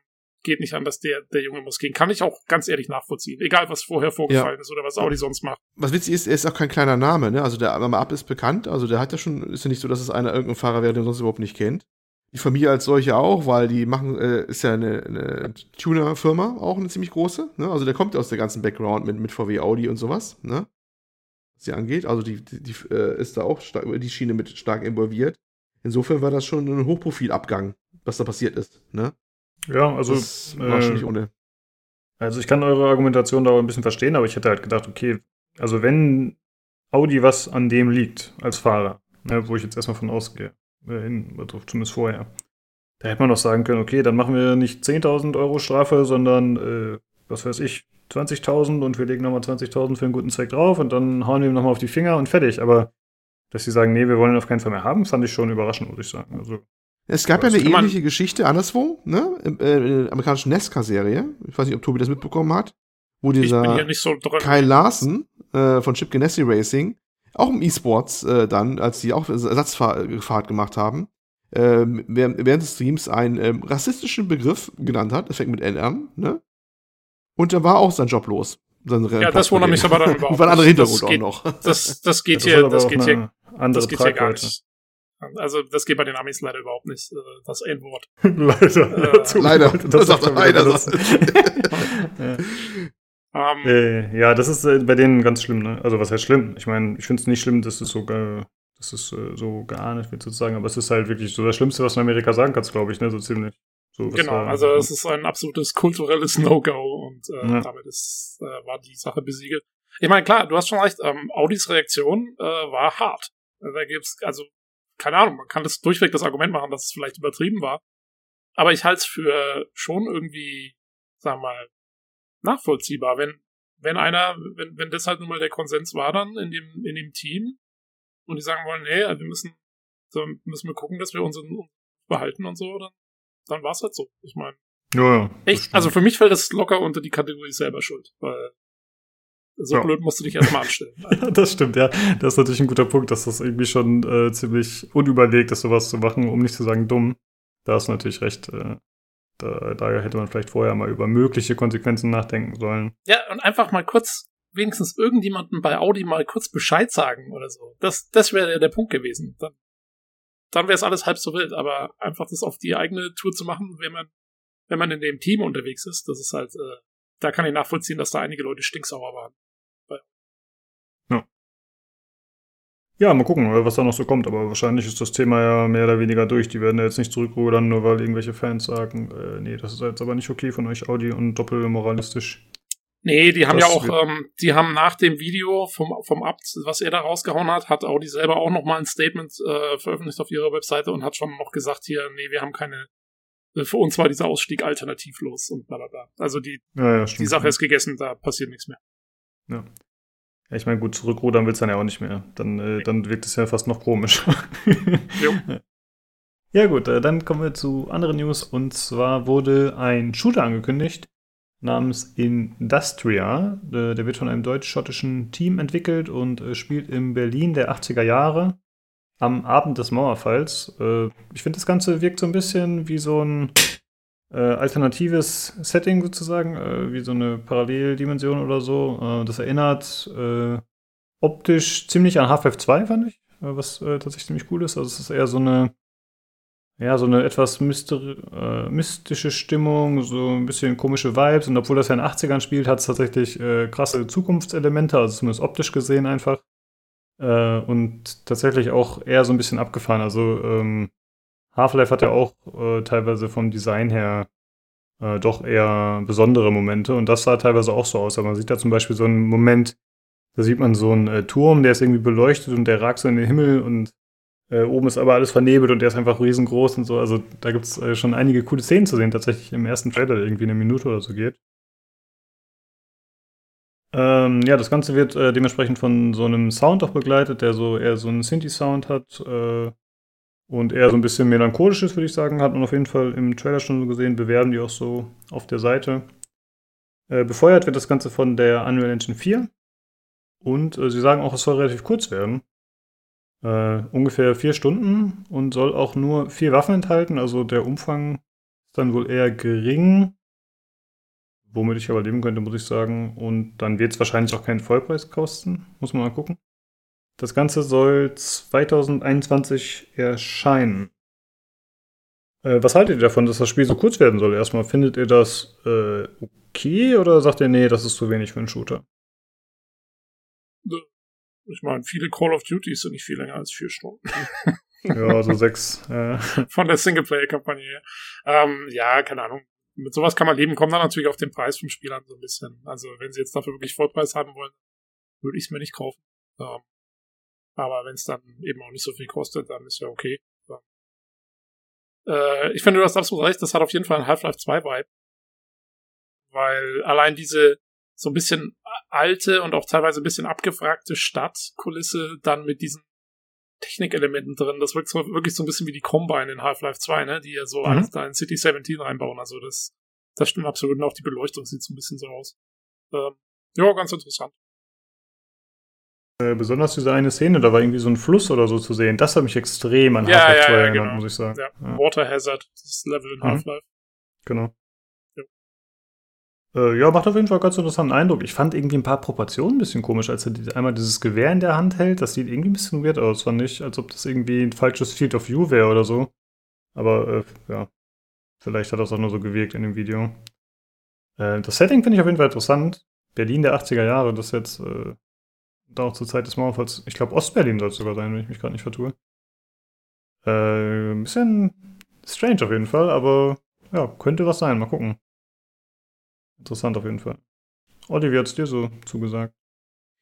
geht nicht an, dass der, der Junge muss gehen. Kann ich auch ganz ehrlich nachvollziehen. Egal, was vorher vorgefallen ja. ist oder was Audi sonst macht. Was witzig ist, er ist auch kein kleiner Name, ne? Also der Ab ist bekannt. Also der hat ja schon, ist ja nicht so, dass es einer irgendein Fahrer wäre, den sonst überhaupt nicht kennt. Die Familie als solche auch, weil die machen, äh, ist ja eine, eine Tuner-Firma, auch eine ziemlich große. Ne? Also der kommt aus der ganzen Background mit, mit VW Audi und sowas, ne? Was sie angeht. Also die, die, die äh, ist da auch stark, die Schiene mit stark involviert. Insofern war das schon ein Hochprofilabgang, was da passiert ist, ne? Ja, also. Das war äh, schon nicht ohne. Also ich kann eure Argumentation da auch ein bisschen verstehen, aber ich hätte halt gedacht, okay, also wenn Audi was an dem liegt als Fahrer, ne, wo ich jetzt erstmal von ausgehe, hin, also zumindest vorher. Da hätte man doch sagen können, okay, dann machen wir nicht 10.000 Euro Strafe, sondern, äh, was weiß ich, 20.000 und wir legen nochmal 20.000 für einen guten Zweck drauf und dann hauen wir ihm nochmal auf die Finger und fertig. Aber dass sie sagen, nee, wir wollen ihn auf keinen Fall mehr haben, fand ich schon überraschend, muss ich sagen. Also, es gab ja eine ähnliche Geschichte anderswo, ne? In, äh, in der amerikanischen Nesca-Serie. Ich weiß nicht, ob Tobi das mitbekommen hat. Wo dieser so Kyle Larsen äh, von Chip Ganassi Racing auch im E-Sports äh, dann, als die auch Ersatzfahrt gemacht haben, äh, während des Streams einen äh, rassistischen Begriff genannt hat, das fängt mit N an, ne? Und da war auch sein Job los. Sein ja, das wundert mich aber dann überhaupt. War ein anderer Hintergrund geht, auch noch. Das, das geht das hier, das geht hier, das geht hier gar nicht. Also das geht bei den Amis leider überhaupt nicht, äh, das N-Wort. leider. Äh, leider. Das, Das sagt er leider. Ähm, Äh, ja, das ist äh, bei denen ganz schlimm, ne? Also was heißt schlimm? Ich meine, ich finde es nicht schlimm, dass es so, ge dass es äh, so geahndet wird sozusagen, aber es ist halt wirklich so das Schlimmste, was du in Amerika sagen kannst, glaube ich, ne? So ziemlich. So, Genau, da- also es ist ein absolutes kulturelles No-Go und äh, Ja. damit ist, äh, war die Sache besiegelt. Ich meine, klar, du hast schon recht, ähm, Audis Reaktion äh, war hart. Da gibt's, also, keine Ahnung, man kann das durchweg das Argument machen, dass es vielleicht übertrieben war. Aber ich halte es für schon irgendwie, sagen wir mal, nachvollziehbar, wenn, wenn einer, wenn, wenn das halt nun mal der Konsens war dann in dem, in dem Team und die sagen wollen, nee, wir müssen, so müssen wir gucken, dass wir unseren behalten und so, dann, dann war's halt so. Ich meine, Ja, ja. Echt? Also für mich fällt das locker unter die Kategorie selber schuld, weil so Ja. blöd musst du dich erstmal anstellen. Ja, das stimmt, ja. Das ist natürlich ein guter Punkt, dass das irgendwie schon äh, ziemlich unüberlegt ist, sowas zu machen, um nicht zu sagen dumm. Da hast du natürlich recht. Äh, da, da hätte man vielleicht vorher mal über mögliche Konsequenzen nachdenken sollen. ja, und einfach mal kurz, wenigstens irgendjemanden bei Audi mal kurz Bescheid sagen oder so. Das, das wäre der Punkt gewesen. Dann, dann wäre es alles halb so wild, aber einfach das auf die eigene Tour zu machen, wenn man, wenn man in dem Team unterwegs ist, das ist halt, äh, da kann ich nachvollziehen, dass da einige Leute stinksauer waren. Ja, mal gucken, äh, was da noch so kommt. Aber wahrscheinlich ist das Thema ja mehr oder weniger durch. Die werden ja jetzt nicht zurückrudern, nur weil irgendwelche Fans sagen, äh, nee, das ist jetzt aber nicht okay von euch, Audi, und doppelmoralistisch. Nee, die haben Das ja auch, ähm, die haben nach dem Video vom, vom Abt, was er da rausgehauen hat, hat Audi selber auch nochmal ein Statement äh, veröffentlicht auf ihrer Webseite und hat schon noch gesagt hier, nee, wir haben keine, äh, für uns war dieser Ausstieg alternativlos und bla bla bla. Also die, Ja, ja, stimmt. die Sache ist gegessen, da passiert nichts mehr. Ja, ich meine, gut, zurückrudern willst du dann ja auch nicht mehr. Dann, äh, dann wirkt es ja fast noch komisch. Ja, gut, äh, dann kommen wir zu anderen News. Und zwar wurde ein Shooter angekündigt namens Industria. Äh, der wird von einem deutsch-schottischen Team entwickelt und äh, spielt in Berlin der 80er Jahre am Abend des Mauerfalls. Äh, ich finde, das Ganze wirkt so ein bisschen wie so ein äh, alternatives Setting sozusagen, äh, wie so eine Paralleldimension oder so. Äh, das erinnert äh, optisch ziemlich an Half-Life 2, fand ich, was tatsächlich ziemlich cool ist. Also es ist eher so eine, ja, so eine etwas äh, mystische Stimmung, so ein bisschen komische Vibes. Und obwohl das ja in den 80ern spielt, hat es tatsächlich äh, krasse Zukunftselemente, also zumindest optisch gesehen einfach. Äh, und tatsächlich auch eher so ein bisschen abgefahren. Also ähm, Half-Life hat ja auch äh, teilweise vom Design her äh, doch eher besondere Momente und das sah teilweise auch so aus. Aber man sieht da zum Beispiel so einen Moment, da sieht man so einen äh, Turm, der ist irgendwie beleuchtet und der ragt so in den Himmel und äh, oben ist aber alles vernebelt und der ist einfach riesengroß und so. Also da gibt es äh, schon einige coole Szenen zu sehen, tatsächlich im ersten Trailer, der irgendwie eine Minute oder so geht. Ähm, ja, das Ganze wird äh, dementsprechend von so einem Sound auch begleitet, der so eher so einen Synthi-Sound hat und eher so ein bisschen melancholisch ist, würde ich sagen. Hat man auf jeden Fall im Trailer schon so gesehen, bewerben die auch so auf der Seite. Äh, befeuert wird das Ganze von der Unreal Engine 4 und äh, sie sagen auch, es soll relativ kurz werden. Äh, ungefähr vier Stunden und soll auch nur vier Waffen enthalten, also der Umfang ist dann wohl eher gering. Womit ich aber leben könnte, muss ich sagen. Und dann wird es wahrscheinlich auch keinen Vollpreis kosten. Muss man mal gucken. Das Ganze soll 2021 erscheinen. Äh, was haltet ihr davon, dass das Spiel so kurz werden soll? Erstmal, findet ihr das äh, okay oder sagt ihr, nee, das ist zu wenig für einen Shooter? Ich meine, viele Call of Duties sind nicht viel länger als vier Stunden. Ja, so sechs. Äh, Von der Singleplayer-Kampagne her. Ähm, ja, keine Ahnung. Mit sowas kann man leben. Kommt dann natürlich auf den Preis vom Spiel an, so ein bisschen. Also, wenn sie jetzt dafür wirklich Vollpreis haben wollen, würde ich es mir nicht kaufen. Ähm, aber wenn es dann eben auch nicht so viel kostet, dann ist ja okay. Ja. Äh, ich finde, du hast absolut recht. Das hat auf jeden Fall ein Half-Life 2 Vibe. Weil allein diese so ein bisschen alte und auch teilweise ein bisschen abgefragte Stadtkulisse dann mit diesen Technikelementen drin. Das wirkt so, wirklich so ein bisschen wie die Combine in Half-Life 2, ne? Die ja so Mhm. alles da in City 17 reinbauen. Also das, das stimmt absolut. Und auch die Beleuchtung sieht so ein bisschen so aus. Ähm, ja, ganz interessant. Äh, besonders diese eine Szene, da war irgendwie so ein Fluss oder so zu sehen. Das hat mich extrem an Ja, Half-Life ja, 2 ja, erinnert, genau. muss ich sagen. Ja. Ja, Water Hazard, das Level in Mhm. Half-Life. genau. Ja. Äh, ja, macht auf jeden Fall ganz interessanten Eindruck. Ich fand irgendwie ein paar Proportionen ein bisschen komisch, als er einmal dieses Gewehr in der Hand hält. Das sieht irgendwie ein bisschen weird aus, fand ich, als ob das irgendwie ein falsches Field of View wäre oder so. Aber äh, ja, vielleicht hat das auch nur so gewirkt in dem Video. Äh, das Setting finde ich auf jeden Fall interessant. Berlin der 80er Jahre, das jetzt äh, da auch zur Zeit des Mauerfalls, ich glaube Ostberlin soll es sogar sein, wenn ich mich gerade nicht vertue. Äh, ein bisschen strange auf jeden Fall, aber ja, könnte was sein, mal gucken. Interessant auf jeden Fall. Olli, wie hat es dir so zugesagt?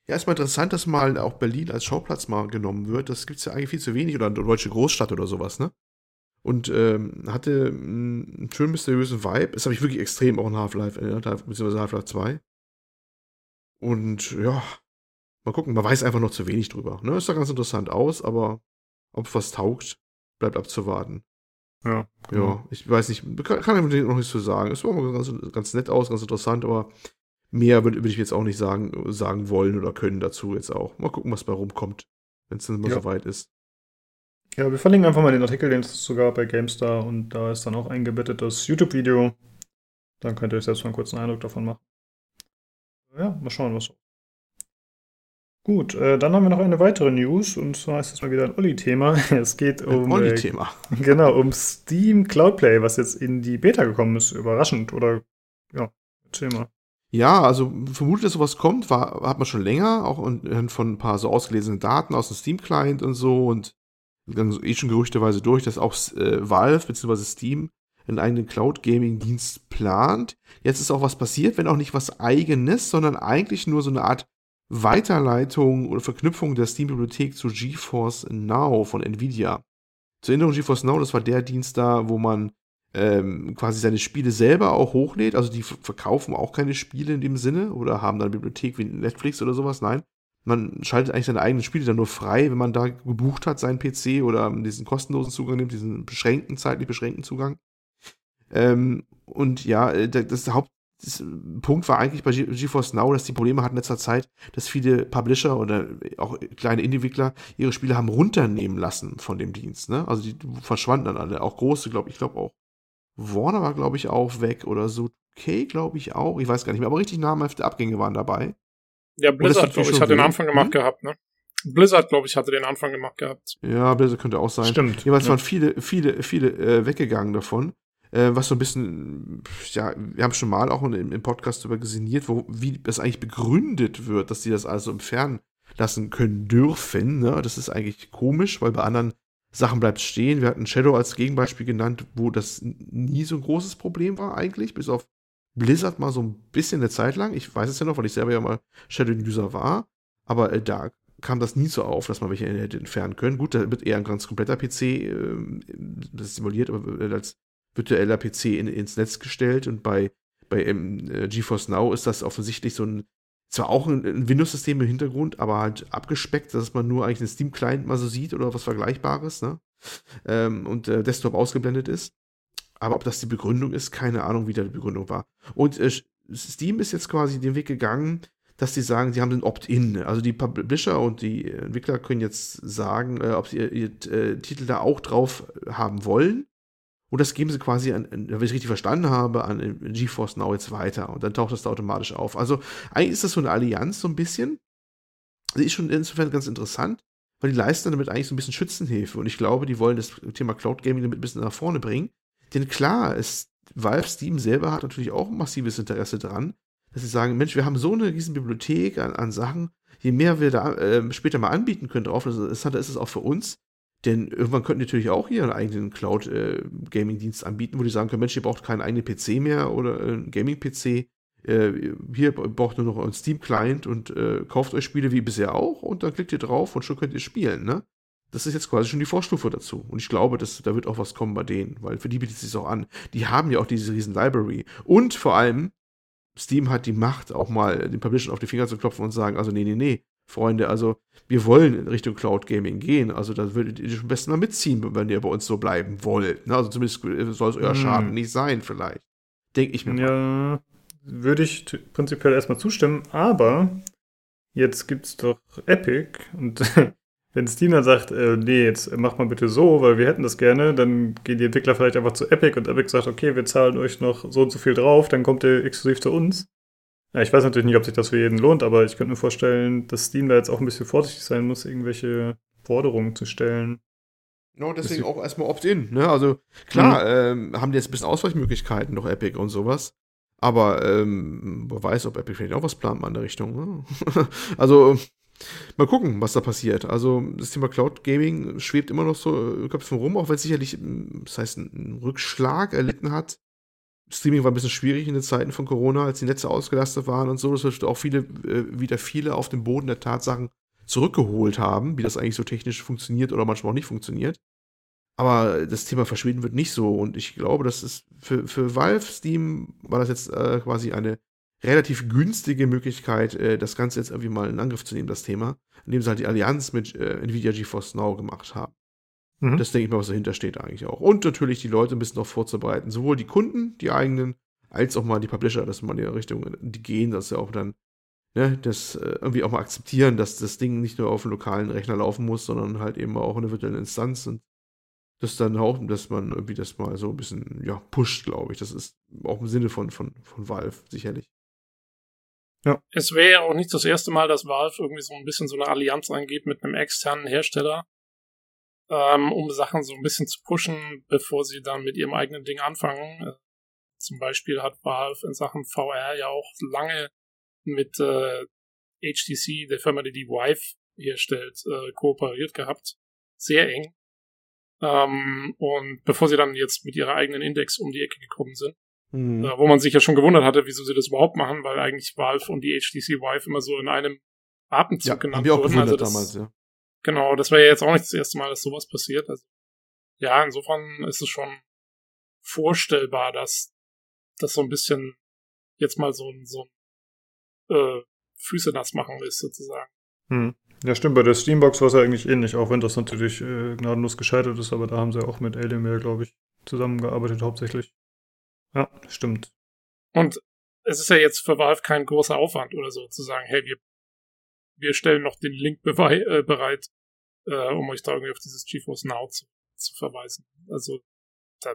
Ja, erstmal interessant, dass mal auch Berlin als Schauplatz mal genommen wird. Das gibt es ja eigentlich viel zu wenig oder eine deutsche Großstadt oder sowas, ne? Und ähm, hatte einen schön mysteriösen Vibe. Das habe ich wirklich extrem auch in Half-Life, äh, beziehungsweise Half-Life 2. Und ja, mal gucken, man weiß einfach noch zu wenig drüber. Ne? Ist doch ganz interessant aus, aber ob was taugt, bleibt abzuwarten. Ja. Ja, ja ich weiß nicht, kann, kann ich noch nichts zu sagen. Es war mal ganz, ganz nett aus, ganz interessant, aber mehr würde würd ich jetzt auch nicht sagen, sagen wollen oder können dazu jetzt auch. Mal gucken, was bei rumkommt, wenn es dann mal ja. soweit ist. Ja, wir verlinken einfach mal den Artikel, den es sogar bei GameStar und da ist dann auch eingebettet das YouTube-Video. Dann könnt ihr euch selbst mal einen kurzen Eindruck davon machen. Ja, mal schauen, was so Gut, äh, dann haben wir noch eine weitere News und zwar ist es mal wieder ein Olli-Thema. Es geht um. Ein Olli-Thema. Äh, genau, um Steam Cloudplay, was jetzt in die Beta gekommen ist. Überraschend oder ja, Thema. Ja, also vermutet, dass sowas kommt, war, hat man schon länger, auch von ein paar so ausgelesenen Daten aus dem Steam-Client und so und dann eh schon gerüchteweise durch, dass auch äh, Valve bzw. Steam einen eigenen Cloud-Gaming-Dienst plant. Jetzt ist auch was passiert, wenn auch nicht was eigenes, sondern eigentlich nur so eine Art Weiterleitung oder Verknüpfung der Steam-Bibliothek zu GeForce Now von Nvidia. Zur Erinnerung, GeForce Now, das war der Dienst da, wo man ähm, quasi seine Spiele selber auch hochlädt. Also die verkaufen auch keine Spiele in dem Sinne oder haben dann eine Bibliothek wie Netflix oder sowas. Nein, man schaltet eigentlich seine eigenen Spiele dann nur frei, wenn man da gebucht hat, seinen PC oder diesen kostenlosen Zugang nimmt, diesen beschränkten, zeitlich beschränkten Zugang. Ähm, und ja, äh, das Haupt das Punkt war eigentlich bei GeForce Now, dass die Probleme hatten in letzter Zeit, dass viele Publisher oder auch kleine Indie-Entwickler ihre Spiele haben runternehmen lassen von dem Dienst. Ne? Also die verschwanden dann alle. Auch große, glaube ich, glaube auch Warner war, glaube ich, auch weg oder so. K, glaube ich, auch. Ich weiß gar nicht mehr, aber richtig namhafte Abgänge waren dabei. Ja, Blizzard, glaube ich, hat den Anfang gemacht hm? gehabt, ne? Blizzard, glaube ich, hatte den Anfang gemacht gehabt. Ja, Blizzard könnte auch sein. Stimmt. Jeweils ja. waren viele, viele, viele äh, weggegangen davon äh, was so ein bisschen, ja, wir haben schon mal auch im, im Podcast darüber gesinniert, wo, wie das eigentlich begründet wird, dass die das also entfernen lassen können dürfen. Ne? Das ist eigentlich komisch, weil bei anderen Sachen bleibt stehen. Wir hatten Shadow als Gegenbeispiel genannt, wo das nie so ein großes Problem war eigentlich, bis auf Blizzard mal so ein bisschen eine Zeit lang. Ich weiß es ja noch, weil ich selber ja mal Shadow-User war. Aber äh, da kam das nie so auf, dass man welche hätte entfernen können. Gut, da wird eher ein ganz kompletter PC äh, das simuliert, aber äh, als virtueller PC in, ins Netz gestellt und bei, bei ähm, äh, GeForce Now ist das offensichtlich so ein, zwar auch ein, ein Windows-System im Hintergrund, aber halt abgespeckt, dass man nur eigentlich einen Steam-Client mal so sieht oder was Vergleichbares, ne? Ähm, und äh, Desktop ausgeblendet ist. Aber ob das die Begründung ist, keine Ahnung, wie da die Begründung war. Und äh, Steam ist jetzt quasi den Weg gegangen, dass sie sagen, sie haben den Opt-in. Also die Publisher und die Entwickler können jetzt sagen, äh, ob sie ihr, ihr äh, Titel da auch drauf haben wollen. Und das geben sie quasi, an, wenn ich richtig verstanden habe, an GeForce Now jetzt weiter. Und dann taucht das da automatisch auf. Also eigentlich ist das so eine Allianz so ein bisschen. Die ist schon insofern ganz interessant, weil die leisten damit eigentlich so ein bisschen Schützenhilfe. Und ich glaube, die wollen das Thema Cloud Gaming damit ein bisschen nach vorne bringen. Denn klar, ist, Valve Steam selber hat natürlich auch ein massives Interesse dran, dass sie sagen, Mensch, wir haben so eine riesen Bibliothek an, an Sachen, je mehr wir da äh, später mal anbieten können drauf, desto interessanter ist es auch für uns, denn irgendwann könnten natürlich auch einen eigenen Cloud-Gaming-Dienst anbieten, wo die sagen können, Mensch, ihr braucht keinen eigenen PC mehr oder äh, einen Gaming-PC. Äh, hier braucht nur noch einen Steam-Client und äh, kauft euch Spiele wie bisher auch und dann klickt ihr drauf und schon könnt ihr spielen, ne? Das ist jetzt quasi schon die Vorstufe dazu. Und ich glaube, dass, da wird auch was kommen bei denen, weil für die bietet es sich auch an. Die haben ja auch diese riesen Library. Und vor allem, Steam hat die Macht, auch mal den Publishern auf die Finger zu klopfen und sagen, also nee, nee, nee, Freunde, also wir wollen in Richtung Cloud Gaming gehen. Also da würdet ihr schon besten mal mitziehen, wenn ihr bei uns so bleiben wollt. Ne? Also zumindest soll es euer hm. Schaden nicht sein, vielleicht. Denke ich mir mal. Ja, würde ich prinzipiell erstmal zustimmen, aber jetzt gibt es doch Epic und wenn Steam dann sagt, äh, nee, jetzt mach mal bitte so, weil wir hätten das gerne, dann gehen die Entwickler vielleicht einfach zu Epic und Epic sagt, okay, wir zahlen euch noch so und so viel drauf, dann kommt ihr exklusiv zu uns. Ja, ich weiß natürlich nicht, ob sich das für jeden lohnt, aber ich könnte mir vorstellen, dass Steam da jetzt auch ein bisschen vorsichtig sein muss, irgendwelche Forderungen zu stellen. No, deswegen auch erstmal Opt-in, ne? Also klar, mhm. ähm, haben die jetzt ein bisschen Ausweichmöglichkeiten, noch Epic und sowas. Aber ähm, wer weiß, ob Epic vielleicht auch was plant in der Richtung. Ne? also mal gucken, was da passiert. Also das Thema Cloud Gaming schwebt immer noch so Köpfen rum, auch wenn es sicherlich, das heißt, einen Rückschlag erlitten hat. Streaming war ein bisschen schwierig in den Zeiten von Corona, als die Netze ausgelastet waren und so. Das wird auch viele, äh, wieder viele auf den Boden der Tatsachen zurückgeholt haben, wie das eigentlich so technisch funktioniert oder manchmal auch nicht funktioniert. Aber das Thema Verschwinden wird nicht so. Und ich glaube, das ist für, für Valve Steam war das jetzt äh, quasi eine relativ günstige Möglichkeit, äh, das Ganze jetzt irgendwie mal in Angriff zu nehmen, das Thema, indem sie halt die Allianz mit äh, Nvidia GeForce Now gemacht haben. Mhm. Das denke ich mal, was dahinter steht eigentlich auch. Und natürlich die Leute ein bisschen darauf vorzubereiten. Sowohl die Kunden, die eigenen, als auch mal die Publisher, dass man in die Richtung die gehen, dass sie auch dann ne, das äh, irgendwie auch mal akzeptieren, dass das Ding nicht nur auf einem lokalen Rechner laufen muss, sondern halt eben auch in einer virtuellen Instanz und das dann auch, dass man irgendwie das mal so ein bisschen, ja, pusht, glaube ich. Das ist auch im Sinne von, von, von Valve, sicherlich. Ja. Es wäre ja auch nicht das erste Mal, dass Valve irgendwie so ein bisschen so eine Allianz eingeht mit einem externen Hersteller, ähm, um Sachen so ein bisschen zu pushen, bevor sie dann mit ihrem eigenen Ding anfangen. Äh, zum Beispiel hat Valve in Sachen VR ja auch lange mit äh, HTC, der Firma, die die Vive herstellt, äh, kooperiert gehabt. Sehr eng. Ähm, und bevor sie dann jetzt mit ihrer eigenen Index um die Ecke gekommen sind. Mhm. Äh, wo man sich ja schon gewundert hatte, wieso sie das überhaupt machen, weil eigentlich Valve und die HTC Vive immer so in einem Atemzug ja, genannt haben wir auch wurden. Also das, damals, ja. Genau, das wäre ja jetzt auch nicht das erste Mal, dass sowas passiert. Also, ja, insofern ist es schon vorstellbar, dass das so ein bisschen jetzt mal so ein, so ein äh, Füße nass machen ist, sozusagen. Hm. Ja, stimmt, bei der Steambox war es ja eigentlich ähnlich, auch wenn das natürlich äh, gnadenlos gescheitert ist, aber da haben sie auch mit Alienware, glaube ich, zusammengearbeitet hauptsächlich. Ja, stimmt. Und es ist ja jetzt für Valve kein großer Aufwand oder so, zu sagen, hey, wir, wir stellen noch den Link äh, bereit, äh, um euch da irgendwie auf dieses GeForce Now zu, zu verweisen. Also, da,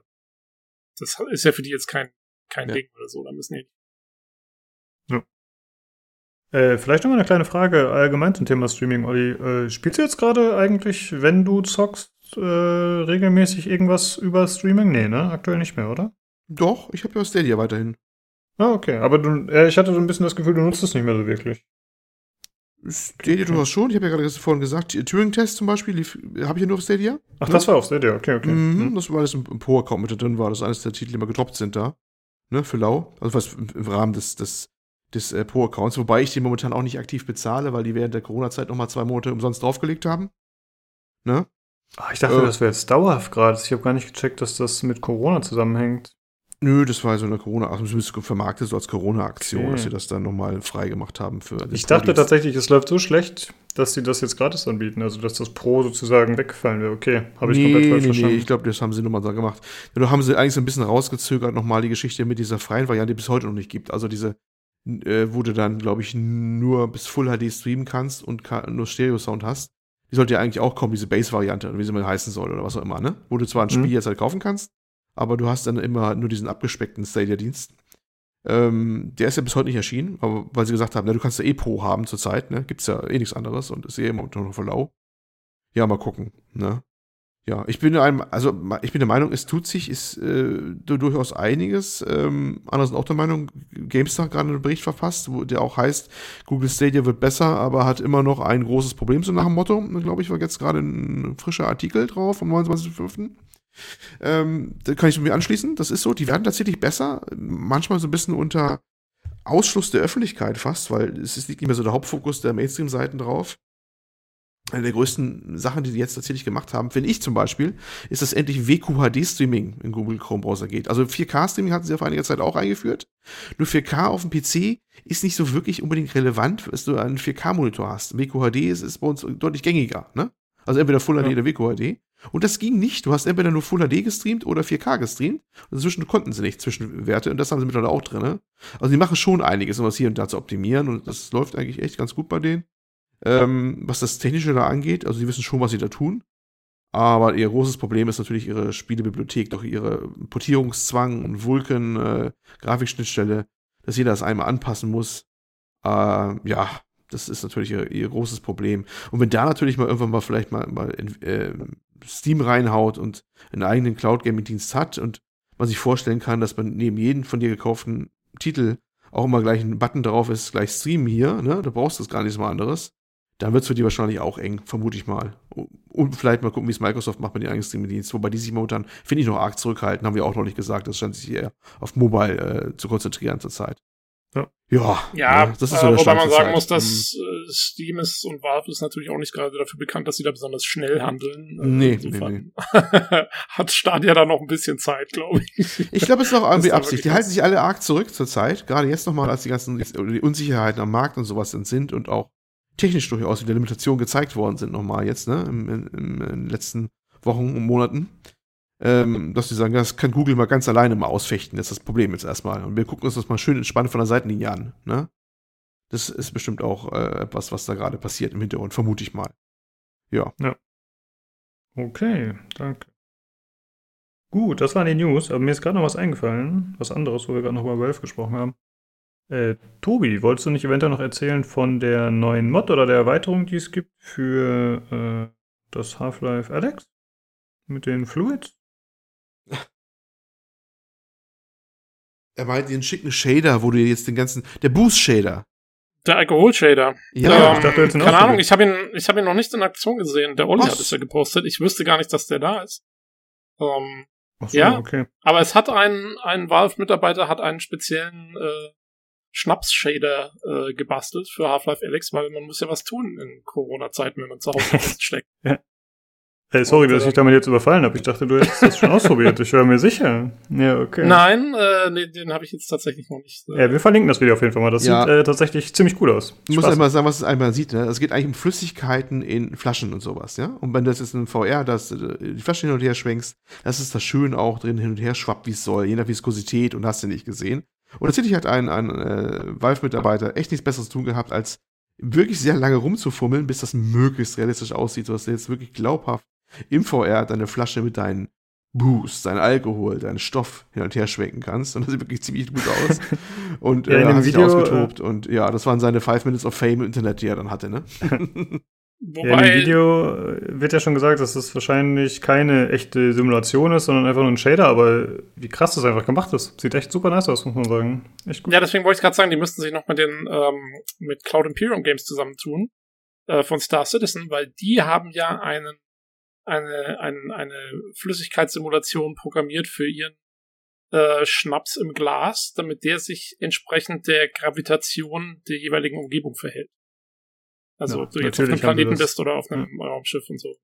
das ist ja für die jetzt kein, kein ja. Ding oder so, da müssen die. Ja. Äh, vielleicht noch mal eine kleine Frage allgemein zum Thema Streaming, Olli. Äh, spielst du jetzt gerade eigentlich, wenn du zockst, äh, regelmäßig irgendwas über Streaming? Nee, ne? Aktuell nicht mehr, oder? Doch, ich habe ja Stadia weiterhin. Ah, okay. Aber du, äh, ich hatte so ein bisschen das Gefühl, du nutzt es nicht mehr so wirklich. Stadia du hast schon. Ich habe ja gerade vorhin gesagt, Turing-Test zum Beispiel habe ich ja nur auf Stadia. Ach, ne? das war auf Stadia, okay, okay. Mhm, mhm. Das war alles im, im Pro-Account mit drin war. Das ist eines der Titel, die immer gedroppt sind da. Ne, für Lau. Also was im, im Rahmen des, des, des äh, Pro-Accounts. Wobei ich die momentan auch nicht aktiv bezahle, weil die während der Corona-Zeit nochmal zwei Monate umsonst draufgelegt haben. Ne? Ach, ich dachte, äh, das wäre jetzt dauerhaft gerade. Ich habe gar nicht gecheckt, dass das mit Corona zusammenhängt. Nö, das war so eine Corona, also zumindest vermarktet so als Corona-Aktion, okay. dass sie das dann nochmal frei gemacht haben für. Ich dachte Produce. tatsächlich, es läuft so schlecht, dass sie das jetzt gratis anbieten, also dass das Pro sozusagen weggefallen wäre. Okay, habe ich nee, komplett falsch nee, verstanden. Nee, ich glaube, das haben sie nochmal da gemacht. Da haben sie eigentlich so ein bisschen rausgezögert, nochmal die Geschichte mit dieser freien Variante, die es heute noch nicht gibt. Also diese, äh, wo du dann, glaube ich, nur bis Full HD streamen kannst und nur Stereo-Sound hast. Die sollte ja eigentlich auch kommen, diese Base-Variante, oder wie sie mal heißen soll, oder was auch immer, ne? Wo du zwar ein mhm. Spiel jetzt halt kaufen kannst, aber du hast dann immer nur diesen abgespeckten Stadia-Dienst. Ähm, der ist ja bis heute nicht erschienen, aber weil sie gesagt haben, na, du kannst ja eh Pro haben zurzeit, ne? Gibt's ja eh nichts anderes und ist eh immer noch verlau. Ja, mal gucken, ne? Ja, ich bin einem, also ich bin der Meinung, es tut sich, ist äh, durchaus einiges. Ähm, andere sind auch der Meinung, GameStar hat gerade einen Bericht verfasst, wo der auch heißt, Google Stadia wird besser, aber hat immer noch ein großes Problem, so nach dem Motto. Glaube ich, war jetzt gerade ein frischer Artikel drauf vom 29.05. Ähm, da kann ich mir anschließen. Das ist so. Die werden tatsächlich besser. Manchmal so ein bisschen unter Ausschluss der Öffentlichkeit fast, weil es liegt nicht mehr so der Hauptfokus der Mainstream-Seiten drauf. Eine der größten Sachen, die die jetzt tatsächlich gemacht haben, finde ich zum Beispiel, ist, dass endlich WQHD-Streaming in Google Chrome Browser geht. Also 4K-Streaming hatten sie ja vor einiger Zeit auch eingeführt. Nur 4K auf dem PC ist nicht so wirklich unbedingt relevant, dass du einen 4K-Monitor hast. WQHD ist, ist bei uns deutlich gängiger, ne? Also entweder Full HD ja. oder WQHD. Und das ging nicht. Du hast entweder nur Full HD gestreamt oder 4K gestreamt. Und dazwischen konnten sie nicht Zwischenwerte. Und das haben sie mittlerweile auch drin. Also die machen schon einiges, um das hier und da zu optimieren. Und das läuft eigentlich echt ganz gut bei denen. ähm, was das Technische da angeht. Also sie wissen schon, was sie da tun. Aber ihr großes Problem ist natürlich ihre Spielebibliothek, doch ihre Portierungszwang und Vulkan, äh, dass jeder das einmal anpassen muss. Äh, ja, das ist natürlich ihr, ihr, großes Problem. Und wenn da natürlich mal irgendwann mal vielleicht mal, mal äh, Steam reinhaut und einen eigenen Cloud-Gaming-Dienst hat und man sich vorstellen kann, dass man neben jedem von dir gekauften Titel auch immer gleich ein Button drauf ist, gleich streamen hier, ne? Du brauchst das gar nichts mal anderes. Dann wird es für die wahrscheinlich auch eng, vermute ich mal. Und vielleicht mal gucken, wie es Microsoft macht mit den eigenen Streaming-Dienst, wobei die sich momentan, finde ich, noch arg zurückhalten, haben wir auch noch nicht gesagt. Das scheint sich eher auf Mobile äh, zu konzentrieren zurzeit. Ja. Ja, ja, das ist so äh, wobei man sagen muss, dass mhm. äh, Steam ist und Valve ist natürlich auch nicht gerade dafür bekannt, dass sie da besonders schnell handeln. Äh, nee, nee, nee. hat Stadia da noch ein bisschen Zeit, glaube ich. Ich glaube, es ist auch irgendwie Absicht. Die halten sich alle arg zurück zurzeit. Gerade jetzt nochmal, als die ganzen die Unsicherheiten am Markt und sowas sind und auch technisch durchaus wieder Limitationen gezeigt worden sind nochmal jetzt, ne, im, im, im, in den letzten Wochen und Monaten ähm, dass sie sagen, das kann Google mal ganz alleine mal ausfechten, das ist das Problem jetzt erstmal. Und wir gucken uns das mal schön entspannt von der Seitenlinie an. Ne? Das ist bestimmt auch äh, etwas, was da gerade passiert im Hintergrund, vermute ich mal. Ja. Ja. Okay, danke. Gut, das waren die News, aber mir ist gerade noch was eingefallen, was anderes, wo wir gerade noch über Valve gesprochen haben. Äh, Tobi, wolltest du nicht eventuell noch erzählen von der neuen Mod oder der Erweiterung, die es gibt für äh, das Half-Life Alex? Mit den Fluids? Er meint den schicken Shader, wo du jetzt den ganzen, der Boost-Shader. Der Alkohol-Shader. Ja, ähm, ich dachte, jetzt keine Ahnung, ich habe ihn, ich habe ihn noch nicht in Aktion gesehen. Der Olli hat es ja gepostet. Ich wüsste gar nicht, dass der da ist. Ähm, so, ja, okay. aber es hat ein, ein Valve-Mitarbeiter hat einen speziellen äh, Schnaps-Shader äh, gebastelt für Half-Life Alex, weil man muss ja was tun in Corona-Zeiten, wenn man zu Hause feststeckt. ja. Hey, sorry, dass ich damit jetzt überfallen habe. Ich dachte, du hättest das schon ausprobiert. Ich höre mir sicher. Ja, okay. Nein, äh, nee, den habe ich jetzt tatsächlich noch nicht. Äh ja, wir verlinken das Video auf jeden Fall mal. Das ja. sieht äh, tatsächlich ziemlich cool aus. Ich muss einmal sagen, was es einmal sieht. Ne? Es geht eigentlich um Flüssigkeiten in Flaschen und sowas. ja. Und wenn das jetzt in VR, dass du die Flasche hin und her schwenkst, das ist das schön auch drin hin und her schwappt, wie es soll, je nach Viskosität und hast du nicht gesehen. Und tatsächlich hat ein, ein äh, Valve-Mitarbeiter echt nichts Besseres zu tun gehabt, als wirklich sehr lange rumzufummeln, bis das möglichst realistisch aussieht, sodass du jetzt wirklich glaubhaft im VR deine Flasche mit deinen Boost, dein Alkohol, deinen Stoff hin und her schwenken kannst. Und das sieht wirklich ziemlich gut aus. Und ja, äh, hat sich ausgetobt. Und ja, das waren seine Five Minutes of Fame im Internet, die er dann hatte, ne? Wobei, ja, im Video wird ja schon gesagt, dass das wahrscheinlich keine echte Simulation ist, sondern einfach nur ein Shader, aber wie krass das einfach gemacht ist. Sieht echt super nice aus, muss man sagen. Echt gut. Ja, deswegen wollte ich gerade sagen, die müssten sich noch mit den ähm, mit Cloud Imperium Games zusammentun äh, von Star Citizen, weil die haben ja einen eine, eine, eine Flüssigkeitssimulation programmiert für ihren äh, Schnaps im Glas, damit der sich entsprechend der Gravitation der jeweiligen Umgebung verhält. Also ja, du jetzt auf einem Planeten bist oder auf einem ja. Raumschiff und so.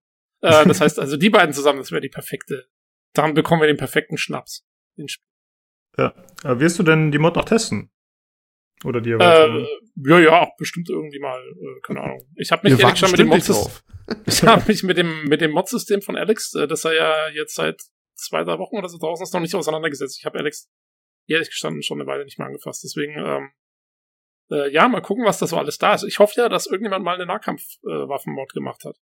Äh, das heißt also, die beiden zusammen, das wäre die perfekte. Dann bekommen wir den perfekten Schnaps. Den ja. Aber wirst du denn die Mod noch testen? Oder die Erweiterung? Äh, ja, ja, bestimmt irgendwie mal, äh, keine Ahnung. Ich habe mich ehrlich schon mit dem Mod ich habe mich mit dem mit dem Mod-System von Alex, äh, das er ja jetzt seit zwei, drei Wochen oder so draußen ist, noch nicht auseinandergesetzt. Ich habe Alex ehrlich gestanden schon eine Weile nicht mehr angefasst. Deswegen, ähm, äh, ja, mal gucken, was da so alles da ist. Ich hoffe ja, dass irgendjemand mal eine Nahkampfwaffen-Mod äh, gemacht hat.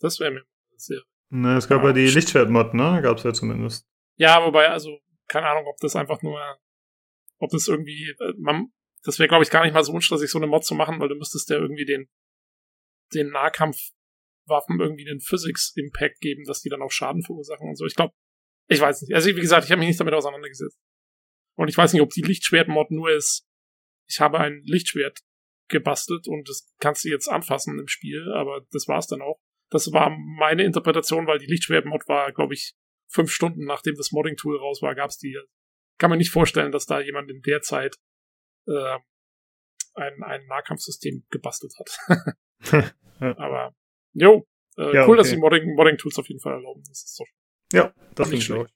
Das wäre mir sehr. Ne, es gab ja, ja die Lichtschwert-Mod, ne? Gab's ja zumindest. Ja, wobei, also, keine Ahnung, ob das einfach nur, ob das irgendwie, äh, man, das wäre, glaube ich, gar nicht mal so unstressig, so eine Mod zu machen, weil du müsstest ja irgendwie den, den Nahkampfwaffen irgendwie den Physics-Impact geben, dass die dann auch Schaden verursachen und so. Ich glaube, ich weiß nicht. Also, wie gesagt, ich habe mich nicht damit auseinandergesetzt. Und ich weiß nicht, ob die Lichtschwert-Mod nur ist, ich habe ein Lichtschwert gebastelt und das kannst du jetzt anfassen im Spiel, aber das war's dann auch. Das war meine Interpretation, weil die Lichtschwert-Mod war, glaube ich, fünf Stunden nachdem das Modding-Tool raus war, gab's die. Kann man nicht vorstellen, dass da jemand in der Zeit äh, ein, ein Nahkampfsystem gebastelt hat. Aber jo, äh, ja, cool, okay. dass die Modding, Modding-Tools auf jeden Fall erlauben. Das ist doch ja, das finde ich auch.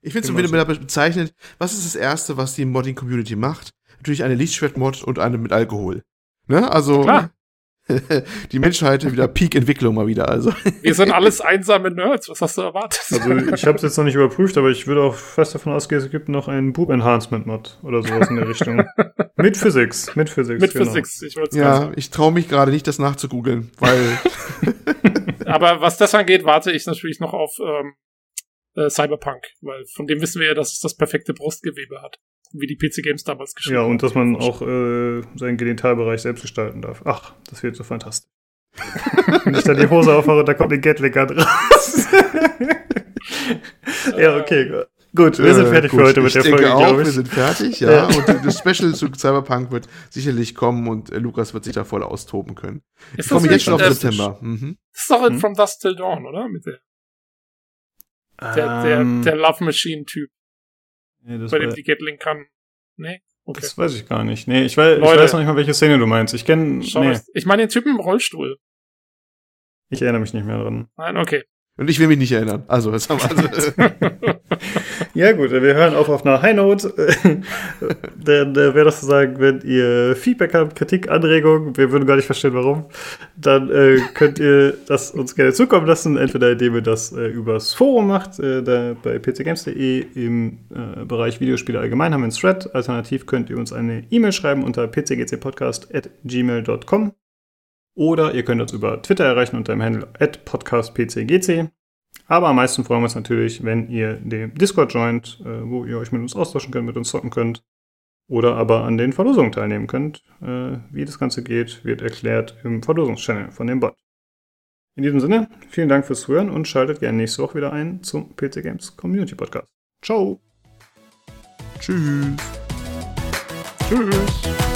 Ich finde es wieder bezeichnet, was ist das Erste, was die Modding-Community macht? Natürlich eine Lichtschwert-Mod und eine mit Alkohol. Ne? Also, Klar. die Menschheit wieder Peak-Entwicklung mal wieder. Also. Wir sind alles einsame Nerds. Was hast du erwartet? Also ich habe es jetzt noch nicht überprüft, aber ich würde auch fest davon ausgehen, es gibt noch einen Boob Enhancement Mod oder sowas in der Richtung. mit Physics, mit Physics. Mit genau. Physics, ich wollte Ja, sagen. ich traue mich gerade nicht, das nachzugoogeln, weil. aber was das angeht, warte ich natürlich noch auf ähm, äh, Cyberpunk, weil von dem wissen wir ja, dass es das perfekte Brustgewebe hat wie die PC Games damals geschrieben haben. Ja, und dass man auch äh, seinen Genitalbereich selbst gestalten darf. Ach, das wird so fantastisch. Wenn ich da die Hose aufmache, da kommt ein Gatling raus. ja, okay. Gut, wir sind fertig äh, für heute mit der Folge, glaube ich. Wir sind fertig, ja. Und das Special zu Cyberpunk wird sicherlich kommen und äh, Lukas wird sich da voll austoben können. Ist ich komme jetzt schon auf September. Mhm. Das ist doch in hm? From Dust Till Dawn, oder? Mit der, der, der, ähm. der Love Machine-Typ. Nee, bei dem die Gatling kann. Nee? Okay. Das weiß ich gar nicht. Nee, ich weiß, Leute, ich weiß noch nicht mal, welche Szene du meinst. Ich kenne. Nee. Ich meine den Typen im Rollstuhl. Ich erinnere mich nicht mehr dran. Nein, okay. Und ich will mich nicht erinnern. Also, das haben wir also. ja, gut, wir hören auf auf einer High Note. dann äh, wäre das zu sagen, wenn ihr Feedback habt, Kritik, Anregungen, wir würden gar nicht verstehen, warum, dann äh, könnt ihr das uns gerne zukommen lassen. Entweder indem ihr das äh, übers Forum macht, äh, da bei pcgames.de im äh, Bereich Videospiele allgemein haben wir einen Thread. Alternativ könnt ihr uns eine E-Mail schreiben unter pcgcpodcast.gmail.com. Oder ihr könnt uns über Twitter erreichen unter dem Handle podcastpcgc. Aber am meisten freuen wir uns natürlich, wenn ihr dem Discord joint, äh, wo ihr euch mit uns austauschen könnt, mit uns zocken könnt. Oder aber an den Verlosungen teilnehmen könnt. Äh, wie das Ganze geht, wird erklärt im Verlosungschannel von dem Bot. In diesem Sinne, vielen Dank fürs Zuhören und schaltet gerne nächste Woche wieder ein zum PC Games Community Podcast. Ciao. Tschüss. Tschüss.